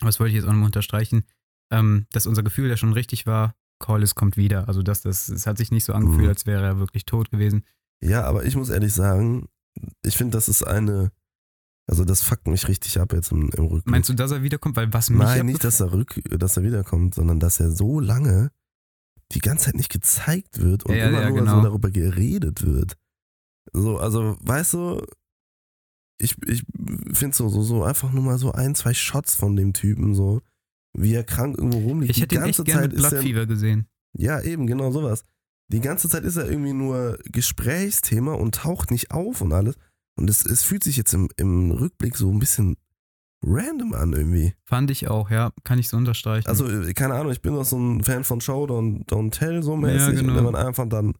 Aber das wollte ich jetzt auch nochmal unterstreichen, ähm, dass unser Gefühl ja schon richtig war, Corlys kommt wieder. Also das, das, es hat sich nicht so angefühlt, Mhm. als wäre er wirklich tot gewesen. Ja, aber ich muss ehrlich sagen, ich finde, das ist eine, also das fuckt mich richtig ab jetzt im, im Rückblick. Meinst du, dass er wiederkommt? Weil was mich Nein, nicht, dass er rück, dass er wiederkommt, sondern dass er so lange die ganze Zeit nicht gezeigt wird und ja, immer ja, nur genau. so darüber geredet wird. So, also, weißt du, ich, ich finde so, so, so einfach nur mal so ein, zwei Shots von dem Typen, so, wie er krank irgendwo rumliegt. Ich hätte die ihn echt ganze gerne Zeit mit Blood gesehen. ja, eben, genau sowas. Die ganze Zeit ist er irgendwie nur Gesprächsthema und taucht nicht auf und alles. Und es, es fühlt sich jetzt im, im Rückblick so ein bisschen random an irgendwie. Fand ich auch, ja. Kann ich so unterstreichen. Also, äh, keine Ahnung, ich bin auch so ein Fan von Show, Don't, don't Tell so mäßig. Ja, genau. Wenn man einfach dann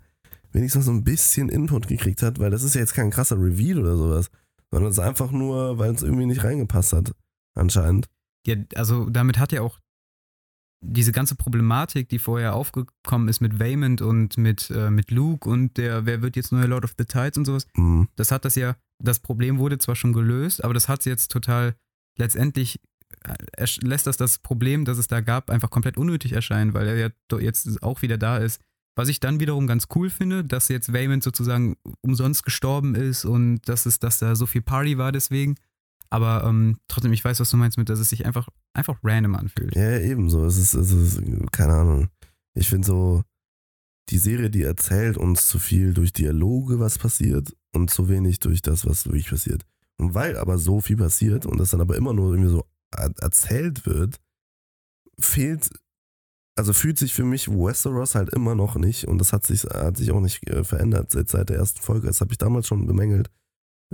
wenigstens so ein bisschen Input gekriegt hat, weil das ist ja jetzt kein krasser Reveal oder sowas, sondern es ist einfach nur, weil es irgendwie nicht reingepasst hat, anscheinend. Ja, also damit hat ja auch diese ganze Problematik, die vorher aufgekommen ist mit Waymond und mit, äh, mit Luke und der, wer wird jetzt neuer Lord of the Tides und sowas, Mhm. das hat das ja, das Problem wurde zwar schon gelöst, aber das hat jetzt total, letztendlich äh, lässt das das Problem, das es da gab, einfach komplett unnötig erscheinen, weil er ja jetzt auch wieder da ist. Was ich dann wiederum ganz cool finde, dass jetzt Waymond sozusagen umsonst gestorben ist und dass es, dass da so viel Party war deswegen. Aber ähm, trotzdem, ich weiß, was du meinst mit, dass es sich einfach, einfach random anfühlt. Ja, ebenso. Es ist, es ist, keine Ahnung. Ich finde so, die Serie, die erzählt uns zu viel durch Dialoge, was passiert, und zu wenig durch das, was wirklich passiert. Und weil aber so viel passiert und das dann aber immer nur irgendwie so er- erzählt wird, fehlt, also fühlt sich für mich Westeros halt immer noch nicht, und das hat sich, hat sich auch nicht äh, verändert seit, seit der ersten Folge. Das habe ich damals schon bemängelt.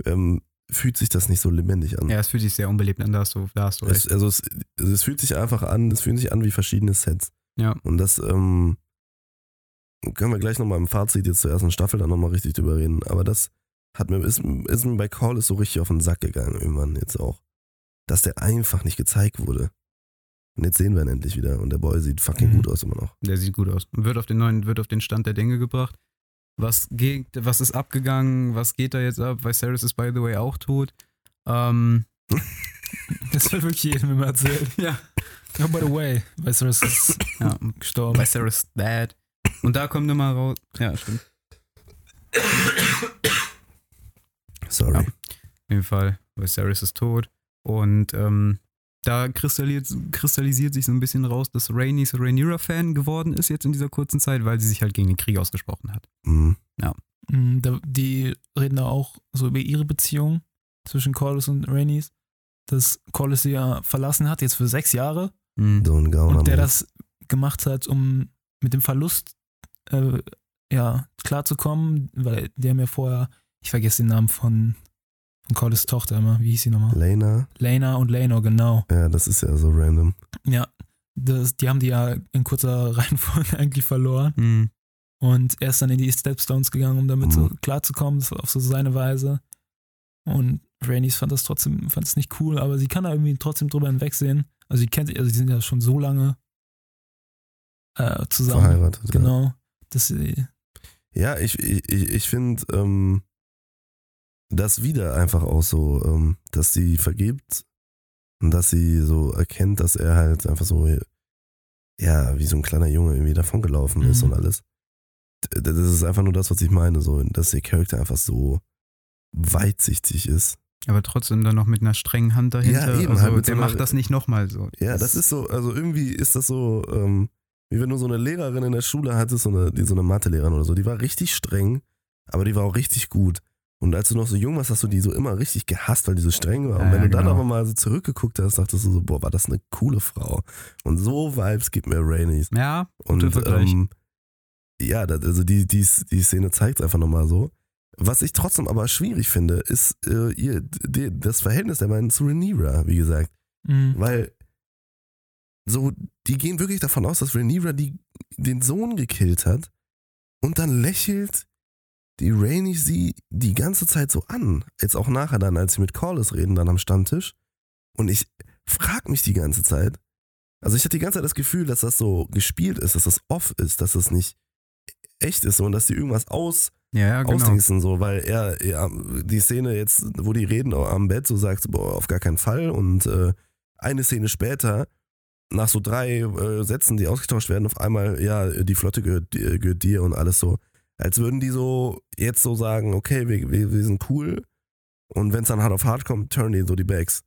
Ähm, fühlt sich das nicht so lebendig an. Ja, es fühlt sich sehr unbelebt an, da hast du, da hast du recht. Es, also es, es fühlt sich einfach an, es fühlt sich an wie verschiedene Sets. Ja. Und das ähm, können wir gleich nochmal im Fazit jetzt zur ersten Staffel dann nochmal richtig drüber reden. Aber das hat mir, ist, ist mir bei Call ist so richtig auf den Sack gegangen irgendwann jetzt auch. Dass der einfach nicht gezeigt wurde. Und jetzt sehen wir ihn endlich wieder. Und der Boy sieht fucking Mhm. gut aus immer noch. Der sieht gut aus. Wird auf den neuen, wird auf den Stand der Dinge gebracht. Was geht, was ist abgegangen? Was geht da jetzt ab? Weil Varys ist by the way auch tot. Ähm, Das wird wirklich jedem immer erzählt. ja. Oh, by the way, du, das ist ja. gestorben. Varys Dad. Und da kommt nochmal raus. Ja, stimmt. Sorry. Ja. Auf jeden Fall. Viserys ist tot. Und ähm, da kristallisiert, kristallisiert sich so ein bisschen raus, dass Rhaenys Rhaenyra-Fan geworden ist jetzt in dieser kurzen Zeit, weil sie sich halt gegen den Krieg ausgesprochen hat. Mhm. Mm, da- Die reden da auch so über ihre Beziehung zwischen Corlys und Rhaenys, dass Corlys sie ja verlassen hat, jetzt für sechs Jahre, Mhm. So ein Gauner. und der das gemacht hat, um mit dem Verlust äh, ja, klarzukommen, weil die haben ja vorher, ich vergesse den Namen von, Corlys Tochter immer, wie hieß sie nochmal? Lena, Lena und Lenor, genau. ja, das ist ja so random. Ja, das, die haben die ja in kurzer Reihenfolge eigentlich verloren. Mhm. Und er ist dann in die Stepstones gegangen, um damit so Mhm. klarzukommen, das war auf so seine Weise. Und Rhaenys fand das trotzdem, fand es nicht cool, aber sie kann da irgendwie trotzdem drüber hinwegsehen. Also sie kennt, also die sind ja schon so lange äh, zusammen. Verheiratet. Ja. Genau. Dass sie, Ja, ich, ich, ich- ich finde ähm, das wieder einfach auch so, ähm, dass sie vergibt und dass sie so erkennt, dass er halt einfach so, ja, wie so ein kleiner Junge irgendwie davongelaufen ist Mhm. und alles. Das ist einfach nur das, was ich meine, so, dass der Charakter einfach so weitsichtig ist. Aber trotzdem dann noch mit einer strengen Hand dahinter. Ja, eben, also halt der so einer- macht das nicht nochmal so. Ja, das ist so, also irgendwie ist das so, ähm, wie wenn du so eine Lehrerin in der Schule hattest, so eine, die, so eine Mathelehrerin oder so, die war richtig streng, aber die war auch richtig gut. Und als du noch so jung warst, hast du die so immer richtig gehasst, weil die so streng war. Und Ja, wenn du dann genau. aber mal so zurückgeguckt hast, dachtest du so, boah, war das eine coole Frau. Und so Vibes gibt mir Rainys. Ja, Und ähm, ja, also die, die, die Szene zeigt einfach nochmal so. Was ich trotzdem aber schwierig finde, ist äh, ihr, die, das Verhältnis der beiden zu Rhaenyra, wie gesagt. mh, Weil so, die gehen wirklich davon aus, dass Rhaenyra die, den Sohn gekillt hat und dann lächelt die Rainy sie die ganze Zeit so an. Jetzt auch nachher dann, als sie mit Corlys reden, dann am Stammtisch. Und ich frag mich die ganze Zeit, also ich hatte die ganze Zeit das Gefühl, dass das so gespielt ist, dass das off ist, dass das nicht echt ist und dass die irgendwas aus ja, ja, genau. so, weil er, er, die Szene jetzt, wo die reden am Bett, so sagt, boah, auf gar keinen Fall. Und äh, eine Szene später, nach so drei äh, Sätzen, die ausgetauscht werden, auf einmal, ja, die Flotte gehört, dir- gehört dir und alles so. Als würden die so jetzt so sagen, okay, wir, wir, wir sind cool. Und wenn es dann hart auf hart kommt, turn die so die Bags.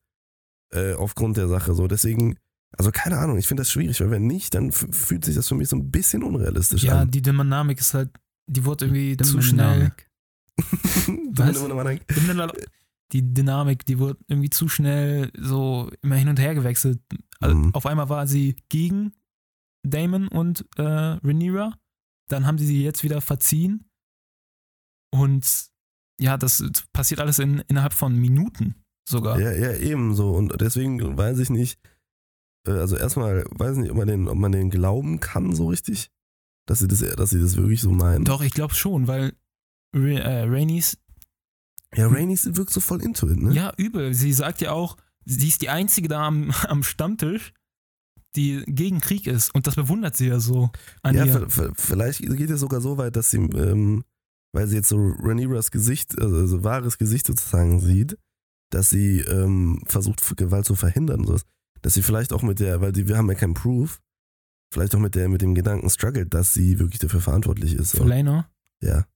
Äh, aufgrund der Sache so. Deswegen, also keine Ahnung, ich finde das schwierig, weil wenn nicht, dann fühlt sich das für mich so ein bisschen unrealistisch ja, an. die Dynamik ist halt, die wurde irgendwie zu schnell. Die Dynamik, die wurde irgendwie zu schnell so immer hin und her gewechselt. Also Mhm. Auf einmal war sie gegen Damon und äh, Rhaenyra. Dann haben sie sie jetzt wieder verziehen. Und ja, das passiert alles in, innerhalb von Minuten. sogar. Ja, ja, ebenso. Und deswegen weiß ich nicht, äh, also erstmal weiß ich nicht, ob man den, ob man den glauben kann so richtig, dass sie das, dass sie das wirklich so meinen. Doch, ich glaube schon, weil äh, Rhaenys, Ja, Rainy wirkt so voll into it, ne? ja, übel. Sie sagt ja auch, sie ist die Einzige da am, am Stammtisch, die gegen Krieg ist. Und das bewundert sie ja so an Ja, ihr. vielleicht geht es sogar so weit, dass sie, ähm, weil sie jetzt so Rhaenyras Gesicht, also, also wahres Gesicht sozusagen sieht, dass sie ähm, versucht, Gewalt zu verhindern und sowas. Dass sie vielleicht auch mit der, weil die, wir haben ja keinen Proof, vielleicht auch mit der, mit dem Gedanken struggelt, dass sie wirklich dafür verantwortlich ist. So. Lena. Ja.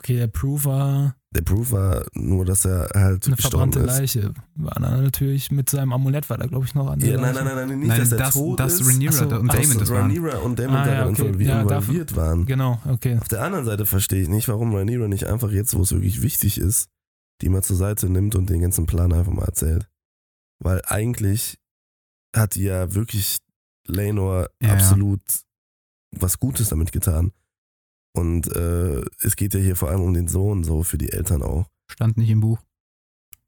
Okay, der Proof war Der Proof war nur, dass er halt eine verbrannte ist. Leiche. War dann natürlich mit seinem Amulett, war da, glaube ich, noch an der Ja, nein, Leiche. nein, nein, nein, nicht, Nein, dass er das, tot das ist. Rhaenyra so, und ach so, Damon das waren. Rhaenyra und Damon Ah, ja, okay. involviert, Ja, involviert waren. Genau, okay. Auf der anderen Seite verstehe ich nicht, warum Rhaenyra nicht einfach jetzt, wo es wirklich wichtig ist, die mal zur Seite nimmt und den ganzen Plan einfach mal erzählt. Weil eigentlich hat die ja wirklich Lenor ja. absolut was Gutes damit getan. Und äh, es geht ja hier vor allem um den Sohn, so für die Eltern auch. Stand nicht im Buch.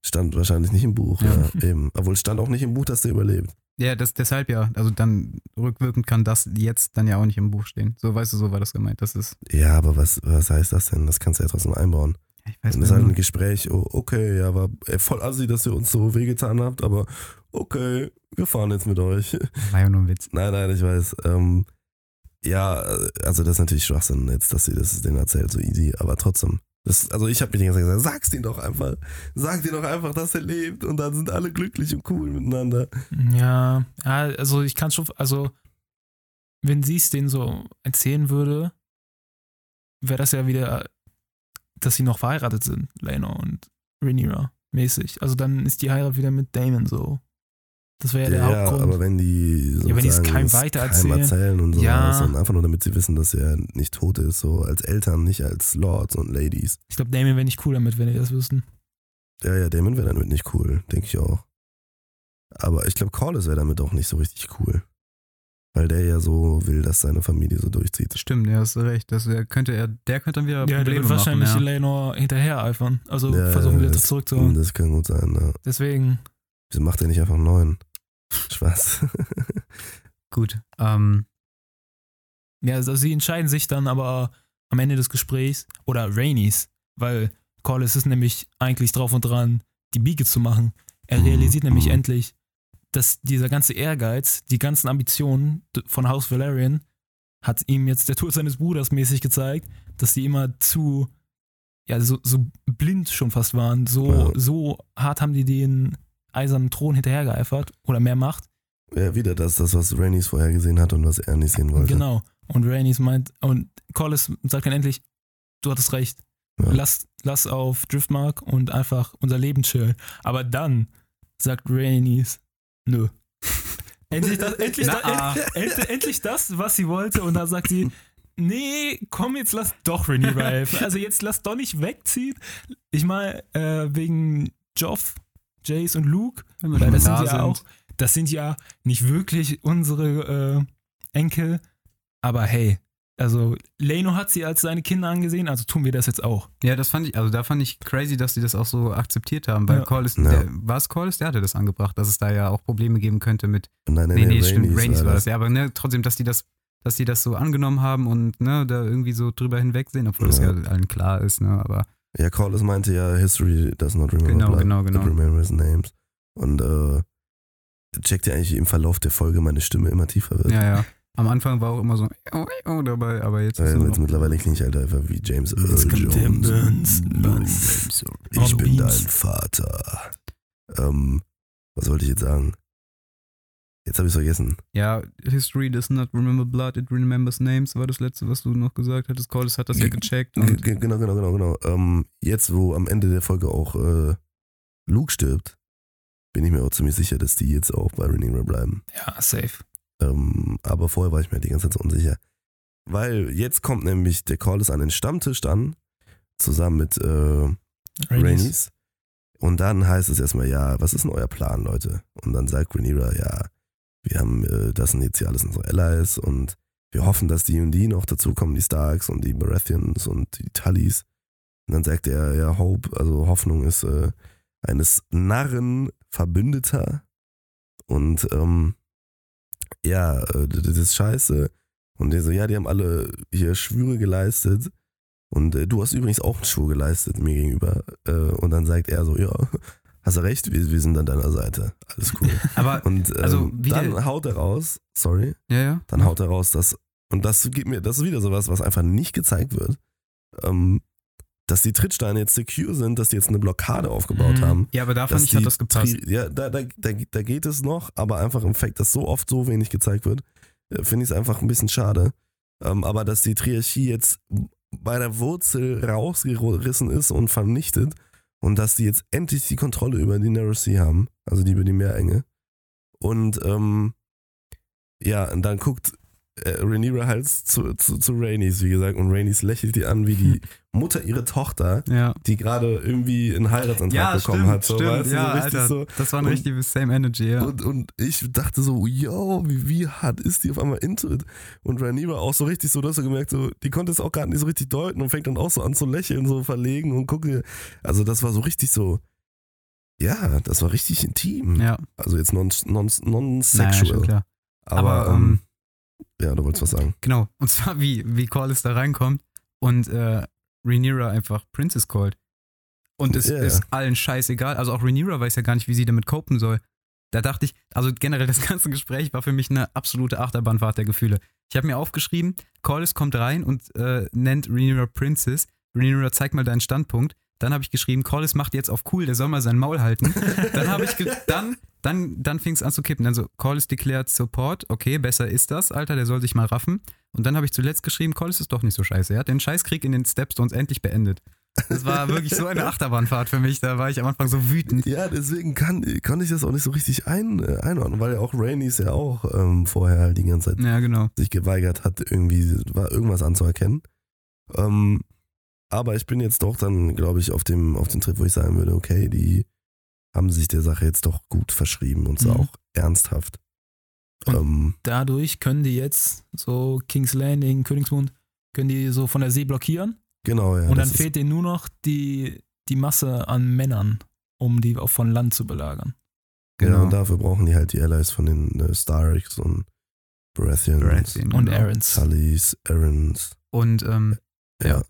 Stand wahrscheinlich nicht im Buch, Ja. ja, eben. Obwohl es stand auch nicht im Buch, dass der überlebt. Ja, das, deshalb ja. Also dann rückwirkend kann das jetzt dann ja auch nicht im Buch stehen. So, weißt du, so war das gemeint. Das ist, Ja, aber was, was heißt das denn? Das kannst du ja trotzdem einbauen. ich weiß Das ist halt ein. Gespräch, oh, okay, ja, war ey, voll assi, dass ihr uns so wehgetan habt, aber okay, wir fahren jetzt mit euch. War ja nur ein Witz. nein, nein, ich weiß. Ähm, ja, also das ist natürlich Schwachsinn jetzt, dass sie das denen erzählt, so easy, aber trotzdem. Das, also ich habe mir die ganze Zeit gesagt, sag's denen doch einfach. Sag dir doch einfach, dass er lebt und dann sind alle glücklich und cool miteinander. Ja, also ich kann schon, also wenn sie es denen so erzählen würde, wäre das ja wieder, dass sie noch verheiratet sind, Lena und Rhaenyra, mäßig. Also dann ist die Heirat wieder mit Damon so. Das wäre ja der Ja, Hauptgrund. aber wenn die Ja, wenn die es keinem es weitererzählen. keinem erzählen und sowas Ja. und einfach nur damit sie wissen, dass er nicht tot ist, so als Eltern, nicht als Lords und Ladies. ich glaube, Damon wäre nicht cool damit, wenn die das wüssten. Ja, ja, Damon wäre damit nicht cool, denke ich auch. Aber ich glaube, Corlys wäre damit auch nicht so richtig cool. Weil der ja so will, dass seine Familie so durchzieht. Stimmt, ja, hast du recht. Das könnte er, der könnte dann wieder Ja, der Probleme wird wahrscheinlich machen. Ja. Lenor hinterher eifern. Also Ja, versuchen wieder das- zurückzuholen. Das kann gut sein, ja. Deswegen, Wieso macht er nicht einfach einen neuen? Spaß. Gut. Ähm, ja, also sie entscheiden sich dann aber am Ende des Gesprächs, oder Rainys, weil Corlys ist nämlich eigentlich drauf und dran, die Biege zu machen. Er Mhm, realisiert nämlich mhm. endlich, dass dieser ganze Ehrgeiz, die ganzen Ambitionen von House Valerian, hat ihm jetzt der Tod seines Bruders mäßig gezeigt, dass die immer zu, ja, so, so blind schon fast waren. So, Ja. so hart haben die den eisernen Thron hinterhergeeifert oder mehr Macht. ja, wieder das, das, was Rhaenys vorher gesehen hat und was er nicht sehen wollte. Genau. Und Rhaenys meint, und Corlys sagt dann endlich, du hattest recht. Ja. Lass, lass auf Driftmark und einfach unser Leben chillen. Aber dann sagt Rhaenys, nö. endlich das, endlich, das, Na, end, end, endlich das, was sie wollte. Und dann sagt sie, nee, komm, jetzt lass doch Rhaenyra helfen. Also jetzt lass doch nicht wegziehen. Ich meine, äh, wegen Joff, Jace und Luke, wenn wir das da sind ja auch, das sind ja nicht wirklich unsere äh, Enkel, aber hey, also Leno hat sie als seine Kinder angesehen, also tun wir das jetzt auch. Ja, das fand ich, also da fand ich crazy, dass die das auch so akzeptiert haben, weil Ja. Corlys, Ja. der, war es Corlys, der hatte das angebracht, dass es da ja auch Probleme geben könnte mit, Nein, nein, nee, nein, nee, stimmt, Rhaenys war das, ja, aber ne, trotzdem, dass die das, dass die das so angenommen haben und ne, da irgendwie so drüber hinwegsehen, obwohl das Ja. ja allen klar ist, ne, aber Ja, Corlys meinte ja, History does not remember Genau, blood, genau, genau. remembers names. Und äh, checkt ja eigentlich im Verlauf der Folge meine Stimme immer tiefer wird. ja, ja. Am Anfang war auch immer so oh, oh, dabei, aber jetzt nur jetzt mittlerweile klinge ich halt einfach wie James Earl Jetzt kommt der Jones. Burns. Burns. Ich bin dein Vater. Ähm, was wollte ich jetzt sagen? Jetzt habe ich vergessen. Ja, History does not remember blood, it remembers names, war das letzte, was du noch gesagt hattest. Corlys hat das ja Ge- gecheckt genau, genau, genau, genau. Ähm, jetzt, wo am Ende der Folge auch äh, Luke stirbt, bin ich mir auch ziemlich sicher, dass die jetzt auch bei Rhaenyra bleiben. Ja, safe. Ähm, aber vorher war ich mir die ganze Zeit so unsicher. Weil jetzt kommt nämlich der Corlys an den Stammtisch dann, zusammen mit äh. Rhaenys. Und dann heißt es erstmal, ja, was ist denn euer Plan, Leute? Und dann sagt Rhaenyra, ja, wir haben, äh, das sind jetzt hier alles unsere Allies und wir hoffen, dass die und die noch dazukommen, die Starks und die Baratheons und die Tullys. Und dann sagt er, ja, Hope, also Hoffnung ist äh, eines Narren Verbündeter. Und ähm, ja, äh, das ist scheiße. Und der so, ja, die haben alle hier Schwüre geleistet. Und äh, du hast übrigens auch einen Schwur geleistet mir gegenüber. Äh, und dann sagt er so, ja, hast du recht, wir, wir sind an deiner Seite. Alles cool. Aber, Und ähm, Also, dann der- haut er raus, sorry, ja, ja. dann haut er raus, dass, und das gibt mir, das ist wieder sowas, was einfach nicht gezeigt wird, ähm, dass die Trittsteine jetzt secure sind, dass die jetzt eine Blockade aufgebaut Mhm. haben. Ja, aber da fand ich, hat das gepasst. Ja, da, da, da, da geht es noch, aber einfach im Fact, dass so oft so wenig gezeigt wird, äh, finde ich es einfach ein bisschen schade. Ähm, aber dass die Triarchie jetzt bei der Wurzel rausgerissen ist und vernichtet und dass die jetzt endlich die Kontrolle über die Narrow Sea haben, also die über die Meerenge. Und ähm, ja, und dann guckt äh, Rhaenyra halt zu, zu, zu Rhaenys, wie gesagt, und Rhaenys lächelt die an wie die Mutter ihre Tochter, Ja. die gerade irgendwie einen Heiratsantrag Ja, bekommen stimmt, hat. So, stimmt. weißt ja, so richtig Alter, so. das war ein richtiges Same Energy, ja. Und, und ich dachte so, yo, wie, wie hart ist die auf einmal into it? Und Rhaenyra auch so richtig so, dass du gemerkt, so, die konnte es auch gar nicht so richtig deuten und fängt dann auch so an zu lächeln, so verlegen und gucke. Also das war so richtig so, ja, das war richtig intim. ja. Also jetzt non, non, Naja, non-sexual. schon klar. aber, Aber, ähm, ähm, ja, du wolltest was sagen. Genau. Und zwar, wie, wie Corlys da reinkommt und äh, Rhaenyra einfach Princess callt. Und es ja. ist allen scheißegal. Also auch Rhaenyra weiß ja gar nicht, wie sie damit copen soll. Da dachte ich, also generell das ganze Gespräch war für mich eine absolute Achterbahnfahrt der Gefühle. Ich habe mir aufgeschrieben, Corlys kommt rein und äh, nennt Rhaenyra Princess. Rhaenyra, zeig mal deinen Standpunkt. Dann habe ich geschrieben, Corlys macht jetzt auf cool, der soll mal sein Maul halten. dann habe ich, dann, dann, dann fing es an zu kippen. Dann so, Corlys declared Support, okay, besser ist das, Alter, der soll sich mal raffen. Und dann habe ich zuletzt geschrieben, Corlys ist doch nicht so scheiße. Er hat den Scheißkrieg in den Stepstones endlich beendet. Das war wirklich so eine Achterbahnfahrt für mich. Da war ich am Anfang so wütend. Ja, deswegen kann, konnte ich das auch nicht so richtig ein, äh, einordnen, weil ja auch Rhaenys ja auch ähm, vorher halt die ganze Zeit Ja, genau. sich geweigert hat, irgendwie war irgendwas anzuerkennen. Ähm, aber ich bin jetzt doch dann, glaube ich, auf dem, auf dem Trip, wo ich sagen würde, okay, die haben sich der Sache jetzt doch gut verschrieben und so Mhm. auch ernsthaft. Und- Ähm, Dadurch können die jetzt so King's Landing, Königsmund, können die so von der See blockieren. genau, ja. und dann fehlt denen nur noch die, die Masse an Männern, um die auch von Land zu belagern. Ja, Genau. und dafür brauchen die halt die Allies von den äh, Starks und Baratheons, Baratheon, Und genau. Aarons. Tullys, Aarons. Und, ähm, Ja.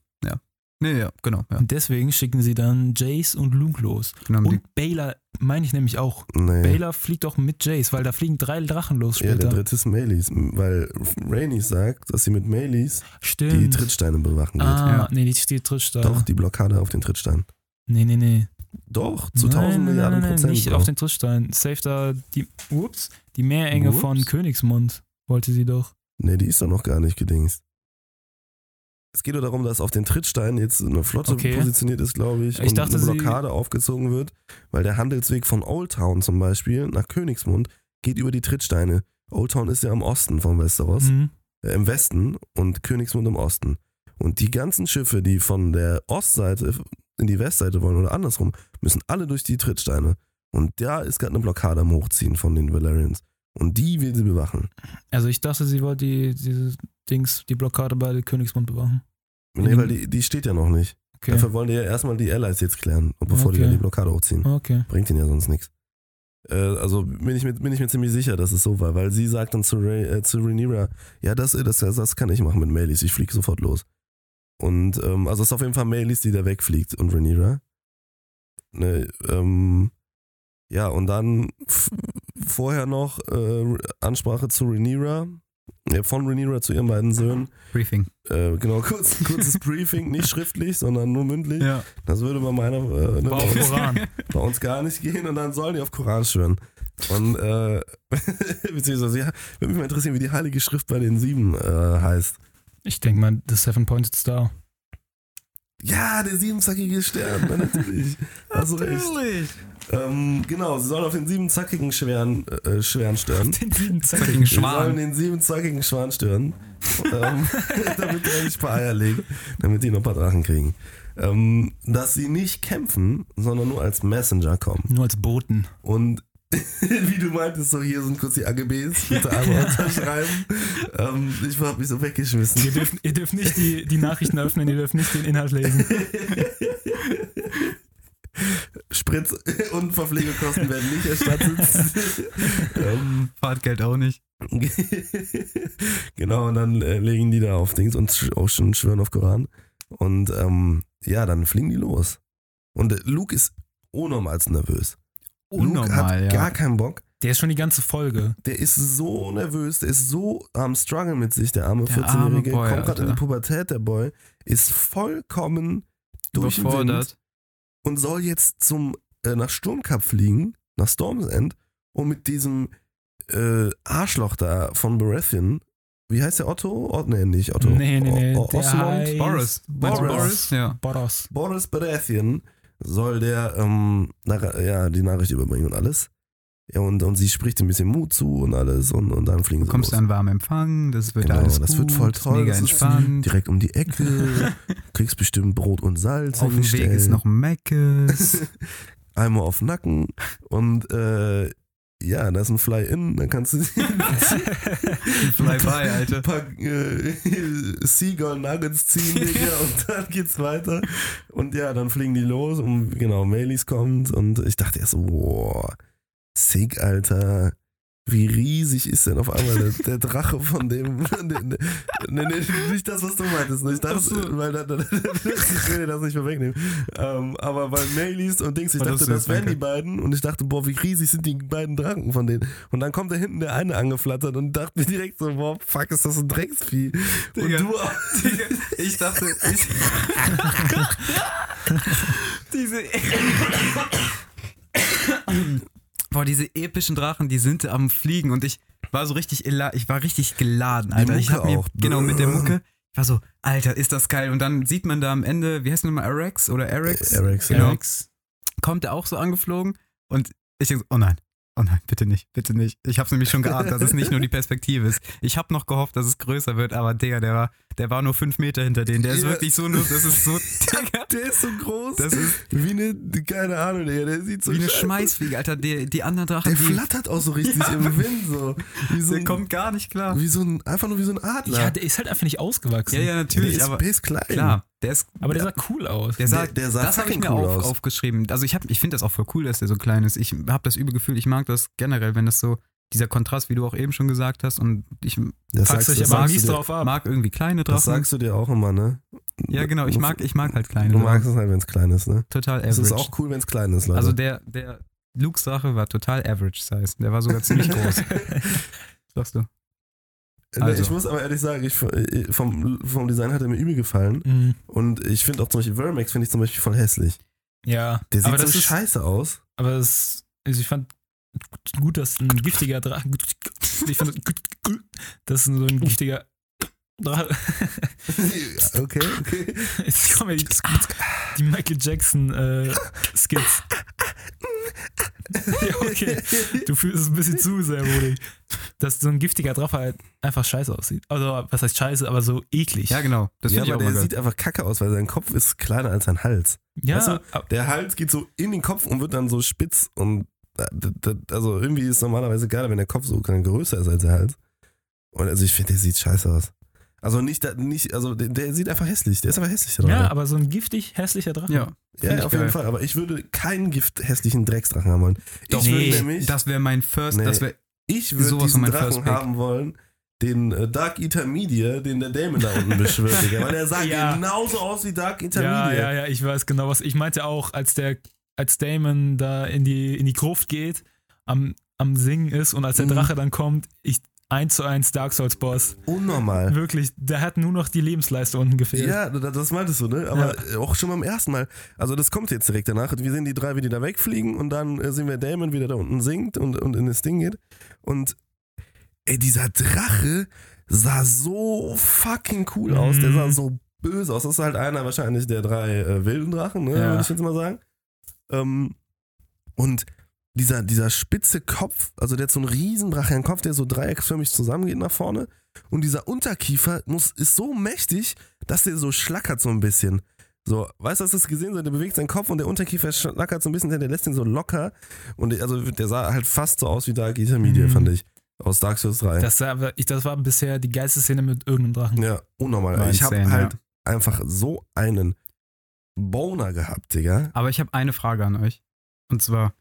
Nee, ja, genau. Ja. Und deswegen schicken sie dann Jace und Luke los. genau die, Und Baylor meine ich nämlich auch. Nee. Baylor fliegt doch mit Jace, weil da fliegen drei Drachen los Ja, der später. dritte ist Meleys, weil Rhaenys sagt, dass sie mit die Stimmt. Trittsteine bewachen wird. ah, Ja. nee, die, die Trittsteine. Doch, die Blockade auf den Trittstein. Nee, nee, nee. Doch, zu nein, 1000 nein, Milliarden nein, nein, Prozent. Nicht auf den Trittstein. Safe da die, ups, die Meerenge Ups. von Königsmund wollte sie doch. Nee, die ist doch noch gar nicht gedingst. Es geht nur darum, dass auf den Trittsteinen jetzt eine Flotte Okay. positioniert ist, glaube ich, Ich und dachte, eine Blockade aufgezogen wird, weil der Handelsweg von Old Town zum Beispiel nach Königsmund geht über die Trittsteine. Old Town ist ja im Osten von Westeros, Mhm. äh, im Westen und Königsmund im Osten. Und die ganzen Schiffe, die von der Ostseite in die Westseite wollen oder andersrum, müssen alle durch die Trittsteine. Und da ist gerade eine Blockade am Hochziehen von den Valerians. Und die will sie bewachen. Also ich dachte, sie wollte die, diese Dings, die Blockade bei Königsmund bewachen. Nee, Mhm. weil die, die steht ja noch nicht. Okay. Dafür wollen die ja erstmal die Allies jetzt klären, bevor die Okay. dann die Blockade hochziehen. Okay. Bringt ihnen ja sonst nichts. Äh, also bin ich, mir, bin ich mir ziemlich sicher, dass es so war, weil sie sagt dann zu, Ray, äh, zu Rhaenyra, ja, das, das, das kann ich machen mit Melis, ich fliege sofort los. Und ähm, also es ist auf jeden Fall Melis, die da wegfliegt und Rhaenyra. Ne, ähm, ja, und dann vorher noch äh, Ansprache zu Rhaenyra, von Rhaenyra zu ihren beiden Söhnen. Briefing. Äh, genau, kurz, kurzes Briefing, nicht schriftlich, sondern nur mündlich. Ja. Das würde bei meiner äh, ne, bei, uns, bei uns gar nicht gehen und dann sollen die auf Koran schwören. Und äh, beziehungsweise, ja, würde mich mal interessieren, wie die Heilige Schrift bei den sieben äh, heißt. Ich denke mal, The Seven Pointed Star. Ja, der siebenzackige Stern, na, natürlich. Du recht. Ähm, genau, sie sollen auf den siebenzackigen schweren, äh, schweren stören. Den sieben Zackigen Sie sollen Schwan. den siebenzackigen Schwan stören, ähm, damit er nicht ein paar Eier legt, damit die noch ein paar Drachen kriegen. Ähm, dass sie nicht kämpfen, sondern nur als Messenger kommen. Nur als Boten. Und wie du meintest, so hier sind kurz die AGBs, bitte einmal unterschreiben. ähm, ich hab mich so weggeschmissen. Ihr dürft, ihr dürft nicht die, die Nachrichten öffnen, ihr dürft nicht den Inhalt lesen. Sprit und Verpflegekosten werden nicht erstattet. ähm, Fahrtgeld auch nicht. genau, und dann äh, legen die da auf Dings und auch schon schwören auf Koran. Und ähm, ja, dann fliegen die los. Und äh, Luke ist unnormal nervös. Luke hat Unnormal, ja. gar keinen Bock. Der ist schon die ganze Folge. Der ist so nervös, der ist so am Struggle mit sich, der arme Der arme 14-Jährige. Boy, Kommt gerade in die. Pubertät, der Boy. Ist vollkommen durch den Wind Überfordert. und soll jetzt zum äh, nach Sturmcup fliegen, nach Storm's End, um mit diesem äh, Arschloch da von Baratheon, wie heißt der Otto? Otto nee, nicht Otto. Nee, nee, nee. O O der Osmond? heißt Boris. Du Boris. Boris? Ja. Boros. Boris Baratheon soll der ähm, nach, ja, die Nachricht überbringen und alles. Ja, und, und sie spricht ein bisschen Mut zu und alles und, und dann fliegen Du sie kommst los. an warmen Empfang, das wird Genau, alles das gut, wird voll toll, mega entspannt. Direkt um die Ecke, kriegst bestimmt Brot und Salz Auf dem Weg ist noch Meckes. Einmal auf Nacken und äh, ja, da ist ein Fly-In, dann kannst du Fly-by, Alter. ein paar äh, Seagull Nuggets ziehen, Digga, und dann geht's weiter. Und ja, dann fliegen die los und genau, Maileys kommt und ich dachte erst so, boah, Sig, Alter. Wie riesig ist denn auf einmal der, der Drache von dem. Nee, nee, nee, nicht das, was du meintest. ne? Ich dachte, Ach so. weil da, da, ich will dir das nicht mehr wegnehmen. Ähm, aber bei Maileys und Dings, ich das dachte, ist das wären die beiden. Und ich dachte, boah, wie riesig sind die beiden Drachen von denen. Und dann kommt da hinten der eine angeflattert und dachte mir direkt so, boah, fuck, ist das ein Drecksvieh. Digga. Und du auch. Digga, ich dachte, ich. diese. Boah, diese epischen Drachen, die sind am Fliegen und ich war so richtig, ich war richtig geladen, Alter. ich Mucke hab mir, auch. genau, mit der Mucke. Ich war so, Alter, ist das geil. Und dann sieht man da am Ende, wie heißt der nochmal, Arex oder Arex? Arex, genau. ja. Kommt der auch so angeflogen und ich denk so, oh nein. Oh nein, bitte nicht, bitte nicht. Ich hab's nämlich schon geahnt, dass es nicht nur die Perspektive ist. Ich hab noch gehofft, dass es größer wird, aber Digga, der war, der war nur fünf Meter hinter denen. Der ist Ja. wirklich so nur, das ist so, Digga, Der ist so groß. das ist wie eine, keine Ahnung, Digga, der sieht so wie eine Schmeißfliege, Alter. Die, die anderen Drachen, Der die, flattert auch so richtig im Wind, so. Wie so der ein, kommt gar nicht klar. wie so ein, einfach nur wie so ein Adler. Ja, der ist halt einfach nicht ausgewachsen. Ja, ja, der natürlich, ist aber klein. klar, der ist, Aber der sah cool aus. der sah, der- der sah das habe ich mir cool auf, aus. aufgeschrieben. Also ich, hab- ich finde das auch voll cool, dass der so klein ist. Ich habe das üble Gefühl, ich mag das generell, wenn das so, dieser Kontrast, wie du auch eben schon gesagt hast, und ich Das dich das aber mies du drauf ab. mag irgendwie kleine Das Drachen. sagst du dir auch immer, ne? Ja, genau, ich Du- mag, ich mag halt kleine Du Drachen. magst es halt, wenn es klein ist, ne? Total Es average. ist auch cool, wenn es klein ist, Leute. also der, der Lukes Drache war total average size. Der war sogar ziemlich groß. Sagst du? Nee, also. Ich muss aber ehrlich sagen, ich, vom, vom Design hat er mir übel gefallen. Mhm. Und ich finde auch zum Beispiel Vermex finde ich zum Beispiel voll hässlich. Ja, Der sieht aber das so ist, scheiße aus. aber das, also ich fand gut, dass ein giftiger Drache, ich fand das ist so ein giftiger Drache. okay, okay. Jetzt kommen ja die, die Michael Jackson äh, Skits. ja, okay. Du fühlst es ein bisschen zu sehr, Brudi. Dass so ein giftiger Drache halt einfach scheiße aussieht. Also, was heißt scheiße, aber so eklig. Ja, genau. Das ja, finde ich aber der geil. sieht einfach kacke aus, weil sein Kopf ist kleiner als sein Hals. ja Weißt du, Der Hals geht so in den Kopf und wird dann so spitz und also irgendwie ist es normalerweise geiler, wenn der Kopf so größer ist als der Hals. Und also ich finde, der sieht scheiße aus. Also nicht, nicht also der, der sieht einfach hässlich. Der ist einfach hässlich. Der ja, Drache. aber so ein giftig hässlicher Drache. ja, ja, auf jeden geil. Fall. Aber ich würde keinen Gift hässlichen Drecksdrachen haben wollen. Doch, ich nee, würde nämlich, das wäre mein First, Nee. das wäre ich würde sowas diesen Drachen haben wollen, den äh, Dark Eater Media, den der Damon da unten beschwört, Digga. Weil der sah Ja. genauso aus wie Dark Eater Ja, Media. ja, ja, ich weiß genau, was ich meinte auch, als der, als Damon da in die, in die Gruft geht, am, am Singen ist und als der Mhm. Drache dann kommt, ich eins zu eins Dark Souls Boss. Unnormal. Wirklich, der hat nur noch die Lebensleiste unten gefehlt. Ja, da- das meintest du, ne? Aber auch schon beim ersten Mal. Also das kommt jetzt direkt danach. Wir sehen die drei, wie die da wegfliegen und dann äh, sehen wir Damon, wie der da unten singt und, und in das Ding geht. Und ey, dieser Drache sah so fucking cool aus. Der Mhm. sah so böse aus. Das ist halt einer wahrscheinlich der drei äh, wilden Drachen, ne? Ja. Würde ich jetzt mal sagen. Ähm, und dieser, dieser spitze Kopf, also der hat so einen riesen Kopf, der so dreiecksförmig zusammengeht nach vorne. Und dieser Unterkiefer muss, ist so mächtig, dass der so schlackert so ein bisschen. So, weißt du, hast du das gesehen? So, der bewegt seinen Kopf und der Unterkiefer schlackert so ein bisschen, der lässt den so locker. Und der, also der sah halt fast so aus wie Dark Eater Media, Mhm. fand ich. Aus Dark Souls 3. Das, war, ich, das war bisher die geilste Szene mit irgendeinem Drachen. ja, unnormal. Ich habe halt einfach so einen Boner gehabt, Digga. Aber ich habe eine Frage an euch. Und zwar,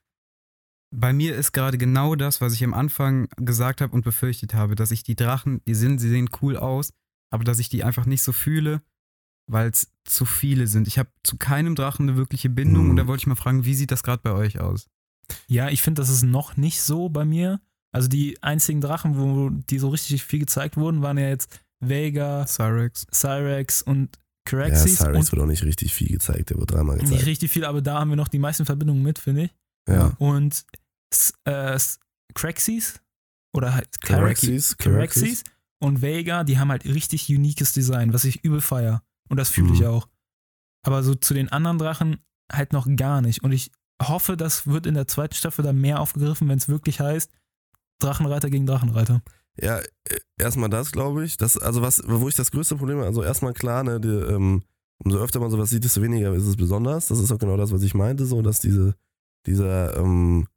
bei mir ist gerade genau das, was ich am Anfang gesagt habe und befürchtet habe, dass ich die Drachen, die sind, sie sehen cool aus, aber dass ich die einfach nicht so fühle, weil es zu viele sind. Ich habe zu keinem Drachen eine wirkliche Bindung Hm. und da wollte ich mal fragen, wie sieht das gerade bei euch aus? Ja, ich finde, das ist noch nicht so bei mir. Also die einzigen Drachen, wo die so richtig viel gezeigt wurden, waren ja jetzt Vega, Cyrex. Cyrex und Ja, Caraxes. Cyrix und wird auch nicht richtig viel gezeigt, der wird dreimal nicht gezeigt. richtig viel, aber da haben wir noch die meisten Verbindungen mit, finde ich. Ja. Und äh, S- Craxes oder halt Caraxes Caraxes, Caraxes und Vega, die haben halt richtig uniques Design, was ich übel feier. Und das fühle ich Mhm. auch. Aber so zu den anderen Drachen halt noch gar nicht. Und ich hoffe, das wird in der zweiten Staffel dann mehr aufgegriffen, wenn es wirklich heißt, Drachenreiter gegen Drachenreiter. Ja, äh, erstmal das, glaube ich. Das, also was, wo ich das größte Problem habe, also erstmal klar, ne, die, ähm, umso öfter man sowas sieht, desto weniger ist es besonders. Das ist auch genau das, was ich meinte, so, dass diese, dieser ähm,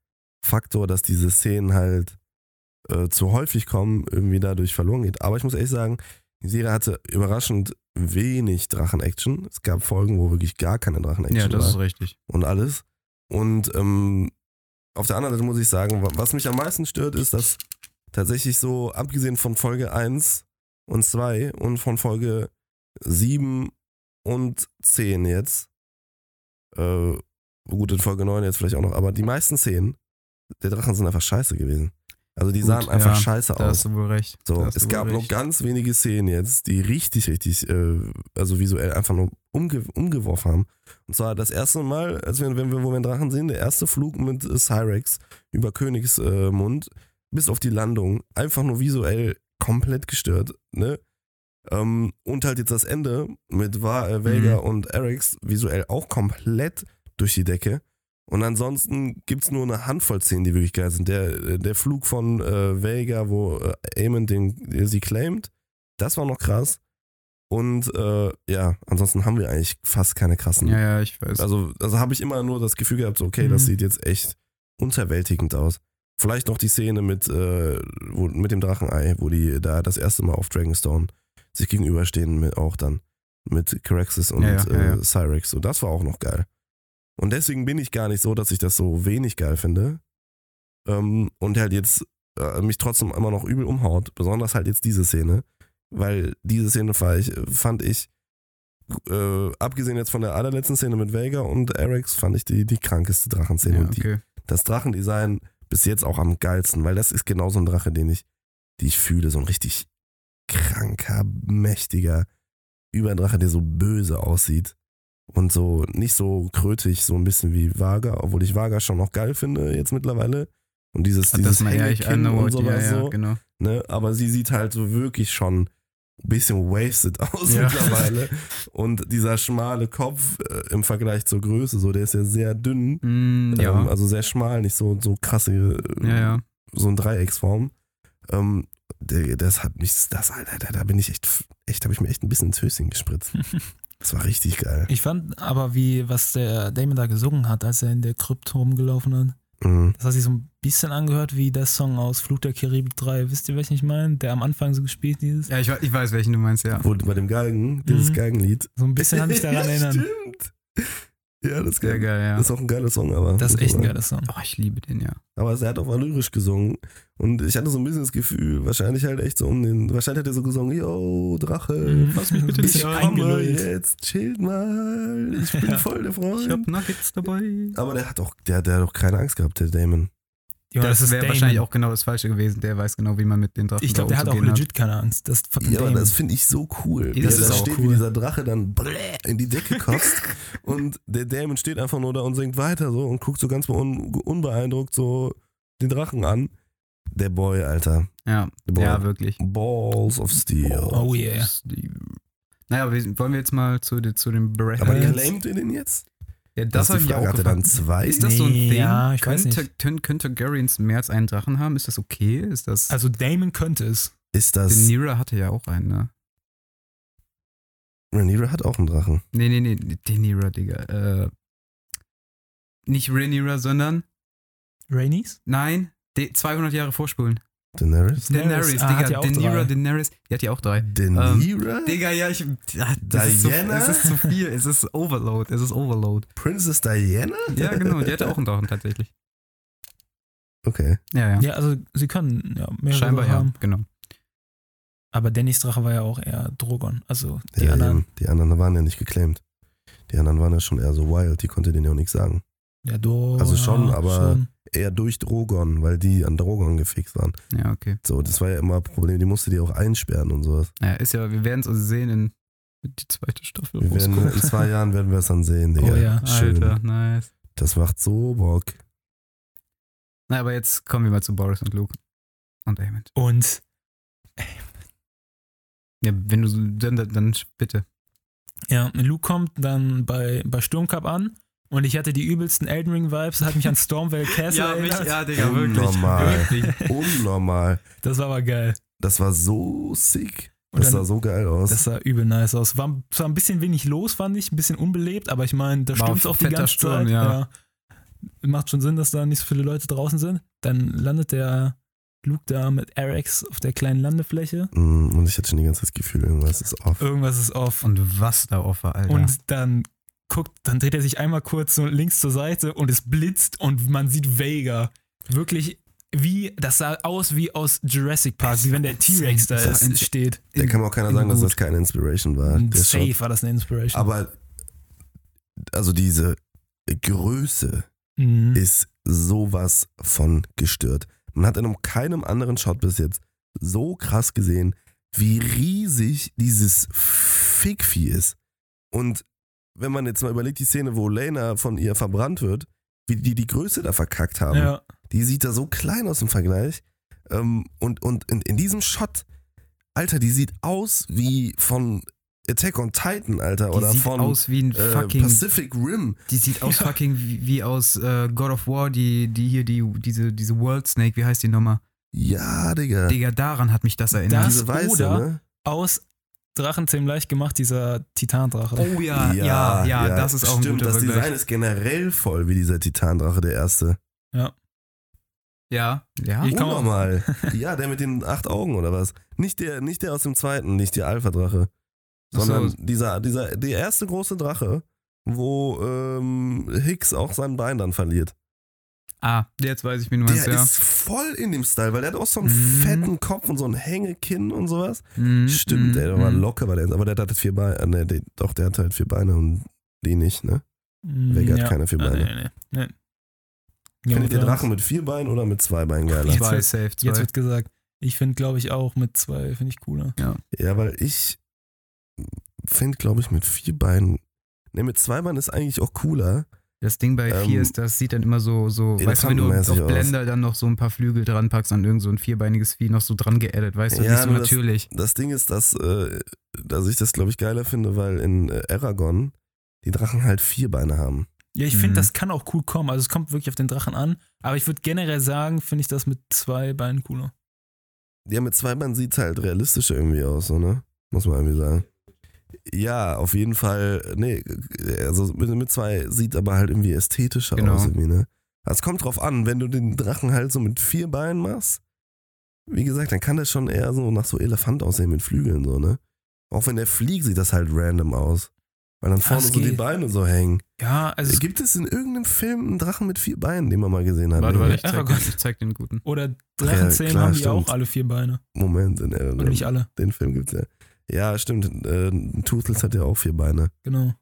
Faktor, dass diese Szenen halt äh, zu häufig kommen, irgendwie dadurch verloren geht. Aber ich muss ehrlich sagen, die Serie hatte überraschend wenig Drachen-Action. Es gab Folgen, wo wirklich gar keine Drachen-Action Ja, das war ist richtig. und alles. Und ähm, auf der anderen Seite muss ich sagen, wa- was mich am meisten stört, ist, dass tatsächlich so, abgesehen von Folge 1 und 2 und von Folge 7 und 10 jetzt, äh, gut, in Folge 9 jetzt vielleicht auch noch, aber die meisten Szenen der Drachen sind einfach scheiße gewesen. Also die Gut, sahen einfach ja, scheiße Da aus. hast du wohl recht. So, Da es gab recht. noch ganz wenige Szenen jetzt, die richtig, richtig, äh, also visuell einfach nur umge umgeworfen haben. Und zwar das erste Mal, als wir, wenn wir, wo wir einen Drachen sehen, der erste Flug mit äh, Cyrex über Königsmund äh, bis auf die Landung, einfach nur visuell komplett gestört, ne? Ähm, und halt jetzt das Ende mit Va äh, Vega Mhm. und Erics visuell auch komplett durch die Decke. Und ansonsten gibt es nur eine Handvoll Szenen, die wirklich geil sind. Der, der Flug von äh, Vega, wo äh, Eamon den, den sie claimt, das war noch krass. Und äh, ja, ansonsten haben wir eigentlich fast keine krassen. Ja, ja, ich weiß. Also, also habe ich immer nur das Gefühl gehabt, so, okay, das Mhm. sieht jetzt echt unterwältigend aus. Vielleicht noch die Szene mit, äh, wo, mit dem Drachenei, wo die da das erste Mal auf Dragonstone sich gegenüberstehen, mit, auch dann mit Caraxes und Ja, ja, ja, ja. Äh, Cyrex. So, das war auch noch geil. Und deswegen bin ich gar nicht so, dass ich das so wenig geil finde. Ähm, und halt jetzt äh, mich trotzdem immer noch übel umhaut. Besonders halt jetzt diese Szene. Weil diese Szene fand ich, fand ich äh, abgesehen jetzt von der allerletzten Szene mit Vega und Erics, fand ich die, die krankeste Drachenszene. ja, Und die, okay. das Drachendesign bis jetzt auch am geilsten, weil das ist genau so ein Drache, den ich, die ich fühle. So ein richtig kranker, mächtiger Überdrache, der so böse aussieht. Und so nicht so krötig, so ein bisschen wie Vaga, obwohl ich Vaga schon noch geil finde jetzt mittlerweile. Und dieses, Und dieses das mal Hängekinn und sowas ja, ja, so. genau. Ne? Aber sie sieht halt so wirklich schon bisschen wasted aus Ja. mittlerweile. Und dieser schmale Kopf äh, im Vergleich zur Größe, so der ist ja sehr dünn. Mm, ja. Ähm, also sehr schmal, nicht so, so krasse, äh, ja, so ein Dreiecksform. Ähm, der, das hat mich, das, Alter, da, da bin ich echt, echt, habe ich mir echt ein bisschen ins Höschen gespritzt. Das war richtig geil. Ich fand aber, wie, was der Damon da gesungen hat, als er in der Krypto rumgelaufen hat, Mhm. das hat sich so ein bisschen angehört wie der Song aus Fluch der Karibik 3. Wisst ihr, welchen ich meine? Der am Anfang so gespielt dieses. Ja, ich, ich weiß, welchen du meinst, ja. Wo, bei dem Galgen, dieses Mhm. Galgenlied. So ein bisschen hat mich daran ja, erinnert. Stimmt. Ja, das ist Sehr geil. geil, ja. Das ist auch ein geiler Song, aber. Das ist echt ein geiler Song. Oh, ich liebe den, ja. Aber er hat auch mal lyrisch gesungen. Und ich hatte so ein bisschen das Gefühl, wahrscheinlich halt echt so um den. Wahrscheinlich hat er so gesungen: Yo, Drache, Mhm, Lass mich bitte ich nicht komme jetzt, chillt mal. Ich bin Ja. voll der Freund. Ich hab Nuggets dabei. aber der hat auch, der, der hat auch keine Angst gehabt, der Damon. Junge, das ist wäre wahrscheinlich auch genau das Falsche gewesen. Der weiß genau, wie man mit den Drachen Ich glaube, der hat auch legit keine Angst. Das Ja, aber das finde ich so cool. Wie Das er ist da auch steht, cool. wie dieser Drache dann in die Decke kotzt. und der Damon steht einfach nur da und singt weiter so und guckt so ganz un unbeeindruckt so den Drachen an. Der Boy, Alter. Ja, Der Boy. ja, wirklich. Balls of Steel. Oh yeah. Die- Naja, wollen wir jetzt mal zu, de- zu dem Breath Aber claimt ihr den jetzt? Ja, Das, das habe ist ich auch dann zwei? Ist das so ein Nee, ja, ich weiß könnte, Können, könnte Garians mehr als einen Drachen haben? Ist das okay? Ist das. Also Damon könnte es. ist das. Nira hatte ja auch einen, ne? Rhaenyra hat auch einen Drachen. Nee, nee, nee, Denira, Digga. Äh, nicht Rhaenyra, sondern. Rainies? Nein, de 200 Jahre vorspulen. Daenerys? Daenerys, ah, hat Digga, ja auch Daenerys, drei. Daenerys, die hat ja auch drei. Daenerys? Digga, ja, ich. Ja, das ist so, Diana? es ist zu viel. Es ist Overload. Es ist Overload. Princess Diana? Ja, genau. Die hatte auch einen Drachen tatsächlich. Okay. Ja, ja. Ja, also sie können ja mehrere Scheinbar ja. haben. Genau. Aber Dannys Drache war ja auch eher Drogon. Also die ja, anderen. eben. die anderen waren ja nicht geclaimed. Die anderen waren ja schon eher so wild, die konnte denen ja auch nichts sagen. Ja, do, Also schon, aber- schon. Eher durch Drogon, weil die an Drogon gefixt waren. Ja, okay. So, das war ja immer ein Problem, die musste die auch einsperren und sowas. Naja, ist ja, wir werden es also sehen in die zweite Staffel. Wir werden, in zwei Jahren werden wir es dann sehen, Digga. Oh ja. Schön. Alter, nice. Das macht so Bock. Na, aber jetzt kommen wir mal zu Boris und Luke. Und Eamon. Und Ja, wenn du so, dann, dann, dann bitte. ja, Luke kommt dann bei, bei Sturmcup an und ich hatte die übelsten Elden Ring Vibes, hat mich an Stormvale Castle erinnert. ja, Unnormal. Wirklich. Unnormal. Das war aber geil. Das war so sick. Und Das dann- sah so geil aus. Das sah übel nice aus. War zwar ein bisschen wenig los, fand ich, ein bisschen unbelebt, aber ich meine, da War stürmt auch die ganze Sturm, Zeit. ja. Macht schon Sinn, dass da nicht so viele Leute draußen sind. Dann landet der Luke da mit Arex auf der kleinen Landefläche. Mm, Und ich hatte schon die ganze Zeit das Gefühl, irgendwas ist off. Irgendwas ist off. Und was da off war, Alter. Und dann guckt, dann dreht er sich einmal kurz so links zur Seite und es blitzt und man sieht Vega. Wirklich wie, das sah aus wie aus Jurassic Park, wie wenn der T-Rex da ist, steht. Da kann mir auch keiner sagen, dass das keine Inspiration war. Der Safe Shot. war das eine Inspiration. Aber also diese Größe Mhm. ist sowas von gestört. Man hat in keinem anderen Shot bis jetzt so krass gesehen, wie riesig dieses Fickvieh ist. Und wenn man jetzt mal überlegt, die Szene, wo Lena von ihr verbrannt wird, wie die die Größe da verkackt haben, ja. die sieht da so klein aus im Vergleich. Ähm, und und in, in diesem Shot, Alter, die sieht aus wie von Attack on Titan, Alter, die oder sieht von aus wie ein äh, fucking. Pacific Rim. die sieht aus Ja. fucking wie, wie aus äh, God of War, die, die hier, die, diese, diese World Snake, wie heißt die nochmal? Ja, Digga. Digga, daran hat mich das erinnert. Das Diese weiße, oder- ne? Aus Drachenzähm leicht gemacht, dieser Titandrache. Oh ja, ja, ja, das ist auch ein stimmt, guter Das. Design ist generell voll wie dieser Titandrache, der erste. Ja, ja. Ich kann- Unnormal. ja, der mit den acht Augen oder was? Nicht der, nicht der aus dem zweiten, nicht der Alpha-Drache. Ach so. Sondern dieser, dieser, der erste große Drache, wo ähm, Hicks auch sein Bein dann verliert. Ah, jetzt weiß ich, wie du meinst, Der ja. ist voll in dem Style, weil der hat auch so einen Mhm. fetten Kopf und so ein Hängekinn und sowas. Mhm, Stimmt, mhm, der war mhm. locker, war der, aber der hat halt vier Beine. Äh, nee, der, doch, der hat halt vier Beine und die nicht, ne? Mm, Vega hat keine vier Ah, Beine. Nee, nee, nee. nee. Findet ihr Ja, Drachen mit vier Beinen oder mit zwei Beinen geiler? Jetzt Zwei, wird- safe, zwei. Jetzt wird gesagt, ich finde, glaube ich, auch mit zwei finde ich cooler. Ja, weil ich finde, glaube ich, mit vier Beinen. Ne, mit zwei Beinen ist eigentlich auch cooler. Das Ding bei Ähm, vier ist, das sieht dann immer so, so weißt du, wenn du auf elefantenmäßig aus. Blender dann noch so ein paar Flügel dran packst, an irgend so ein vierbeiniges Vieh noch so dran geaddet, weißt du, Ja, nicht so nur das- natürlich. Das Ding ist, dass, äh, dass ich das, glaube ich, geiler finde, weil in äh, Aragon die Drachen halt vier Beine haben. Ja, ich Mhm. finde, das kann auch cool kommen. Also es kommt wirklich auf den Drachen an. Aber ich würde generell sagen, finde ich das mit zwei Beinen cooler. Ja, mit zwei Beinen sieht es halt realistischer irgendwie aus, so, ne? Muss man irgendwie sagen. Ja, auf jeden Fall, nee, also mit, mit zwei sieht aber halt irgendwie ästhetischer Genau. aus irgendwie, ne? Also es kommt drauf an, wenn du den Drachen halt so mit vier Beinen machst, wie gesagt, dann kann der schon eher so nach so Elefant aussehen mit Flügeln, so, ne? Auch wenn der fliegt, sieht das halt random aus. Weil dann vorne Das so die. Beine so hängen. Ja, also Gibt es in irgendeinem Film einen Drachen mit vier Beinen, den man mal gesehen hat? Warte, Nee. warte, ich zeig, dir, ich zeig einen guten. oder Drachenzähmen klar, haben die stimmt. auch alle vier Beine. Moment, in Oder Aragon. nicht alle. Den Film gibt's ja. Ja, stimmt. Äh, Toothless hat ja auch vier Beine. Genau.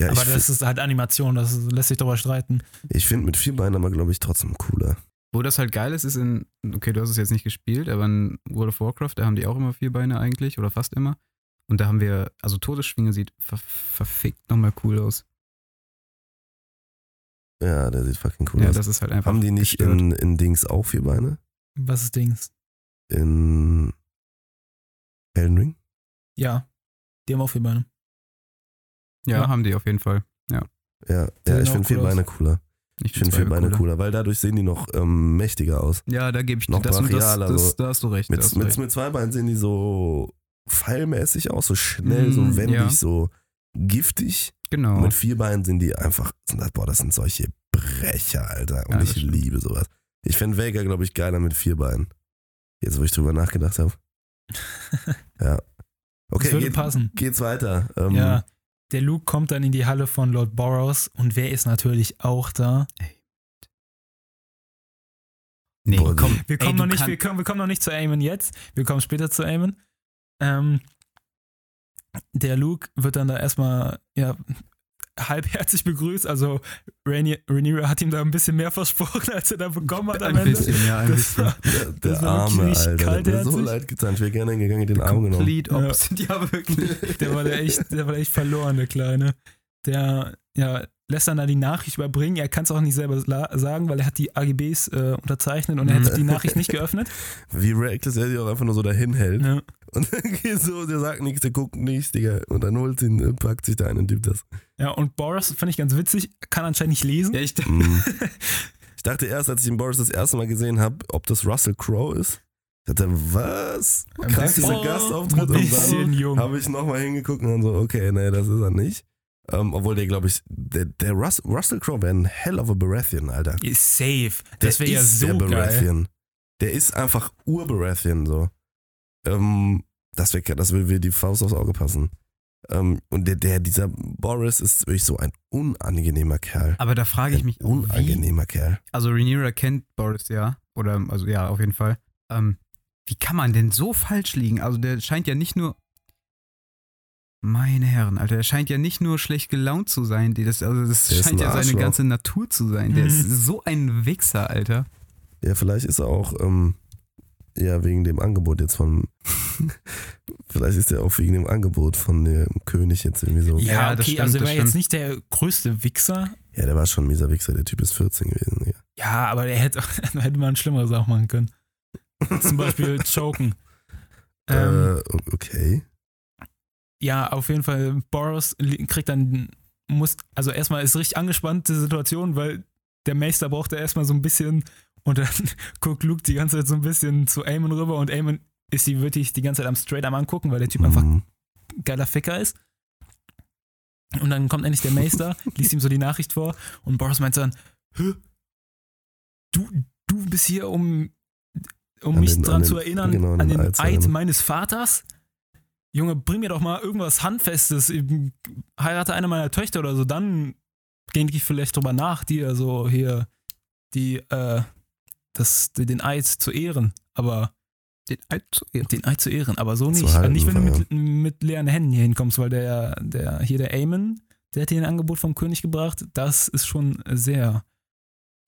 Ja, aber ich, das ist halt Animation, das lässt sich darüber streiten. Ich finde mit vier Beinen aber, glaube ich, trotzdem cooler. Wo das halt geil ist, ist in, okay, du hast es jetzt nicht gespielt, aber in World of Warcraft, da haben die auch immer vier Beine eigentlich, oder fast immer. Und da haben wir, also Todesschwinge sieht ver verfickt nochmal cool aus. Ja, der sieht fucking cool ja, aus. das ist halt einfach. Haben die nicht gestört. in, in Dings auch vier Beine? Was ist Dings? In Elden Ring? Ja, die haben auch vier Beine. Ja, Ja. haben die auf jeden Fall. Ja, sehen ja ich finde vier. Beine cooler. Ich finde vier Beine cooler. weil dadurch sehen die noch ähm, mächtiger aus. Ja, da gebe ich dir Noch das, und das, das, so. da hast du recht. Mit, hast du mit, recht. mit zwei Beinen sehen die so pfeilmäßig aus, so schnell, Mm, so wendig, ja. so giftig. Genau. Und mit vier Beinen sind die einfach, sind das, boah, das sind solche Brecher, Alter. Und Ja, ich stimmt. liebe sowas. Ich fände Vega, glaube ich, geiler mit vier Beinen. Jetzt, wo ich drüber nachgedacht habe. ja. Okay, das würde geht, passen. geht's weiter. Ähm, Ja. Der Luke kommt dann in die Halle von Lord Boros und wer ist natürlich auch da? Nee, Boah, komm. Wir kommen, ey, noch nicht, wir, kommen, wir kommen noch nicht zu Eamon jetzt. Wir kommen später zu Eamon. Ähm, der Luke wird dann da erstmal ja, halbherzig begrüßt. Also Rainier- Rhaenyra hat ihm da ein bisschen mehr versprochen, als er da bekommen hat am Ein Ende. bisschen, ja, ein Das bisschen. war, Der, der Das war Arme, wirklich Alter. Der hat mir so kaltherzig. leid getan. Ich wäre gerne gegangen, den Arm genommen. Complete Ja. opposite, ja, wirklich. der war da echt, der war echt verloren, der Kleine. Der ja, lässt dann da die Nachricht überbringen. Er kann es auch nicht selber sagen, weil er hat die AGBs äh, unterzeichnet und er hat die Nachricht nicht geöffnet. Wie reckless er sich auch einfach nur so dahin hält. Ja. Und dann geht so, der sagt nichts, der guckt nichts, Digga. Und dann holt ihn, äh, packt sich da einen und gibt das. ja, und Boris fand ich ganz witzig, kann anscheinend nicht lesen. Ja, ich dachte, Mm. Ich dachte erst, als ich den Boris das erste Mal gesehen habe, ob das Russell Crowe ist. Ich dachte, was? Ein Krass, dieser Gastauftritt. Ein Und dann bisschen jung. habe ich nochmal hingeguckt und dann so, okay, nee, das ist er nicht. Ähm, obwohl der, glaube ich, der, der Rus Russell Crowe wäre ein hell of a Baratheon, Alter. Ist safe. Das wäre ja ist so der geil. Baratheon. Der ist einfach Ur-Baratheon, so. Ähm, das wäre das würde mir die Faust aufs Auge passen. Ähm, und der, der, dieser Boris ist wirklich so ein unangenehmer Kerl. aber da frage ich Ein mich, wie, unangenehmer Kerl. also Rhaenyra kennt Boris ja, oder, also ja, auf jeden Fall. Ähm, wie kann man denn so falsch liegen? Also der scheint ja nicht nur, meine Herren, Alter, der scheint ja nicht nur schlecht gelaunt zu sein, die das, also das Der scheint ein ja seine ganze Natur zu sein. Der Mhm. ist so ein Wichser, Alter. Ja, vielleicht ist er auch, ähm, ja, wegen dem Angebot jetzt von, vielleicht ist er auch wegen dem Angebot von dem König jetzt irgendwie so. Ja, Ja, okay, das stimmt, also er war jetzt nicht der größte Wichser. Ja, der war schon ein mieser Wichser, der Typ ist 14 gewesen. Ja. Ja, aber er hätte, hätte man Schlimmeres auch machen können. Zum Beispiel choken. Ähm, äh, okay. Ja, auf jeden Fall, Boris li- kriegt dann, muss, also erstmal ist richtig angespannte Situation, weil der Meister braucht ja erstmal so ein bisschen und dann guckt Luke die ganze Zeit so ein bisschen zu Eamon rüber und Eamon ist die wirklich die ganze Zeit am straight am angucken, weil der Typ einfach Mhm. geiler Ficker ist. Und dann kommt endlich der Meister, liest ihm so die Nachricht vor und Boris meint dann, Hä? du, du bist hier, um, um An mich den- dran an zu den- erinnern, genau, an den den Eid meines Vaters? Junge, bring mir doch mal irgendwas Handfestes. Ich Heirate eine meiner Töchter oder so, dann denke ich vielleicht drüber nach, dir so hier die, äh, das, den Eid zu ehren. Aber Den Eid zu ehren. den Eid zu ehren, aber so nicht. halten, nicht, wenn du mit, mit leeren Händen hier hinkommst, weil der, der hier der Aemon, der hat dir ein Angebot vom König gebracht. Das ist schon sehr,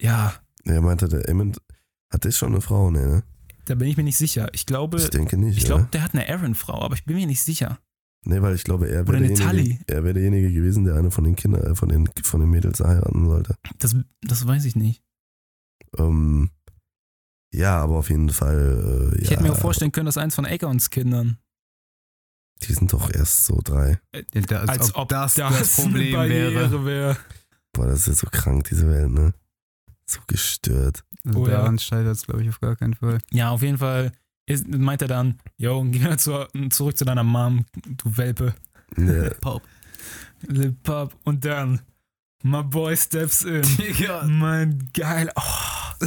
ja, Er meinte, der Emmett hat der schon eine Frau, ne? Da bin ich mir nicht sicher. Ich glaube, Ich denke nicht. ich glaube, ja. der hat eine Aaron-Frau, aber ich bin mir nicht sicher. Nee, weil ich glaube, er wäre derjenige, er wär derjenige gewesen, der eine von den Kindern, äh, von den, von den Mädels heiraten sollte. Das, das weiß ich nicht. Ähm, ja, aber auf jeden Fall. Äh, ja, Ich hätte mir auch vorstellen können, dass eins von Aegons Kindern. Die sind doch erst so drei. Ja, da- Als, ob, das das, Problem eine wäre. Barriere wäre. Boah, das ist jetzt so krank, diese Welt, ne? So gestört. Also Oh ja. daran scheitert es, glaube ich, auf gar keinen Fall. Ja, auf jeden Fall ist, meint er dann, yo, geh mal zu, zurück zu deiner Mom, du Welpe. Ne, Pop. Lil Pop. Und dann, my boy steps in. Digga. Mein geil. Oh,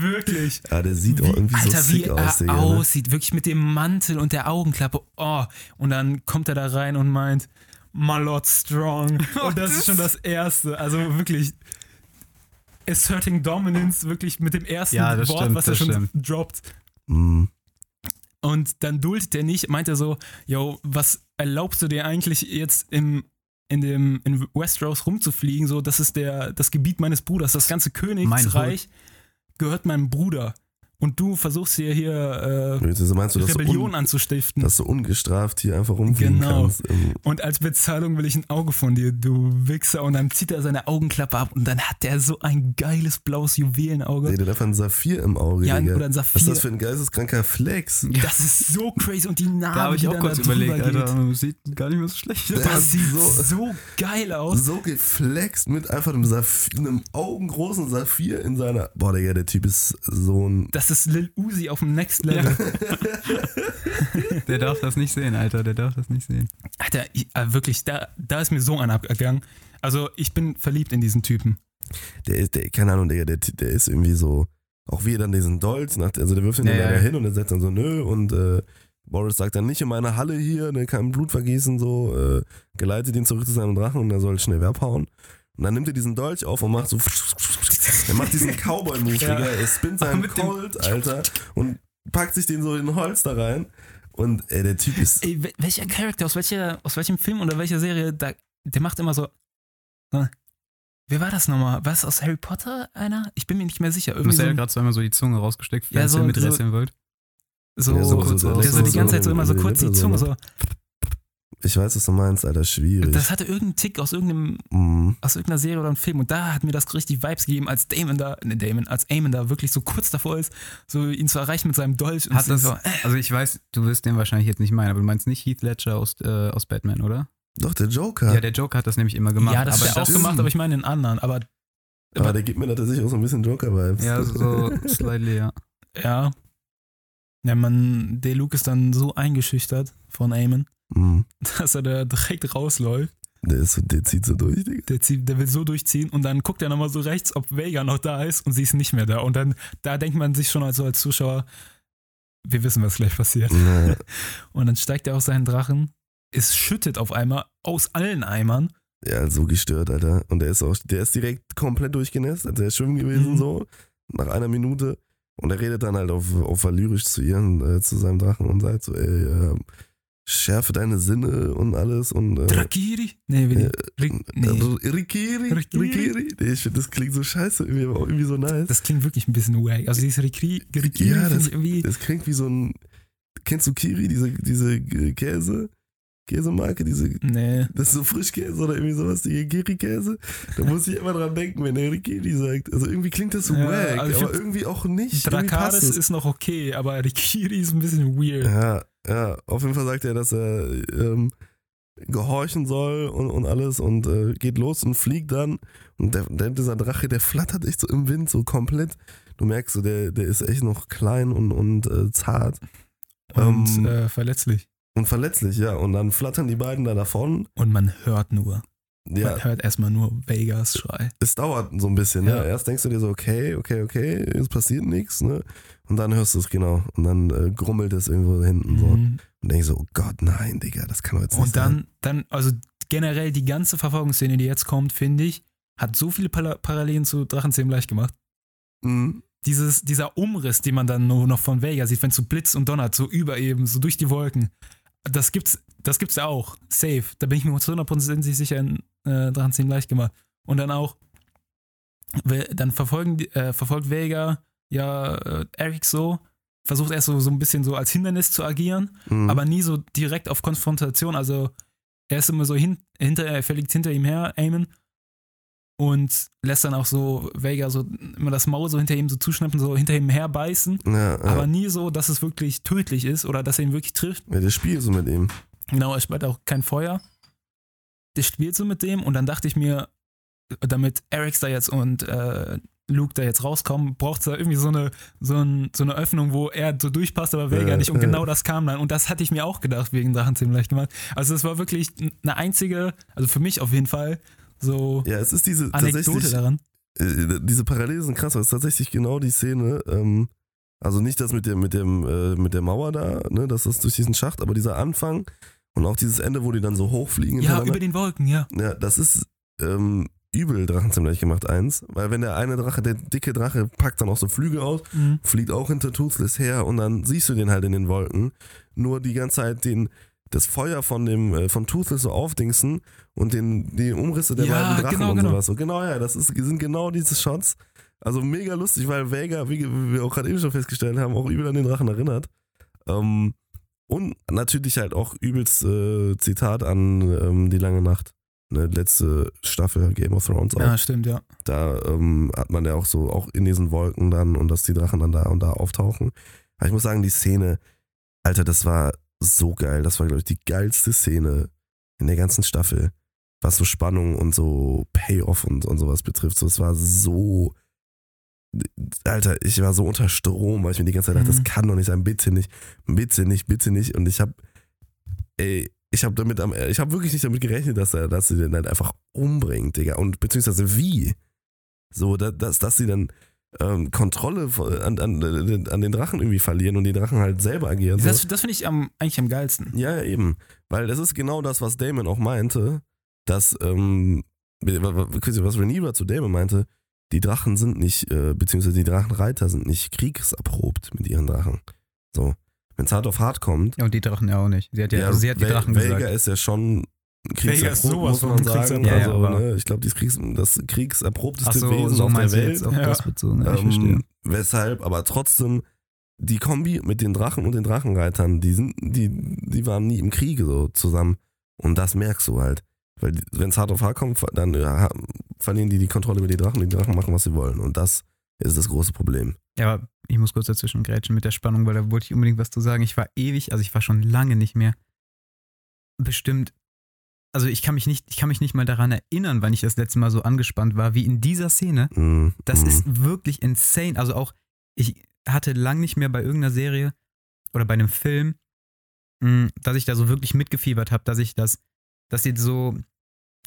wirklich. ja, der sieht auch Wie- irgendwie Alter, so sick wie aus, er. Ne? aussieht. Wirklich mit dem Mantel und der Augenklappe. Oh. Und dann kommt er da rein und meint, my Lord Strong. Und das ist schon das Erste. Also wirklich. Asserting Dominance, wirklich mit dem ersten Ja, Wort, stimmt, was er schon stimmt. droppt. Mm, Und dann duldet er nicht, meint er so, yo, was erlaubst du dir eigentlich jetzt im, in dem in Westeros rumzufliegen? So, das ist der, das Gebiet meines Bruders. Das ganze Königsreich gehört meinem Bruder. Und du versuchst hier hier also meinst du, äh, dass du, Rebellion un, anzustiften. dass du ungestraft hier einfach rumfliegen Genau. kannst? Ähm, Und als Bezahlung will ich ein Auge von dir, du Wichser. Und dann zieht er seine Augenklappe ab und dann hat er so ein geiles blaues Juwelenauge. Nee, der hat einfach ein Saphir im Auge, Ja, oder ein Was ist Saphir. das für ein geisteskranker Flex? Das ist so crazy und die Narbe, Da habe ich auch kurz überlegt, geht. Alter. Sieht gar nicht mehr so schlecht aus. Das sieht so- so, geil aus. So geflext mit einfach einem, Saphir, einem augengroßen Saphir in seiner. Boah, Digga, der Typ ist so ein. Das ist Lil Uzi auf dem Next Level. Der darf das nicht sehen, Alter. Der darf das nicht sehen. Alter, ich, äh, wirklich, da, da ist mir so ein abgegangen. Also ich bin verliebt in diesen Typen. Der ist, der, keine Ahnung, Digga, der, der ist irgendwie so. Auch wie er dann diesen Dolch, nach, also der wirft ihn Ja, dann ja, da ja. hin und er sagt dann so, nö, und äh, Boris sagt dann nicht in meiner Halle hier, ne, kein Blut vergießen, so, äh, geleitet ihn zurück zu seinem Drachen und er soll schnell abhauen. Und dann nimmt er diesen Dolch auf und macht so, er macht diesen Cowboy-Move, Ja. Digga, er spinnt seinen Colt, Alter, und packt sich den so in den Holz da rein. Und ey, der Typ ist, Ey, wel- welcher Charakter, aus, welcher, aus welchem Film oder welcher Serie, da, der macht immer so. äh, Wer war das nochmal? War es aus Harry Potter einer? Ich bin mir nicht mehr sicher. Irgendwie Marcel so, hat gerade zweimal so die Zunge rausgesteckt, Ja, falls so- ihr mit so- rätseln wollt. so, Ja, so, so- kurz, so- der so- so die so- ganze Zeit so immer so kurz die Zunge so. Ich weiß, was du meinst, Alter, schwierig. Das hatte irgendeinen Tick aus irgendeinem, Mhm. aus irgendeiner Serie oder einem Film und da hat mir das richtig Vibes gegeben, als Damon da, ne Damon, als Eamon da wirklich so kurz davor ist, so ihn zu erreichen mit seinem Dolch und Hat das, so, äh, also ich weiß, du wirst den wahrscheinlich jetzt nicht meinen, aber du meinst nicht Heath Ledger aus, äh, aus Batman, oder? Doch, der Joker. Ja, der Joker hat das nämlich immer gemacht. ja, das aber hat er auch gemacht, aber ich meine den anderen, aber aber der gibt mir tatsächlich auch so ein bisschen Joker-Vibes. Ja, so slightly, ja. ja. Ja, man, der Luke ist dann so eingeschüchtert von Eamon, Mhm. dass er da direkt rausläuft. Der, ist so, der zieht so durch, Digga. Der, zieht, der will so durchziehen und dann guckt er nochmal so rechts, ob Vega noch da ist und sie ist nicht mehr da. Und dann, da denkt man sich schon also als Zuschauer, wir wissen, was gleich passiert. Ja, Und dann steigt er auf seinen Drachen, es schüttet auf einmal aus allen Eimern. ja, so gestört, Alter. Und der ist auch, der ist direkt komplett durchgenässt. Also er ist schwimmen gewesen, Mhm. so, nach einer Minute. Und er redet dann halt auf, auf Valyrisch zu ihr, äh, zu seinem Drachen und sagt so, ey, äh, schärfe deine Sinne und alles und äh, Drakiri? Nee, wie äh, Ri- nee. also, Rikiri, Rikiri. Rikiri. Nee, ich finde, das klingt so scheiße, irgendwie, aber auch irgendwie so nice. Das klingt wirklich ein bisschen wack. Also dieses Rikiri, Rikiri Ja, das- ich irgendwie. Das klingt wie so ein, kennst du Kiri, diese, diese äh, Käse? Käsemarke, diese Nee. Das ist so Frischkäse oder irgendwie sowas, die Giri-Käse. Da muss ich immer dran denken, wenn der Rikiri sagt. Also irgendwie klingt das so Ja, wack, also ich aber find- irgendwie auch nicht. Drakaris ist noch okay, aber Rikiri ist ein bisschen weird. Ja, ja, auf jeden Fall sagt er, dass er ähm, gehorchen soll und, und alles und äh, geht los und fliegt dann. Und der, der, dieser Drache, der flattert echt so im Wind, so komplett. Du merkst so, der, der ist echt noch klein und, und äh, zart Und Ähm, äh, verletzlich. und verletzlich, ja. Und dann flattern die beiden da davon. Und man hört nur. Ja, Man hört erstmal nur Vegas Schrei. es dauert so ein bisschen, Ja. ja. Erst denkst du dir so, okay, okay, okay, es passiert nichts, ne? Und dann hörst du es genau. Und dann äh, grummelt es irgendwo hinten so. Mhm. Und denkst so, oh Gott, nein, Digga, das kann doch jetzt nicht Und dann, dann, also generell die ganze Verfolgungsszene, die jetzt kommt, finde ich, hat so viele Parallelen zu Drachenzähmen leicht gemacht. sein. Mhm. Dieses, dieser Umriss, den man dann nur noch von Vega sieht, wenn es so blitzt und donnert, so über eben, so durch die Wolken. Das gibt's, das gibt's ja auch. Safe. Da bin ich mir zu 100% sicher in äh, Drachenzähmen leicht gemacht. Und dann auch, dann verfolgen, die- äh, verfolgt Vega ja äh, Eric so, versucht erst so, so ein bisschen so als Hindernis zu agieren, Mhm. aber nie so direkt auf Konfrontation. Also er ist immer so hin, hinter, er fliegt hinter ihm her, Eamon, und lässt dann auch so Vega so immer das Maul so hinter ihm so zuschnappen, so hinter ihm herbeißen, ja, ja. aber nie so, dass es wirklich tödlich ist oder dass er ihn wirklich trifft. ja, das Spiel so mit ihm. Genau, er spart auch kein Feuer. Der spielt so mit dem und dann dachte ich mir, damit Eric da jetzt und äh, Luke da jetzt rauskommen, braucht es da irgendwie so eine, so, ein, so eine Öffnung, wo er so durchpasst, aber Vega Äh, nicht. Und genau das kam dann. Und das hatte ich mir auch gedacht, wegen Drachenzähmen leicht gemacht. Also es war wirklich eine einzige, also für mich auf jeden Fall, so Ja, es ist diese Anekdote tatsächlich, daran. äh, diese Parallelen sind krass, aber es ist tatsächlich genau die Szene, ähm, also nicht das mit dem, mit dem, äh, mit der Mauer da, ne, das ist durch diesen Schacht, aber dieser Anfang und auch dieses Ende, wo die dann so hochfliegen Ja, über den Wolken, ja. Ja, das ist ähm, übel Drachenzähmen gleich gemacht, eins. Weil wenn der eine Drache, der dicke Drache, packt dann auch so Flügel aus, Mhm. fliegt auch hinter Toothless her und dann siehst du den halt in den Wolken. Nur die ganze Zeit den, das Feuer von dem, äh, von Toothless so aufdingsen und den, die Umrisse der Ja, beiden Drachen genau, und genau. sowas. So, genau, ja, das ist, sind genau diese Shots. Also mega lustig, weil Vega, wie wie wir auch gerade eben schon festgestellt haben, auch übel an den Drachen erinnert. Ähm, und natürlich halt auch übelst äh, Zitat an ähm, die lange Nacht. Ne, letzte Staffel Game of Thrones auch. Ja, stimmt, ja. Da ähm, hat man ja auch so, auch in diesen Wolken dann und dass die Drachen dann da und da auftauchen. Aber ich muss sagen, die Szene, Alter, das war so geil. Das war, glaube ich, die geilste Szene in der ganzen Staffel, was so Spannung und so Payoff und, und sowas betrifft. So, es war so. Alter, ich war so unter Strom, weil ich mir die ganze Zeit dachte, Mhm. das kann doch nicht sein, bitte nicht, bitte nicht, bitte nicht. Und ich habe, ey, ich habe damit am, ich habe wirklich nicht damit gerechnet, dass er, dass sie den halt einfach umbringt, Digga. Und beziehungsweise wie. So, dass, dass sie dann ähm, Kontrolle an, an, an den Drachen irgendwie verlieren und die Drachen halt selber agieren. Das, das finde ich am, eigentlich am geilsten. Ja, ja, eben. Weil das ist genau das, was Damon auch meinte, dass, ähm, was Rhaenyra zu Damon meinte, die Drachen sind nicht, äh, beziehungsweise die Drachenreiter sind nicht kriegserprobt mit ihren Drachen. So. Wenn es hart auf hart kommt. Ja, und die Drachen ja auch nicht. Sie hat ja, also sie hat die Vel- Drachen Vega gesagt. ist ja schon kriegserprobt, muss man sagen. kriegserprobt. Also, Ja, ne, ich glaube, Kriegs, das kriegserprobteste so, Wesen so auf der Welt. jetzt auf Ja. das bezogen. Ja, ich verstehe. Ähm, weshalb, aber trotzdem, die Kombi mit den Drachen und den Drachenreitern, die sind, die, die waren nie im Kriege so zusammen. Und das merkst du halt. Weil wenn es hart auf hart kommt, dann äh, ha- verlieren die die Kontrolle über die Drachen, die Drachen machen, was sie wollen. Und das ist das große Problem. Ja, aber ich muss kurz dazwischen grätschen mit der Spannung, weil da wollte ich unbedingt was zu sagen. Ich war ewig, also ich war schon lange nicht mehr bestimmt. Also ich kann mich nicht, ich kann mich nicht mal daran erinnern, wann ich das letzte Mal so angespannt war, wie in dieser Szene. Mm, Das mm. ist wirklich insane. Also auch, ich hatte lang nicht mehr bei irgendeiner Serie oder bei einem Film, mh, dass ich da so wirklich mitgefiebert habe, dass ich das, dass jetzt so,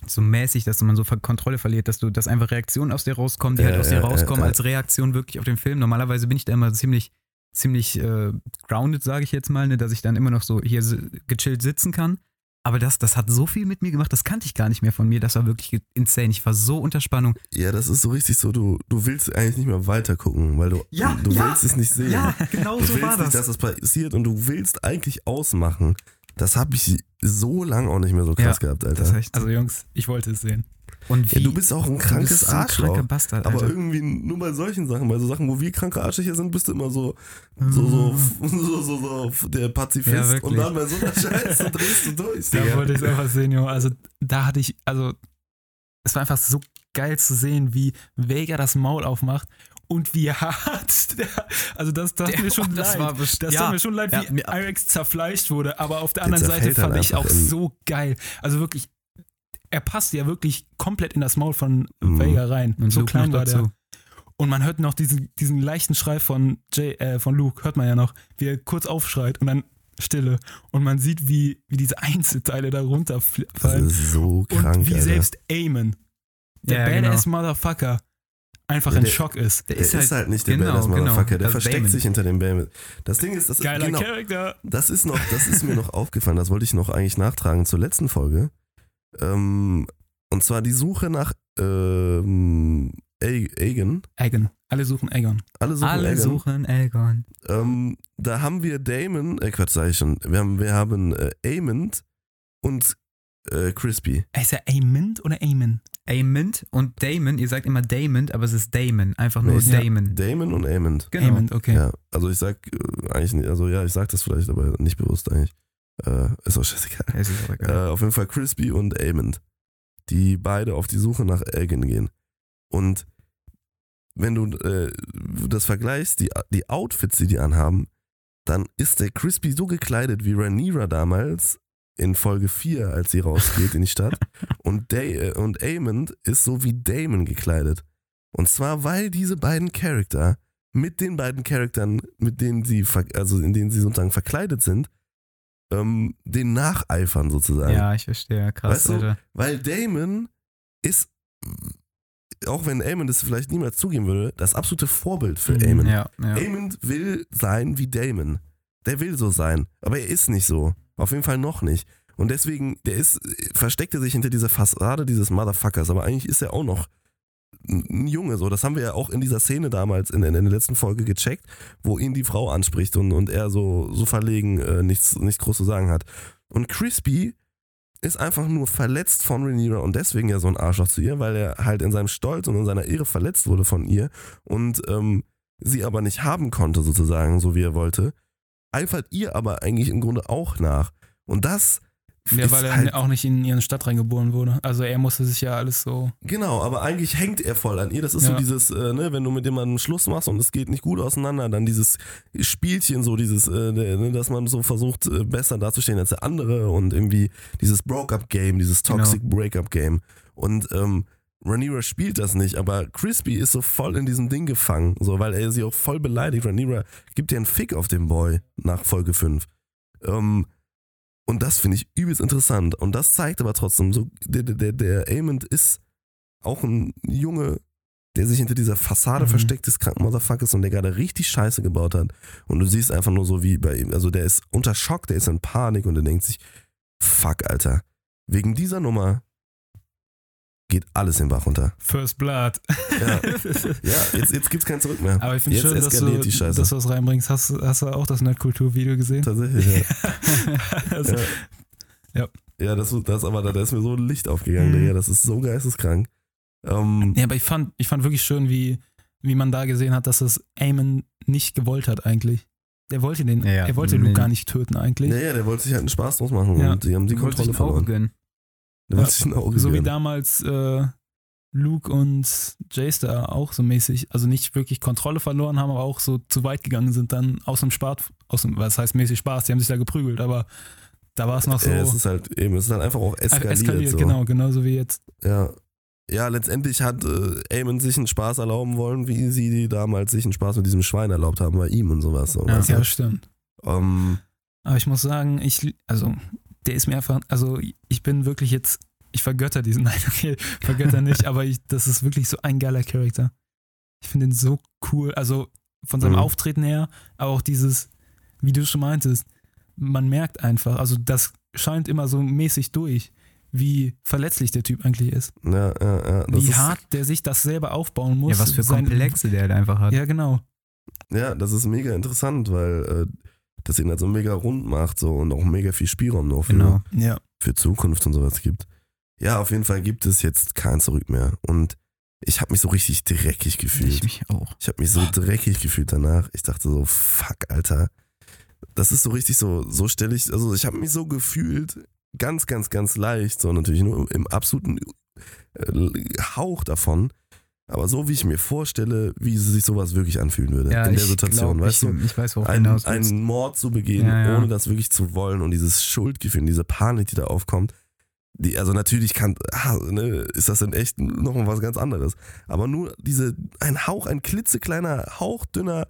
so mäßig, dass man so Kontrolle verliert, dass du, dass einfach Reaktionen aus dir rauskommen, die Ja, halt aus dir ja, rauskommen ja. als Reaktion wirklich auf den Film. Normalerweise bin ich da immer ziemlich, ziemlich äh, grounded, sage ich jetzt mal, ne, dass ich dann immer noch so hier gechillt sitzen kann. Aber das, das hat so viel mit mir gemacht, das kannte ich gar nicht mehr von mir. Das war wirklich insane. Ich war so unter Spannung. Ja, das ist so richtig so, du, du willst eigentlich nicht mehr weiter gucken, weil du, Ja, du ja, willst es nicht sehen. genau du willst nicht, dass das passiert und du willst eigentlich ausmachen. Das habe ich so lange auch nicht mehr so krass Ja, gehabt, Alter. Das echt Also Jungs, ich wollte es sehen. Und ja, du bist auch ein krankes so Arschloch. Bastard, Aber irgendwie nur bei solchen Sachen, bei so Sachen, wo wir kranke Arschlöcher sind, bist du immer so, so, so, so, so, so der Pazifist. Ja, und dann bei so einer Scheiße drehst du durch. Da Digga. wollte ich es einfach sehen, Junge. Also da hatte ich, also es war einfach so geil zu sehen, wie Vega das Maul aufmacht und wie hart der, also das tat mir schon das leid. war best- das ja. tat mir schon leid, Ja, wie Irex zerfleischt wurde, aber auf der Der anderen Seite dann fand ich auch so geil. Also wirklich, er passt ja wirklich komplett in das Maul von Mhm. Vega rein. Und so Luke klein war der. Und man hört noch diesen, diesen leichten Schrei von, Jay, äh, von Luke, hört man ja noch, wie er kurz aufschreit und dann Stille. Und man sieht, wie, wie diese Einzelteile da Das runterfallen. ist so krank, Und wie Alter. selbst Eamon, der Ja, genau. badass Motherfucker, einfach Ja, in der- Schock ist. Der ist halt, nicht der genau, Badass Motherfucker, genau, der das versteckt Damon. sich hinter dem Bam. Das Ding ist, das ist Geiler genau, Charakter. das ist noch, das ist mir noch aufgefallen, das wollte ich noch eigentlich nachtragen zur letzten Folge. Ähm, und zwar die Suche nach ähm, Aegon. Aegon. Alle suchen Aegon. Alle suchen Alle Aegon. suchen Aegon. Ähm, da haben wir Damon, äh Quatsch, sag ich schon. Wir haben, wir haben äh, Aemond und äh, Crispy. Ist er Aemond oder Aemon? Aemond und Damon, ihr sagt immer Damon, aber es ist Damon, einfach nur Nee, ja. Damon. Damon und Aemond. Genau. Aemond, okay. Ja, also ich sag äh, eigentlich nicht, also ja, ich sag das vielleicht, aber nicht bewusst eigentlich. Äh, ist auch scheißegal. Ist Äh, auf jeden Fall Crispy und Aemond, die beide auf die Suche nach Aegon gehen. Und wenn du äh, das vergleichst, die, die Outfits, die die anhaben, dann ist der Crispy so gekleidet wie Rhaenyra damals in Folge 4, als sie rausgeht in die Stadt. Und, da äh, und Aemond ist so wie Damon gekleidet. Und zwar, weil diese beiden Charakter mit den beiden Charakteren, mit denen sie, also in denen sie sozusagen verkleidet sind, ähm, den nacheifern sozusagen. ja, ich verstehe. Krass, Weißt du, Alter. Weil Damon ist, auch wenn Damon das vielleicht niemals zugeben würde, das absolute Vorbild für Mhm, Damon. Ja, ja. Damon will sein wie Damon. Der will so sein. Aber er ist nicht so. Auf jeden Fall noch nicht. Und deswegen, der ist, versteckte sich hinter dieser Fassade dieses Motherfuckers. Aber eigentlich ist er auch noch ein Junge. So, das haben wir ja auch in dieser Szene damals in, in der letzten Folge gecheckt, wo ihn die Frau anspricht und, und er so, so verlegen äh, nichts, nichts groß zu sagen hat. Und Crispy ist einfach nur verletzt von Rhaenyra und deswegen ja so ein Arschloch zu ihr, weil er halt in seinem Stolz und in seiner Ehre verletzt wurde von ihr und ähm, sie aber nicht haben konnte, sozusagen, so wie er wollte, eifert ihr aber eigentlich im Grunde auch nach. Und das Ja, weil er halt, auch nicht in ihren Stadt reingeboren wurde. Also er musste sich ja alles so. genau, aber eigentlich hängt er voll an ihr. Das ist so Ja. dieses, äh, ne, wenn du mit jemandem Schluss machst und es geht nicht gut auseinander, dann dieses Spielchen, so dieses, äh, ne, dass man so versucht, äh, besser dazustehen als der andere und irgendwie dieses Broke-Up-Game, dieses Toxic Breakup-Game. Und ähm, Rhaenyra spielt das nicht, aber Crispy ist so voll in diesem Ding gefangen, so, weil er sie auch voll beleidigt. Rhaenyra gibt ja einen Fick auf den Boy nach Folge 5. Ähm, und das finde ich übelst interessant. Und das zeigt aber trotzdem, so, der, der, der Aemond ist auch ein Junge der sich hinter dieser Fassade Mhm. versteckt des kranken Motherfuckers und der gerade richtig Scheiße gebaut hat. Und du siehst einfach nur so wie bei ihm, also der ist unter Schock, der ist in Panik und der denkt sich, fuck, Alter, wegen dieser Nummer geht alles den Bach runter. First Blood. Ja, ja jetzt, jetzt gibt's kein Zurück mehr. Aber ich finde schön, dass du, eskaliert die Scheiße. dass du was reinbringst. Hast, hast du auch das Nerdkultur-Video gesehen? Tatsächlich, ja. also, Ja. Ja. Ja, das, das aber, da ist mir so ein Licht aufgegangen, Mhm. Digga. Das ist so geisteskrank. Ähm, ja, aber ich fand, ich fand wirklich schön, wie, wie man da gesehen hat, dass das Eamon nicht gewollt hat eigentlich. Der wollte den, Ja, er wollte Nee. Luke gar nicht töten eigentlich. ja, ja, der wollte sich halt einen Spaß draus machen Ja. und die haben die Kontrolle verloren. Auge so wie gönnen. damals äh, Luke und da auch so mäßig, also nicht wirklich Kontrolle verloren haben, aber auch so zu weit gegangen sind dann aus dem Spaß, aus dem, was heißt mäßig Spaß, die haben sich da geprügelt, aber da war es noch so Ja, es ist halt eben, es ist halt einfach auch eskaliert. eskaliert, so. genau, genauso wie jetzt. Ja. Ja, letztendlich hat äh, Eamon sich einen Spaß erlauben wollen, wie sie die damals sich einen Spaß mit diesem Schwein erlaubt haben bei ihm und sowas. So, Ja. Ja, stimmt. Ähm, Aber ich muss sagen, ich, also, der ist mir einfach, also, ich bin wirklich jetzt, ich vergötter diesen, nein, okay, vergötter nicht, aber ich, das ist wirklich so ein geiler Charakter. Ich finde ihn so cool, also von seinem Mhm. Auftreten her, aber auch dieses, wie du schon meintest, man merkt einfach, also das scheint immer so mäßig durch, wie verletzlich der Typ eigentlich ist. ja, ja, ja. Das wie ist, hart der sich das selber aufbauen muss. Ja, was für Sein- Komplexe der halt einfach hat. Ja, genau. Ja, das ist mega interessant, weil äh, das ihn halt so mega rund macht so und auch mega viel Spielraum noch für, Genau. Ja. für Zukunft und sowas gibt. Ja, auf jeden Fall gibt es jetzt kein Zurück mehr. Und ich habe mich so richtig dreckig gefühlt. Ich mich auch. Ich habe mich so dreckig gefühlt danach. Ich dachte so, fuck, Alter. Das ist so richtig so, so stelle ich, also ich habe mich so gefühlt, ganz, ganz, ganz leicht, so natürlich nur im absoluten äh, Hauch davon. Aber so wie ich mir vorstelle, wie sich sowas wirklich anfühlen würde Ja, in der Situation, glaub, weißt ich, du? Ich weiß, Einen, einen Mord zu begehen, Ja, ja. ohne das wirklich zu wollen und dieses Schuldgefühl, diese Panik, die da aufkommt. Die, also natürlich kann, ah, ne, ist das in echt nochmal was ganz anderes. Aber nur diese, ein Hauch, ein klitzekleiner, hauchdünner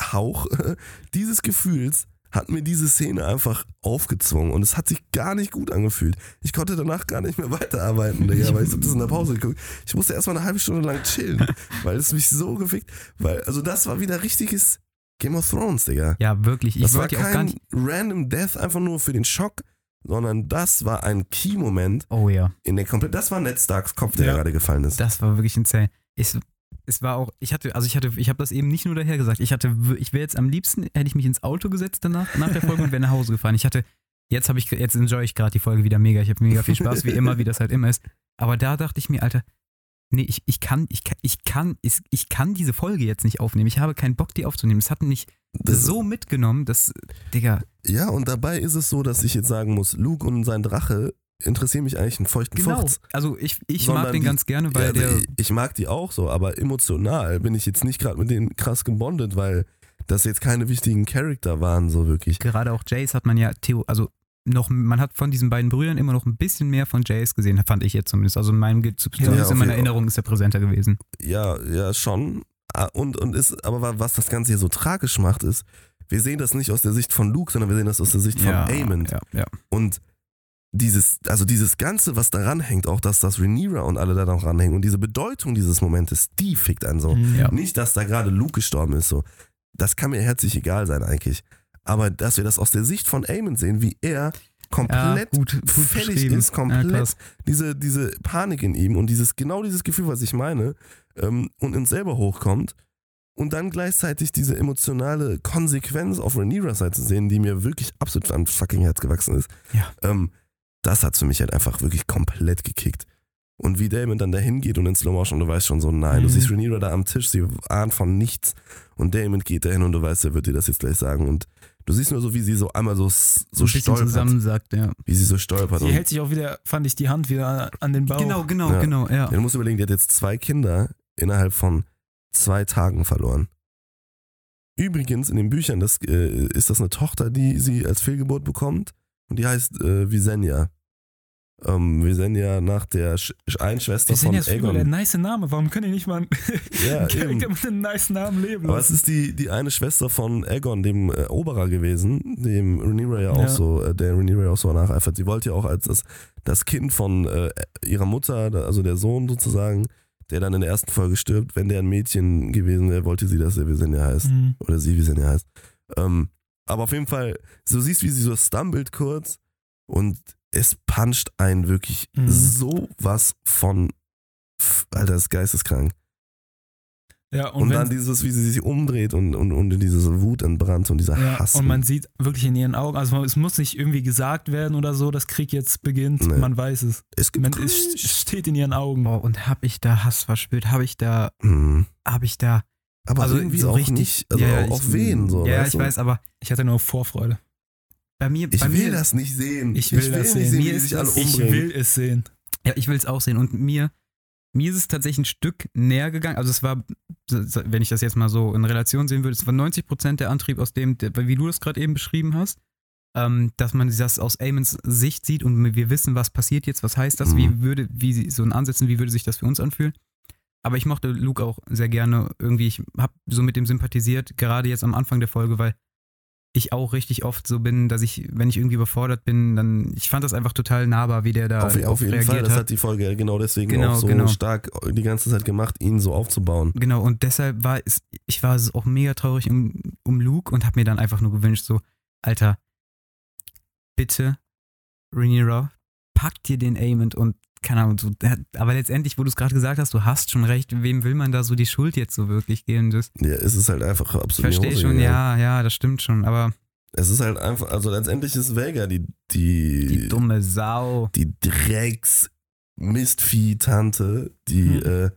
Hauch dieses Gefühls hat mir diese Szene einfach aufgezwungen und es hat sich gar nicht gut angefühlt. Ich konnte danach gar nicht mehr weiterarbeiten, Digga, weil ich hab das in der Pause geguckt. Ich musste erstmal eine halbe Stunde lang chillen, weil es mich so gefickt, weil, also das war wieder richtiges Game of Thrones, Digga. Ja, wirklich. Ich Das war kein random Death einfach nur für den Schock, sondern das war ein Key-Moment Oh ja, in der komplett. Das war Ned Starks Kopf, der Ja. gerade gefallen ist. das war wirklich insane. Ich, es war auch, ich hatte, also ich hatte, ich habe das eben nicht nur daher gesagt. Ich hatte, ich wäre jetzt am liebsten, hätte ich mich ins Auto gesetzt danach, nach der Folge und wäre nach Hause gefahren. Ich hatte, jetzt habe ich, jetzt enjoy ich gerade die Folge wieder mega. Ich habe mega viel Spaß, wie immer, wie das halt immer ist. Aber da dachte ich mir, Alter, nee, ich, ich kann, ich kann, ich kann, ich, ich kann diese Folge jetzt nicht aufnehmen. Ich habe keinen Bock, die aufzunehmen. Es hat mich Das- so mitgenommen, dass, Digga, Ja, und dabei ist es so, dass ich jetzt sagen muss, Luke und sein Drache interessieren mich eigentlich einen feuchten genau. Furz. Also ich, ich Sondern mag den die- ganz gerne, weil ja, der, ich, ich mag die auch so, aber emotional bin ich jetzt nicht gerade mit denen krass gebondet, weil das jetzt keine wichtigen Charakter waren, so wirklich. gerade auch Jace hat man ja, Theo, also noch, man hat von diesen beiden Brüdern immer noch ein bisschen mehr von Jace gesehen, fand ich jetzt zumindest. Also in meinem, zumindest auf in meiner Erinnerung ist er präsenter gewesen. Ja, ja, schon. Ah, Und, und ist, aber wa- was das Ganze hier so tragisch macht, ist, wir sehen das nicht aus der Sicht von Luke, sondern wir sehen das aus der Sicht von Aemond. Ja, ja. Und dieses, also dieses Ganze, was daran hängt, auch dass das Rhaenyra und alle da noch ranhängen und diese Bedeutung dieses Momentes, die fickt einen so. Mhm. Ja. Nicht, dass da gerade Luke gestorben ist, so. Das kann mir herzlich egal sein eigentlich. Aber dass wir das aus der Sicht von Aemon sehen, wie er komplett gut, gut fertig beschrieben. ist, Ja, komplett krass. diese, diese Panik in ihm und dieses, genau dieses Gefühl, was ich meine, ähm, und uns selber hochkommt. Und dann gleichzeitig diese emotionale Konsequenz auf Rhaenyras Seite zu sehen, die mir wirklich absolut an fucking Herz gewachsen ist. Ja. Ähm, das hat für mich halt einfach wirklich komplett gekickt. Und wie Damon dann dahin geht und in Slow Motion, du weißt schon so, nein, du Mhm. siehst Rhaenyra da am Tisch, sie ahnt von nichts. Und Damon geht dahin und du weißt, er wird dir das jetzt gleich sagen. Und du siehst nur so, wie sie so einmal so, so ein stolpert. zusammensackt, ja. Wie sie so stolpert. Sie Und hält sich auch wieder, fand ich, die Hand wieder an den Bauch. Genau, genau, Ja. genau, ja. Ja, du musst überlegen, die hat jetzt zwei Kinder innerhalb von zwei Tagen verloren. Übrigens, in den Büchern das, äh, ist das eine Tochter, die sie als Fehlgeburt bekommt. Und die heißt äh, Visenya. Ähm, Visenya nach der Sch einen Schwester Wir sind von jetzt voll der nice Name. Warum können die nicht mal einen Ja, Charakter mit einem nice Namen leben Aber es ist die, die eine Schwester von Aegon, dem äh, Eroberer gewesen, dem Rhaenyra ja auch Ja. so, äh, der Rhaenyra auch so nacheifert. Sie wollte ja auch als das, das Kind von äh, ihrer Mutter, also der Sohn sozusagen, der dann in der ersten Folge stirbt, wenn der ein Mädchen gewesen wäre, wollte sie, dass er Visenya heißt. Mhm. Oder sie Visenya heißt. Ähm, aber auf jeden Fall, so siehst, wie sie so stumbled kurz und es puncht einen wirklich Mhm. so was von, Alter, das ist geisteskrank. Ja, Und, und, dann dieses, wie sie sich umdreht und, und, und in diese Wut entbrannt und dieser ja, Hass. und man sieht wirklich in ihren Augen, also es muss nicht irgendwie gesagt werden oder so, dass Krieg jetzt beginnt, Nee. man weiß es. es gibt Man, es steht in ihren Augen. Boah, und hab ich da Hass verspürt? Hab ich da, Mhm. hab ich da. Aber also irgendwie so auch richtig- nicht, also ja, auch, ich- wen so. Ja, ich du? weiß, aber Ich hatte nur Vorfreude. bei mir, Ich bei will mir, das nicht sehen. Ich will das nicht sehen. wie Mir ist sich alle das- Ich umbringen. will es sehen. Ja, ich will es auch sehen. Und mir, mir ist es tatsächlich ein Stück näher gegangen. Also es war, wenn ich das jetzt mal so in Relation sehen würde, es war 90% der Antrieb aus dem, wie du das gerade eben beschrieben hast, ähm, dass man das aus Amons Sicht sieht und wir wissen, was passiert jetzt, was heißt das, Mhm. wie würde, wie sie- so ein Ansätzen, wie würde sich das für uns anfühlen. Aber ich mochte Luke auch sehr gerne irgendwie, ich habe so mit dem sympathisiert, gerade jetzt am Anfang der Folge, weil ich auch richtig oft so bin, dass ich, wenn ich irgendwie überfordert bin, dann, ich fand das einfach total nahbar, wie der da Auf, auf jeden reagiert Fall, das hat. hat die Folge ja genau deswegen Genau, auch so genau. stark die ganze Zeit gemacht, ihn so aufzubauen. Genau, und deshalb war es, ich war auch mega traurig um, um Luke und habe mir dann einfach nur gewünscht, so, Alter, bitte, Rhaenyra, pack dir den Aemond und keine Ahnung, der- aber letztendlich, wo du es gerade gesagt hast, du hast schon recht, wem will man da so die Schuld jetzt so wirklich geben? Das, Ja, es ist halt einfach absolut verstehe schon, ja, ja, das stimmt schon, aber Es ist halt einfach, also letztendlich ist Vega die, die, die dumme Sau. die Drecks Mistvieh-Tante, die, Hm. äh,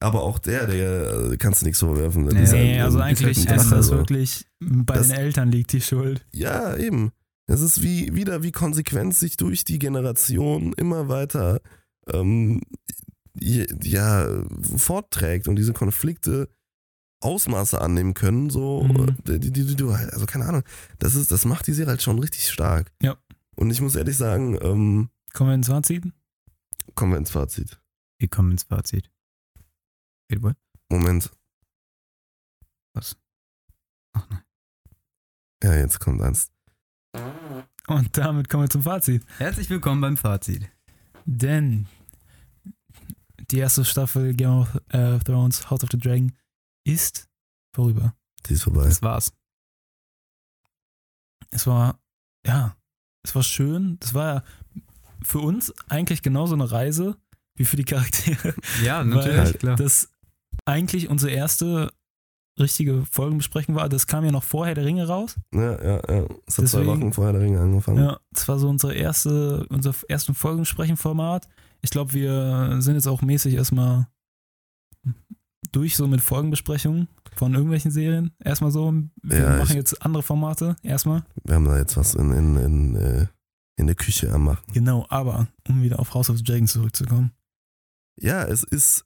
aber auch der, der äh, kannst du nichts vorwerfen. Nee, Nee, also ist halt eigentlich ist das wirklich, bei Das- den Eltern liegt die Schuld. Ja, eben. Es ist wie wieder wie Konsequenz sich durch die Generation immer weiter ähm, ja, fortträgt und diese Konflikte Ausmaße annehmen können, so Mhm. die, die, die halt, also keine Ahnung, das ist, das macht die Serie halt schon richtig stark. Ja. Und ich muss ehrlich sagen, ähm, Kommen wir ins Fazit? kommen wir ins Fazit. Wir kommen ins Fazit. Wait, what? Moment. Was? Ach nein. Ja, jetzt kommt eins. Und damit kommen wir zum Fazit. Herzlich willkommen beim Fazit. Denn die erste Staffel Game of äh, Thrones House of the Dragon ist vorüber. Die ist vorbei. Das war's. Es war, ja, es war schön. Das war ja für uns eigentlich genauso eine Reise wie für die Charaktere. Ja, natürlich, klar. Das eigentlich unsere erste richtige Folgenbesprechung war. Das kam ja noch vorher der Ringe raus. Ja, ja, ja. Es hat zwei Deswegen- Wochen vorher der Ring angefangen. Ja, das war so unsere erste, unser ersten Folgensprechen-Format. Ich glaube, wir sind jetzt auch mäßig erstmal durch so mit Folgenbesprechungen von irgendwelchen Serien. Erstmal so. Wir Ja, machen ich- jetzt andere Formate. Erstmal. Wir haben da jetzt was in, in, in, äh, in der Küche am Machen. Genau, aber um wieder auf House of the Dragon zurückzukommen. Ja, es ist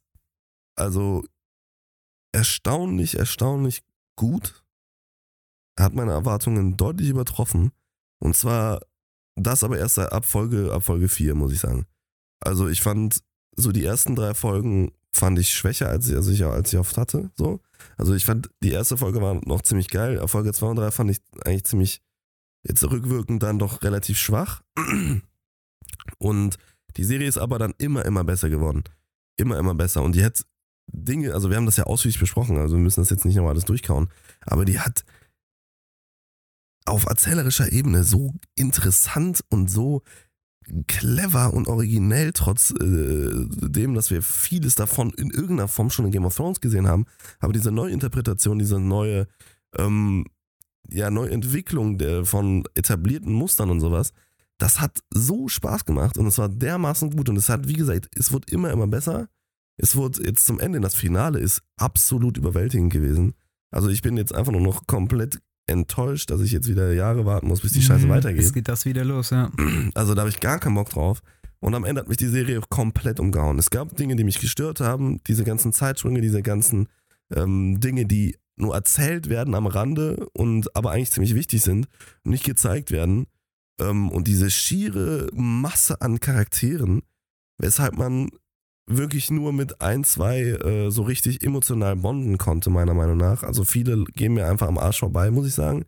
also erstaunlich, erstaunlich gut. Hat meine Erwartungen deutlich übertroffen. Und zwar das aber erst ab Folge, ab Folge 4, muss ich sagen. Also ich fand so die ersten drei Folgen fand ich schwächer, als ich, als ich, als ich oft hatte. So. Also ich fand, die erste Folge war noch ziemlich geil. Folge 2 und 3 fand ich eigentlich ziemlich, jetzt rückwirkend dann doch relativ schwach. Und die Serie ist aber dann immer, immer besser geworden. Immer, immer besser. Und die hat Dinge, also wir haben das ja ausführlich besprochen, also wir müssen das jetzt nicht nochmal alles durchkauen, aber die hat auf erzählerischer Ebene so interessant und so clever und originell, trotz äh, dem, dass wir vieles davon in irgendeiner Form schon in Game of Thrones gesehen haben. Aber diese Neuinterpretation, diese neue, ähm, ja, Neuentwicklung der, von etablierten Mustern und sowas, das hat so Spaß gemacht und es war dermaßen gut und es hat, wie gesagt, es wird immer, immer besser. Es wurde jetzt zum Ende, das Finale ist absolut überwältigend gewesen. Also ich bin jetzt einfach nur noch komplett enttäuscht, dass ich jetzt wieder Jahre warten muss, bis die Scheiße Mhm, weitergeht. Jetzt geht das wieder los, ja. Also da habe ich gar keinen Bock drauf. Und am Ende hat mich die Serie komplett umgehauen. Es gab Dinge, die mich gestört haben, diese ganzen Zeitsprünge, diese ganzen ähm, Dinge, die nur erzählt werden am Rande und aber eigentlich ziemlich wichtig sind und nicht gezeigt werden. Ähm, und diese schiere Masse an Charakteren, weshalb man wirklich nur mit ein, zwei äh, so richtig emotional bonden konnte, meiner Meinung nach. Also viele gehen mir einfach am Arsch vorbei, muss ich sagen.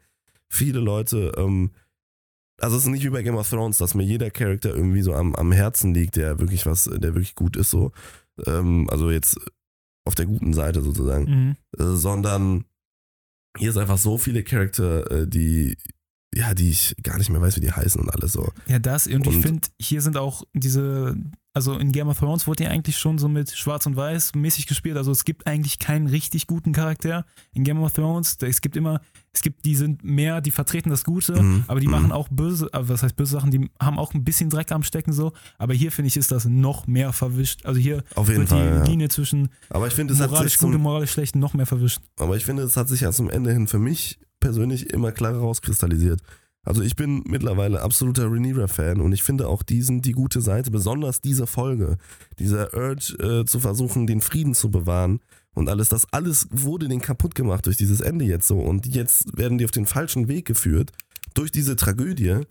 Viele Leute, ähm, also es ist nicht wie bei Game of Thrones, dass mir jeder Charakter irgendwie so am, am Herzen liegt, der wirklich was, der wirklich gut ist so. ähm, also jetzt auf der guten Seite sozusagen, Mhm. äh, sondern hier ist einfach so viele Charakter, äh, die, ja, die ich gar nicht mehr weiß, wie die heißen und alles so. Ja, das. Und, ich Und- finde, hier sind auch diese, also in Game of Thrones wurde ja eigentlich schon so mit Schwarz und Weiß mäßig gespielt. Also es gibt eigentlich keinen richtig guten Charakter in Game of Thrones. Es gibt immer, es gibt, die sind mehr, die vertreten das Gute, Mhm, aber die mhm. machen auch böse, was heißt böse Sachen, die haben auch ein bisschen Dreck am Stecken so. Aber hier finde ich, ist das noch mehr verwischt. Also hier Auf jeden wird Fall. die Ja. Linie zwischen Aber ich finde, es hat sich moralisch gut und moralisch schlecht noch mehr verwischt. aber ich finde, es hat sich ja zum Ende hin für mich persönlich immer klarer rauskristallisiert. Also ich bin mittlerweile absoluter Rhaenyra-Fan und ich finde auch diesen die gute Seite, besonders diese Folge, dieser Urge äh, zu versuchen, den Frieden zu bewahren und alles, das alles wurde denen kaputt gemacht durch dieses Ende jetzt so und jetzt werden die auf den falschen Weg geführt durch diese Tragödie.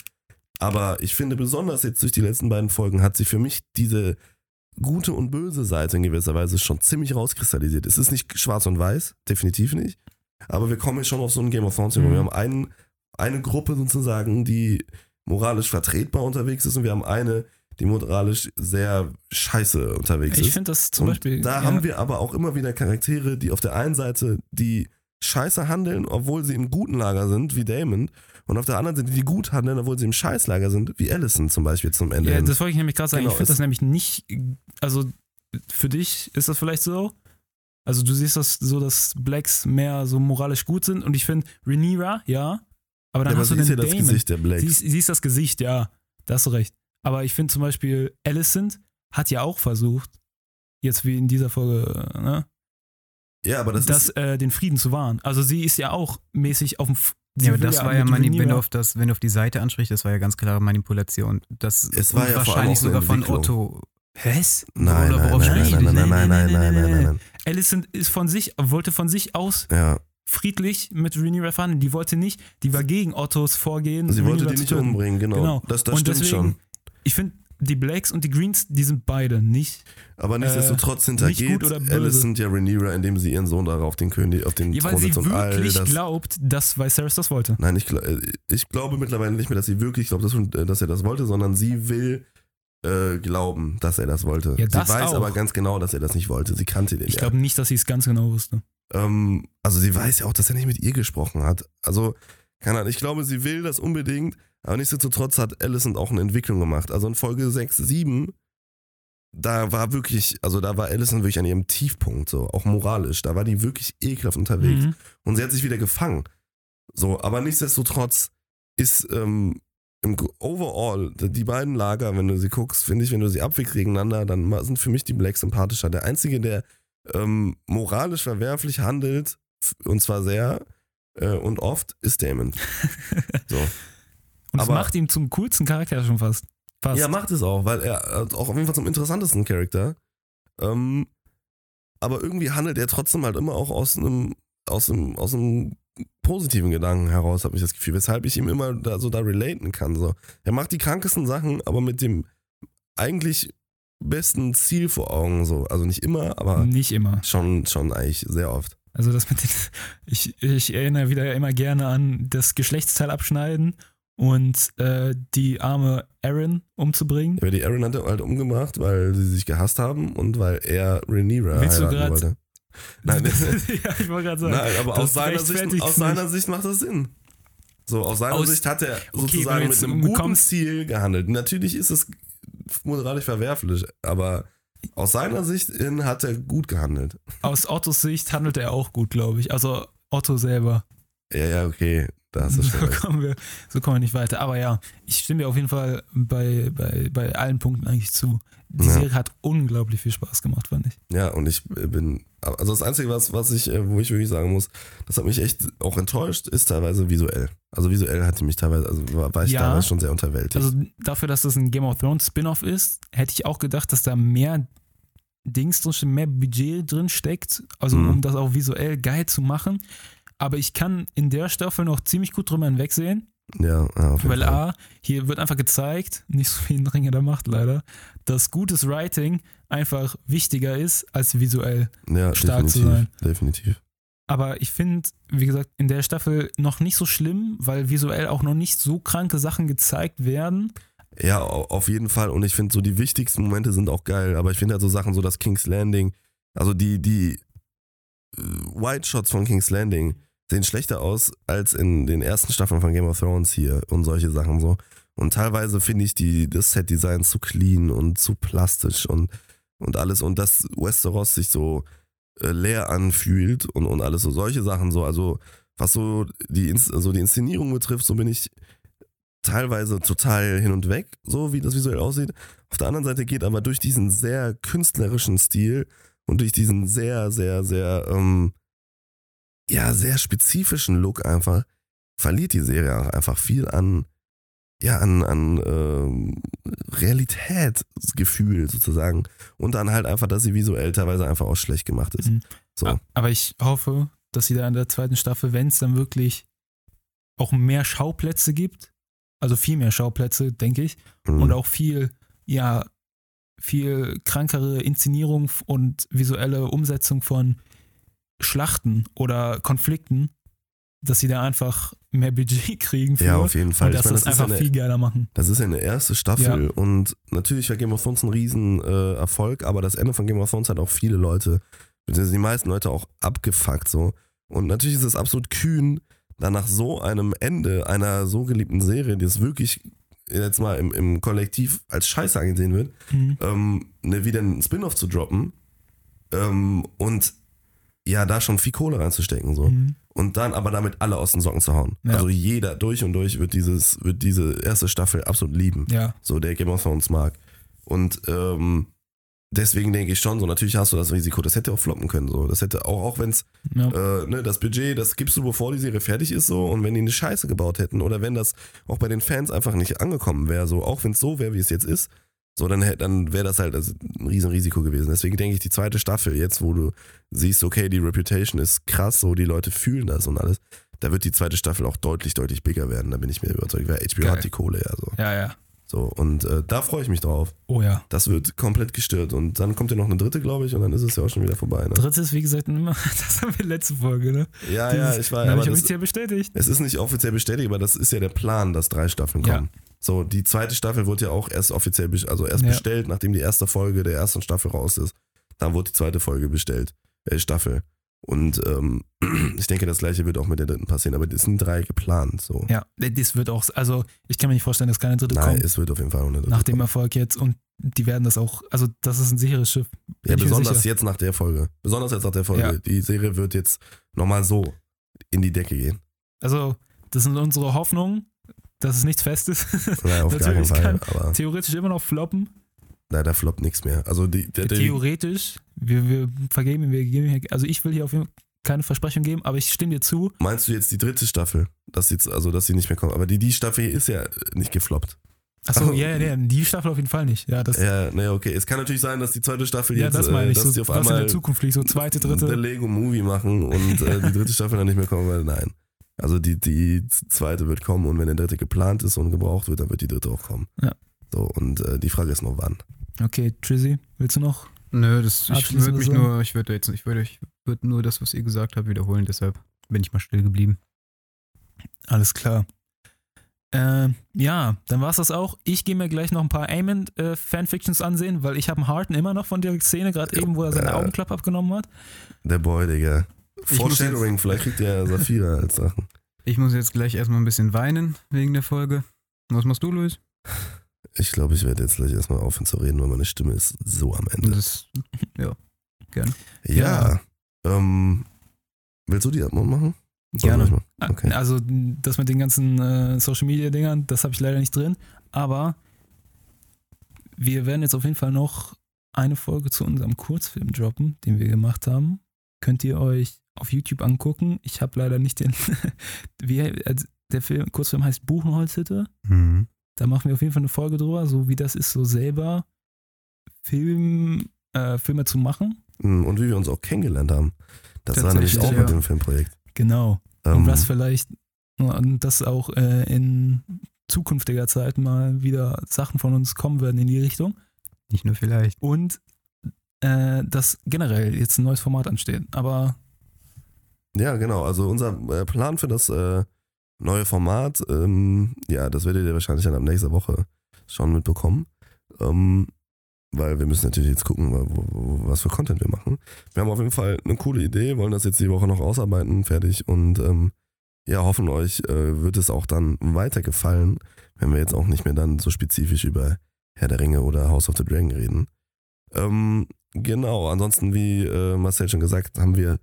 Aber ich finde besonders jetzt durch die letzten beiden Folgen hat sich für mich diese gute und böse Seite in gewisser Weise schon ziemlich rauskristallisiert. Es ist nicht schwarz und weiß, definitiv nicht. Aber wir kommen jetzt schon auf so ein Game of Thrones. Mhm. Wir haben einen, eine Gruppe sozusagen, die moralisch vertretbar unterwegs ist und wir haben eine, die moralisch sehr scheiße unterwegs Ich ist. finde das zum und Beispiel. da ja, haben wir aber auch immer wieder Charaktere, die auf der einen Seite die scheiße handeln, obwohl sie im guten Lager sind, wie Damon. Und auf der anderen Seite die gut handeln, obwohl sie im Scheißlager sind, wie Allison zum Beispiel zum Ende. Ja, hin. das wollte ich nämlich gerade sagen. Genau, ich finde das nämlich nicht, also für dich ist das vielleicht so. Also du siehst das so, dass Blacks mehr so moralisch gut sind und ich finde Rhaenyra, ja, aber dann ja, aber hast sie du ist den ja das Damon. Gesicht der Blacks. Sie ist, sie ist das Gesicht, ja, da hast du recht. Aber ich finde zum Beispiel Alicent hat ja auch versucht, jetzt wie in dieser Folge, ne, ja, aber das, das, ist, äh, den Frieden zu wahren. Also sie ist ja auch mäßig auf dem F- sie Ja, aber das war ja, mit mani wenn, du auf das, wenn du auf die Seite ansprichst, das war ja ganz klare Manipulation. Das Es war ja wahrscheinlich sogar von. Otto. Was? nein, oder nein, worauf nein, nein, nein, nein, nein, nein, Nein, nein, nein, nein, nein, nein. Alicent ist von sich, wollte von sich aus Ja, friedlich mit Rhaenyra verhandeln. Die wollte nicht, die war gegen Ottos Vorgehen. sie wollte Rhaenyra die zu nicht töten. umbringen, genau. Genau. Das, das Und stimmt deswegen, schon. Ich finde, die Blacks und die Greens, die sind beide nicht. Aber nichtsdestotrotz hintergeht Äh, oder böse. Alicent ja Rhaenyra, indem sie ihren Sohn darauf den König, auf den Ja, weil Thron sie setzt und all wirklich das. glaubt, dass Viserys das wollte. Nein, ich, äh, ich glaube mittlerweile nicht mehr, dass sie wirklich glaubt, dass, äh, dass er das wollte, sondern sie will äh, glauben, dass er das wollte. Ja, sie das weiß auch. aber ganz genau, dass er das nicht wollte. Sie kannte den Ich ja. glaube nicht, dass sie es ganz genau wusste. Ähm, also sie weiß ja auch, dass er nicht mit ihr gesprochen hat. Also, keine Ahnung, ich glaube, sie will das unbedingt, aber nichtsdestotrotz hat Alicent auch eine Entwicklung gemacht. Also in Folge 6, 7, da war wirklich, also da war Alicent wirklich an ihrem Tiefpunkt, so, auch moralisch. Da war die wirklich ekelhaft unterwegs. Mhm. Und sie hat sich wieder gefangen. So, aber nichtsdestotrotz ist ähm, im Overall, die beiden Lager, wenn du sie guckst, finde ich, wenn du sie abwägst gegeneinander, dann sind für mich die Blacks sympathischer. Der Einzige, der ähm, moralisch verwerflich handelt, und zwar sehr äh, und oft, ist Damon. So. Und es Aber- macht ihn zum coolsten Charakter schon fast. Fast. Ja, macht es auch, weil er äh, auch auf jeden Fall zum interessantesten Charakter. Ähm, aber irgendwie handelt er trotzdem halt immer auch aus einem, aus einem, aus einem positiven Gedanken heraus, habe ich das Gefühl, weshalb ich ihm immer da so da relaten kann. So. Er macht die krankesten Sachen, aber mit dem eigentlich besten Ziel vor Augen. So. Also nicht immer, aber Nicht immer. schon, schon eigentlich sehr oft. Also das mit den, ich, ich erinnere wieder immer gerne an das Geschlechtsteil abschneiden und äh, die arme Aaron umzubringen. Aber die Aaron hat er halt umgebracht, weil sie sich gehasst haben und weil er Rhaenyra Willst du heiraten grad- wollte. Nein, ja, ich wollte gerade sagen. Nein, aber aus seiner, Sicht, aus seiner Sicht macht das Sinn. So, aus seiner Aus- Sicht hat er sozusagen du mit einem guten kommst- Ziel gehandelt. Natürlich ist es moralisch verwerflich, aber aus seiner Sicht hin hat er gut gehandelt. Aus Ottos Sicht handelt er auch gut, glaube ich. Also Otto selber. Ja, ja, okay, da hast du schon So kommen, wir, so kommen wir nicht weiter. Aber ja, ich stimme dir auf jeden Fall bei, bei, bei allen Punkten eigentlich zu. Die Ja. Serie hat unglaublich viel Spaß gemacht, fand ich. Ja, und ich bin, also das Einzige, was, was ich, äh, wo ich wirklich sagen muss, das hat mich echt auch enttäuscht, ist teilweise visuell. Also visuell hat die mich teilweise, also war, war ich Ja. teilweise schon sehr unterwältigt. Also dafür, dass das ein Game of Thrones Spin-off ist, hätte ich auch gedacht, dass da mehr Dings drin mehr Budget drin steckt, also Mhm. um das auch visuell geil zu machen. Aber ich kann in der Staffel noch ziemlich gut drüber hinwegsehen, ja, ja, auf jeden weil. A, hier wird einfach gezeigt, nicht so wie in Ringe der Macht leider, dass gutes Writing einfach wichtiger ist als visuell. ja, stark zu sein. definitiv. Aber ich finde, wie gesagt, in der Staffel noch nicht so schlimm, weil visuell auch noch nicht so kranke Sachen gezeigt werden. Ja, au- auf jeden Fall. Und ich finde so die wichtigsten Momente sind auch geil. Aber ich finde halt so Sachen, so das King's Landing, also die, die äh, White Shots von King's Landing sehen schlechter aus als in den ersten Staffeln von Game of Thrones hier und solche Sachen so. Und teilweise finde ich die, das Set-Design zu clean und zu plastisch und, und alles. Und dass Westeros sich so äh, leer anfühlt und, und alles so solche Sachen so. Also was so die, Ins- so die Inszenierung betrifft, so bin ich teilweise total hin und weg, so wie das visuell aussieht. Auf der anderen Seite geht aber durch diesen sehr künstlerischen Stil und durch diesen sehr, sehr, sehr, ähm, ja, sehr spezifischen Look einfach, verliert die Serie auch einfach viel an, ja, an, an ähm, Realitätsgefühl sozusagen. Und dann halt einfach, dass sie visuell teilweise einfach auch schlecht gemacht ist. Mhm. So. Aber ich hoffe, dass sie da in der zweiten Staffel, wenn es dann wirklich auch mehr Schauplätze gibt, also viel mehr Schauplätze, denke ich, Mhm. und auch viel, ja, viel krankere Inszenierung und visuelle Umsetzung von Schlachten oder Konflikten, dass sie da einfach mehr Budget kriegen für ja, auf jeden Fall. und dass meine, das, das ist ja einfach eine- viel geiler machen. Das ist ja eine erste Staffel und natürlich war Game of Thrones ein riesen äh, Erfolg, aber das Ende von Game of Thrones hat auch viele Leute, beziehungsweise die meisten Leute auch abgefuckt so. Und natürlich ist es absolut kühn, dann nach so einem Ende einer so geliebten Serie, die es wirklich jetzt mal im, im Kollektiv als Scheiße angesehen wird, Mhm. ähm, ne, wieder einen Spin-off zu droppen ähm, und ja, da schon viel Kohle reinzustecken so Mhm. und dann aber damit alle aus den Socken zu hauen. Ja. Also jeder durch und durch wird dieses, wird diese erste Staffel absolut lieben. Ja, So, der Game of Thrones mag. Und ähm, deswegen denke ich schon, so natürlich hast du das Risiko, das hätte auch floppen können. So. Das hätte auch, auch wenn es, ja. äh, ne, das Budget, das gibst du, bevor die Serie fertig ist, so, und wenn die eine Scheiße gebaut hätten oder wenn das auch bei den Fans einfach nicht angekommen wäre, so, auch wenn es so wäre, wie es jetzt ist, so, dann, dann wäre das halt also ein Riesenrisiko gewesen. Deswegen denke ich, die zweite Staffel, jetzt, wo du siehst, okay, die Reputation ist krass, so, die Leute fühlen das und alles, da wird die zweite Staffel auch deutlich, deutlich bigger werden. Da bin ich mir überzeugt, weil HBO Geil. hat die Kohle, ja, so. ja, ja. So, und äh, da freue ich mich drauf. Oh ja. Das wird komplett gestört. Und dann kommt ja noch eine dritte, glaube ich, und dann ist es ja auch schon wieder vorbei. Ne? Drittes, wie gesagt, immer, das haben wir letzte Folge, ne? Ja, ja, Dieses- ich weiß. Habe Aber ich offiziell bestätigt. es ist nicht offiziell bestätigt, aber das ist ja der Plan, dass drei Staffeln Ja. So, die zweite Staffel wurde ja auch erst offiziell, also erst Ja. bestellt, nachdem die erste Folge der ersten Staffel raus ist. Dann wurde die zweite Folge bestellt, äh, Staffel. Und ähm, ich denke, das gleiche wird auch mit der dritten passieren, aber es sind drei geplant. So. Ja, das wird auch, also ich kann mir nicht vorstellen, dass keine dritte Nein, kommt. es wird auf jeden Fall auch eine dritte Nach dem kommen. Erfolg jetzt und die werden das auch, also das ist ein sicheres Schiff. Ja, besonders jetzt nach der Folge. Besonders jetzt nach der Folge. Ja. Die Serie wird jetzt nochmal so in die Decke gehen. Also, das sind unsere Hoffnungen, dass es nichts Festes. Nein, auf gar keinen Fall. Theoretisch immer noch floppen. leider floppt nichts mehr. Also die, der, Theoretisch, wir, wir vergeben, wir geben hier, also ich will hier auf jeden Fall keine Versprechung geben, aber ich stimme dir zu. meinst du jetzt die dritte Staffel? Dass jetzt, also dass sie nicht mehr kommt. Aber die, die Staffel hier ist ja nicht gefloppt. Achso, Ach, ja, ja, ja, die Staffel auf jeden Fall nicht. Ja, das, ja, Ja, naja, okay. Es kann natürlich sein, dass die zweite Staffel jetzt, das meine äh, ich. dass So, auf was in einmal der Zukunft liegt, so zweite, dritte. Lego Movie machen und äh, die dritte Staffel dann nicht mehr kommen, weil nein. Also die, die zweite wird kommen und wenn der dritte geplant ist und gebraucht wird, dann wird die dritte auch kommen. Ja. So, und äh, die Frage ist noch wann. Okay, Trizzy, willst du noch? Nö, das, ich würde mich so? nur, ich würde jetzt, ich würde, ich würde nur das, was ihr gesagt habt, wiederholen, deshalb bin ich mal still geblieben. Alles klar. Ähm, ja, dann war es das auch. Ich gehe mir gleich noch ein paar Amond-Fanfictions ansehen, weil ich habe einen Harten immer noch von der Szene, gerade eben, wo er seine äh, Augenklappe abgenommen hat. Der Boy, Digga. Foreshadowing, vielleicht kriegt der Saphira als Sachen. Ich muss jetzt gleich erstmal ein bisschen weinen wegen der Folge. Was machst du, Luis? Ich glaube, ich werde jetzt gleich erstmal aufhören zu reden, weil meine Stimme ist so am Ende. Das, Ja. Ja. Ähm, willst du die Abmord machen? Gerne. Mal? Okay. Also das mit den ganzen äh, Social Media Dingern, das habe ich leider nicht drin. Aber wir werden jetzt auf jeden Fall noch eine Folge zu unserem Kurzfilm droppen, den wir gemacht haben. Könnt ihr euch auf YouTube angucken. Ich habe leider nicht den. Wie, also der Film, Kurzfilm heißt Buchenholzhütte. Mhm. Da machen wir auf jeden Fall eine Folge drüber, so wie das ist, so selber Film, äh, Filme zu machen. Mm, Und wie wir uns auch kennengelernt haben. Das war nämlich auch ja. mit dem Filmprojekt. Genau. Und Ähm, was vielleicht, und dass auch äh, in zukünftiger Zeit mal wieder Sachen von uns kommen werden in die Richtung. Nicht nur vielleicht. Und äh, dass generell jetzt ein neues Format ansteht. Aber ja, genau. Also unser äh, Plan für das äh, neue Format, ähm, ja, das werdet ihr wahrscheinlich dann ab nächster Woche schon mitbekommen. Ähm, weil wir müssen natürlich jetzt gucken, was für Content wir machen. Wir haben auf jeden Fall eine coole Idee, wollen das jetzt die Woche noch ausarbeiten, fertig und ähm, ja, hoffen euch äh, wird es auch dann weitergefallen, wenn wir jetzt auch nicht mehr dann so spezifisch über Herr der Ringe oder House of the Dragon reden. Ähm, genau, ansonsten, wie äh, Marcel schon gesagt, haben wir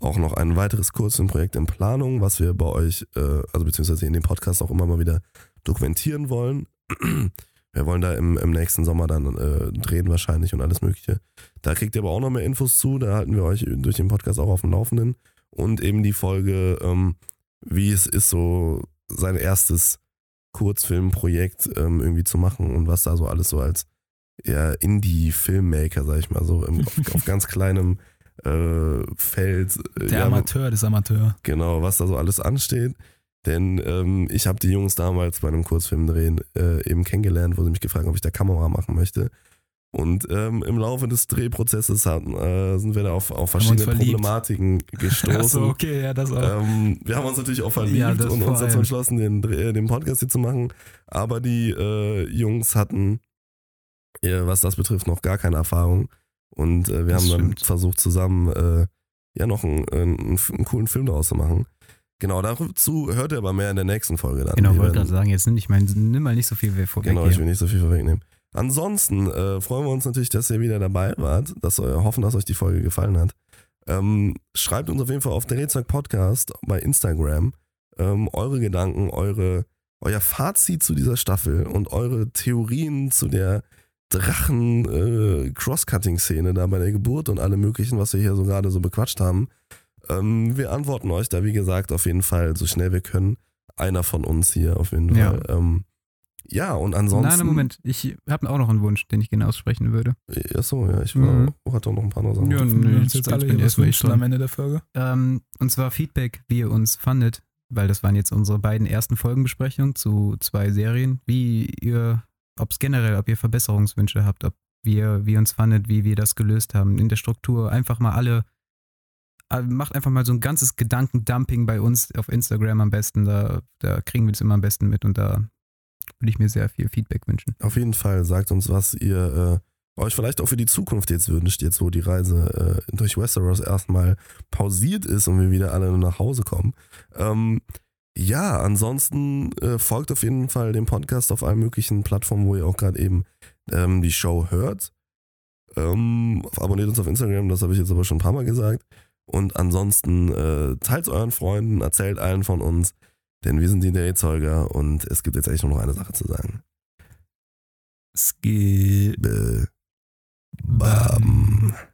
auch noch ein weiteres Kurzfilmprojekt in Planung, was wir bei euch, äh, also beziehungsweise in dem Podcast auch immer mal wieder dokumentieren wollen. Wir wollen da im, im nächsten Sommer dann äh, drehen wahrscheinlich und alles Mögliche. Da kriegt ihr aber auch noch mehr Infos zu. Da halten wir euch durch den Podcast auch auf dem Laufenden. Und eben die Folge, ähm, wie es ist, so sein erstes Kurzfilmprojekt ähm, irgendwie zu machen und was da so alles so als ja, Indie-Filmmaker, sag ich mal, so im, auf, auf ganz kleinem äh, Feld. Äh, Der ja, Amateur des Amateur. Genau, was da so alles ansteht. Denn ähm, ich habe die Jungs damals bei einem Kurzfilmdrehen äh, eben kennengelernt, wo sie mich gefragt haben, ob ich da Kamera machen möchte. Und ähm, im Laufe des Drehprozesses hatten, äh, sind wir da auf, auf verschiedene Problematiken gestoßen. Achso, okay, ja, das auch. Ähm, wir haben uns natürlich auch verliebt ja, und uns dazu entschlossen, den, den Podcast hier zu machen. Aber die äh, Jungs hatten, äh, was das betrifft, noch gar keine Erfahrung. Und äh, wir das haben stimmt. dann versucht, zusammen äh, ja noch einen, einen, einen coolen Film daraus zu machen. Genau, dazu hört ihr aber mehr in der nächsten Folge dann. Genau, wollte gerade sagen, jetzt nimm, ich mein, nimm mal nicht so viel vorweg. Genau, ich will nicht so viel vorwegnehmen. Ansonsten äh, freuen wir uns natürlich, dass ihr wieder dabei wart, dass wir hoffen, dass euch die Folge gefallen hat. Ähm, schreibt uns auf jeden Fall auf der Rätzeug Podcast bei Instagram ähm, eure Gedanken, eure, euer Fazit zu dieser Staffel und eure Theorien zu der Drachen-Crosscutting-Szene äh, da bei der Geburt und allem möglichen, was wir hier so gerade so bequatscht haben. Ähm, wir antworten euch da, wie gesagt, auf jeden Fall so schnell wir können. Einer von uns hier auf jeden ja. Fall. Ähm, ja, und ansonsten. Nein, Moment, ich habe auch noch einen Wunsch, den ich gerne aussprechen würde. Achso, ja, ich war, mhm. hatte auch noch ein paar andere Sachen. Ja, nee, jetzt, jetzt alle hier was wünschen am Ende der Folge. Ähm, und zwar Feedback, wie ihr uns fandet, weil das waren jetzt unsere beiden ersten Folgenbesprechungen zu zwei Serien. Wie ihr, ob es generell, ob ihr Verbesserungswünsche habt, ob wir, wie uns fandet, wie wir das gelöst haben in der Struktur. Einfach mal alle äh, macht einfach mal so ein ganzes Gedankendumping bei uns auf Instagram am besten. Da, da kriegen wir das immer am besten mit und da würde ich mir sehr viel Feedback wünschen. Auf jeden Fall, sagt uns, was ihr äh, euch vielleicht auch für die Zukunft jetzt wünscht, jetzt wo die Reise äh, durch Westeros erstmal pausiert ist und wir wieder alle nach Hause kommen. Ähm, ja, ansonsten äh, folgt auf jeden Fall dem Podcast auf allen möglichen Plattformen, wo ihr auch gerade eben ähm, die Show hört. Ähm, abonniert uns auf Instagram, das habe ich jetzt aber schon ein paar Mal gesagt. Und ansonsten äh, teilt es euren Freunden, erzählt allen von uns, denn wir sind die Datzeuger und es gibt jetzt eigentlich nur noch eine Sache zu sagen. Skibbe. Baba.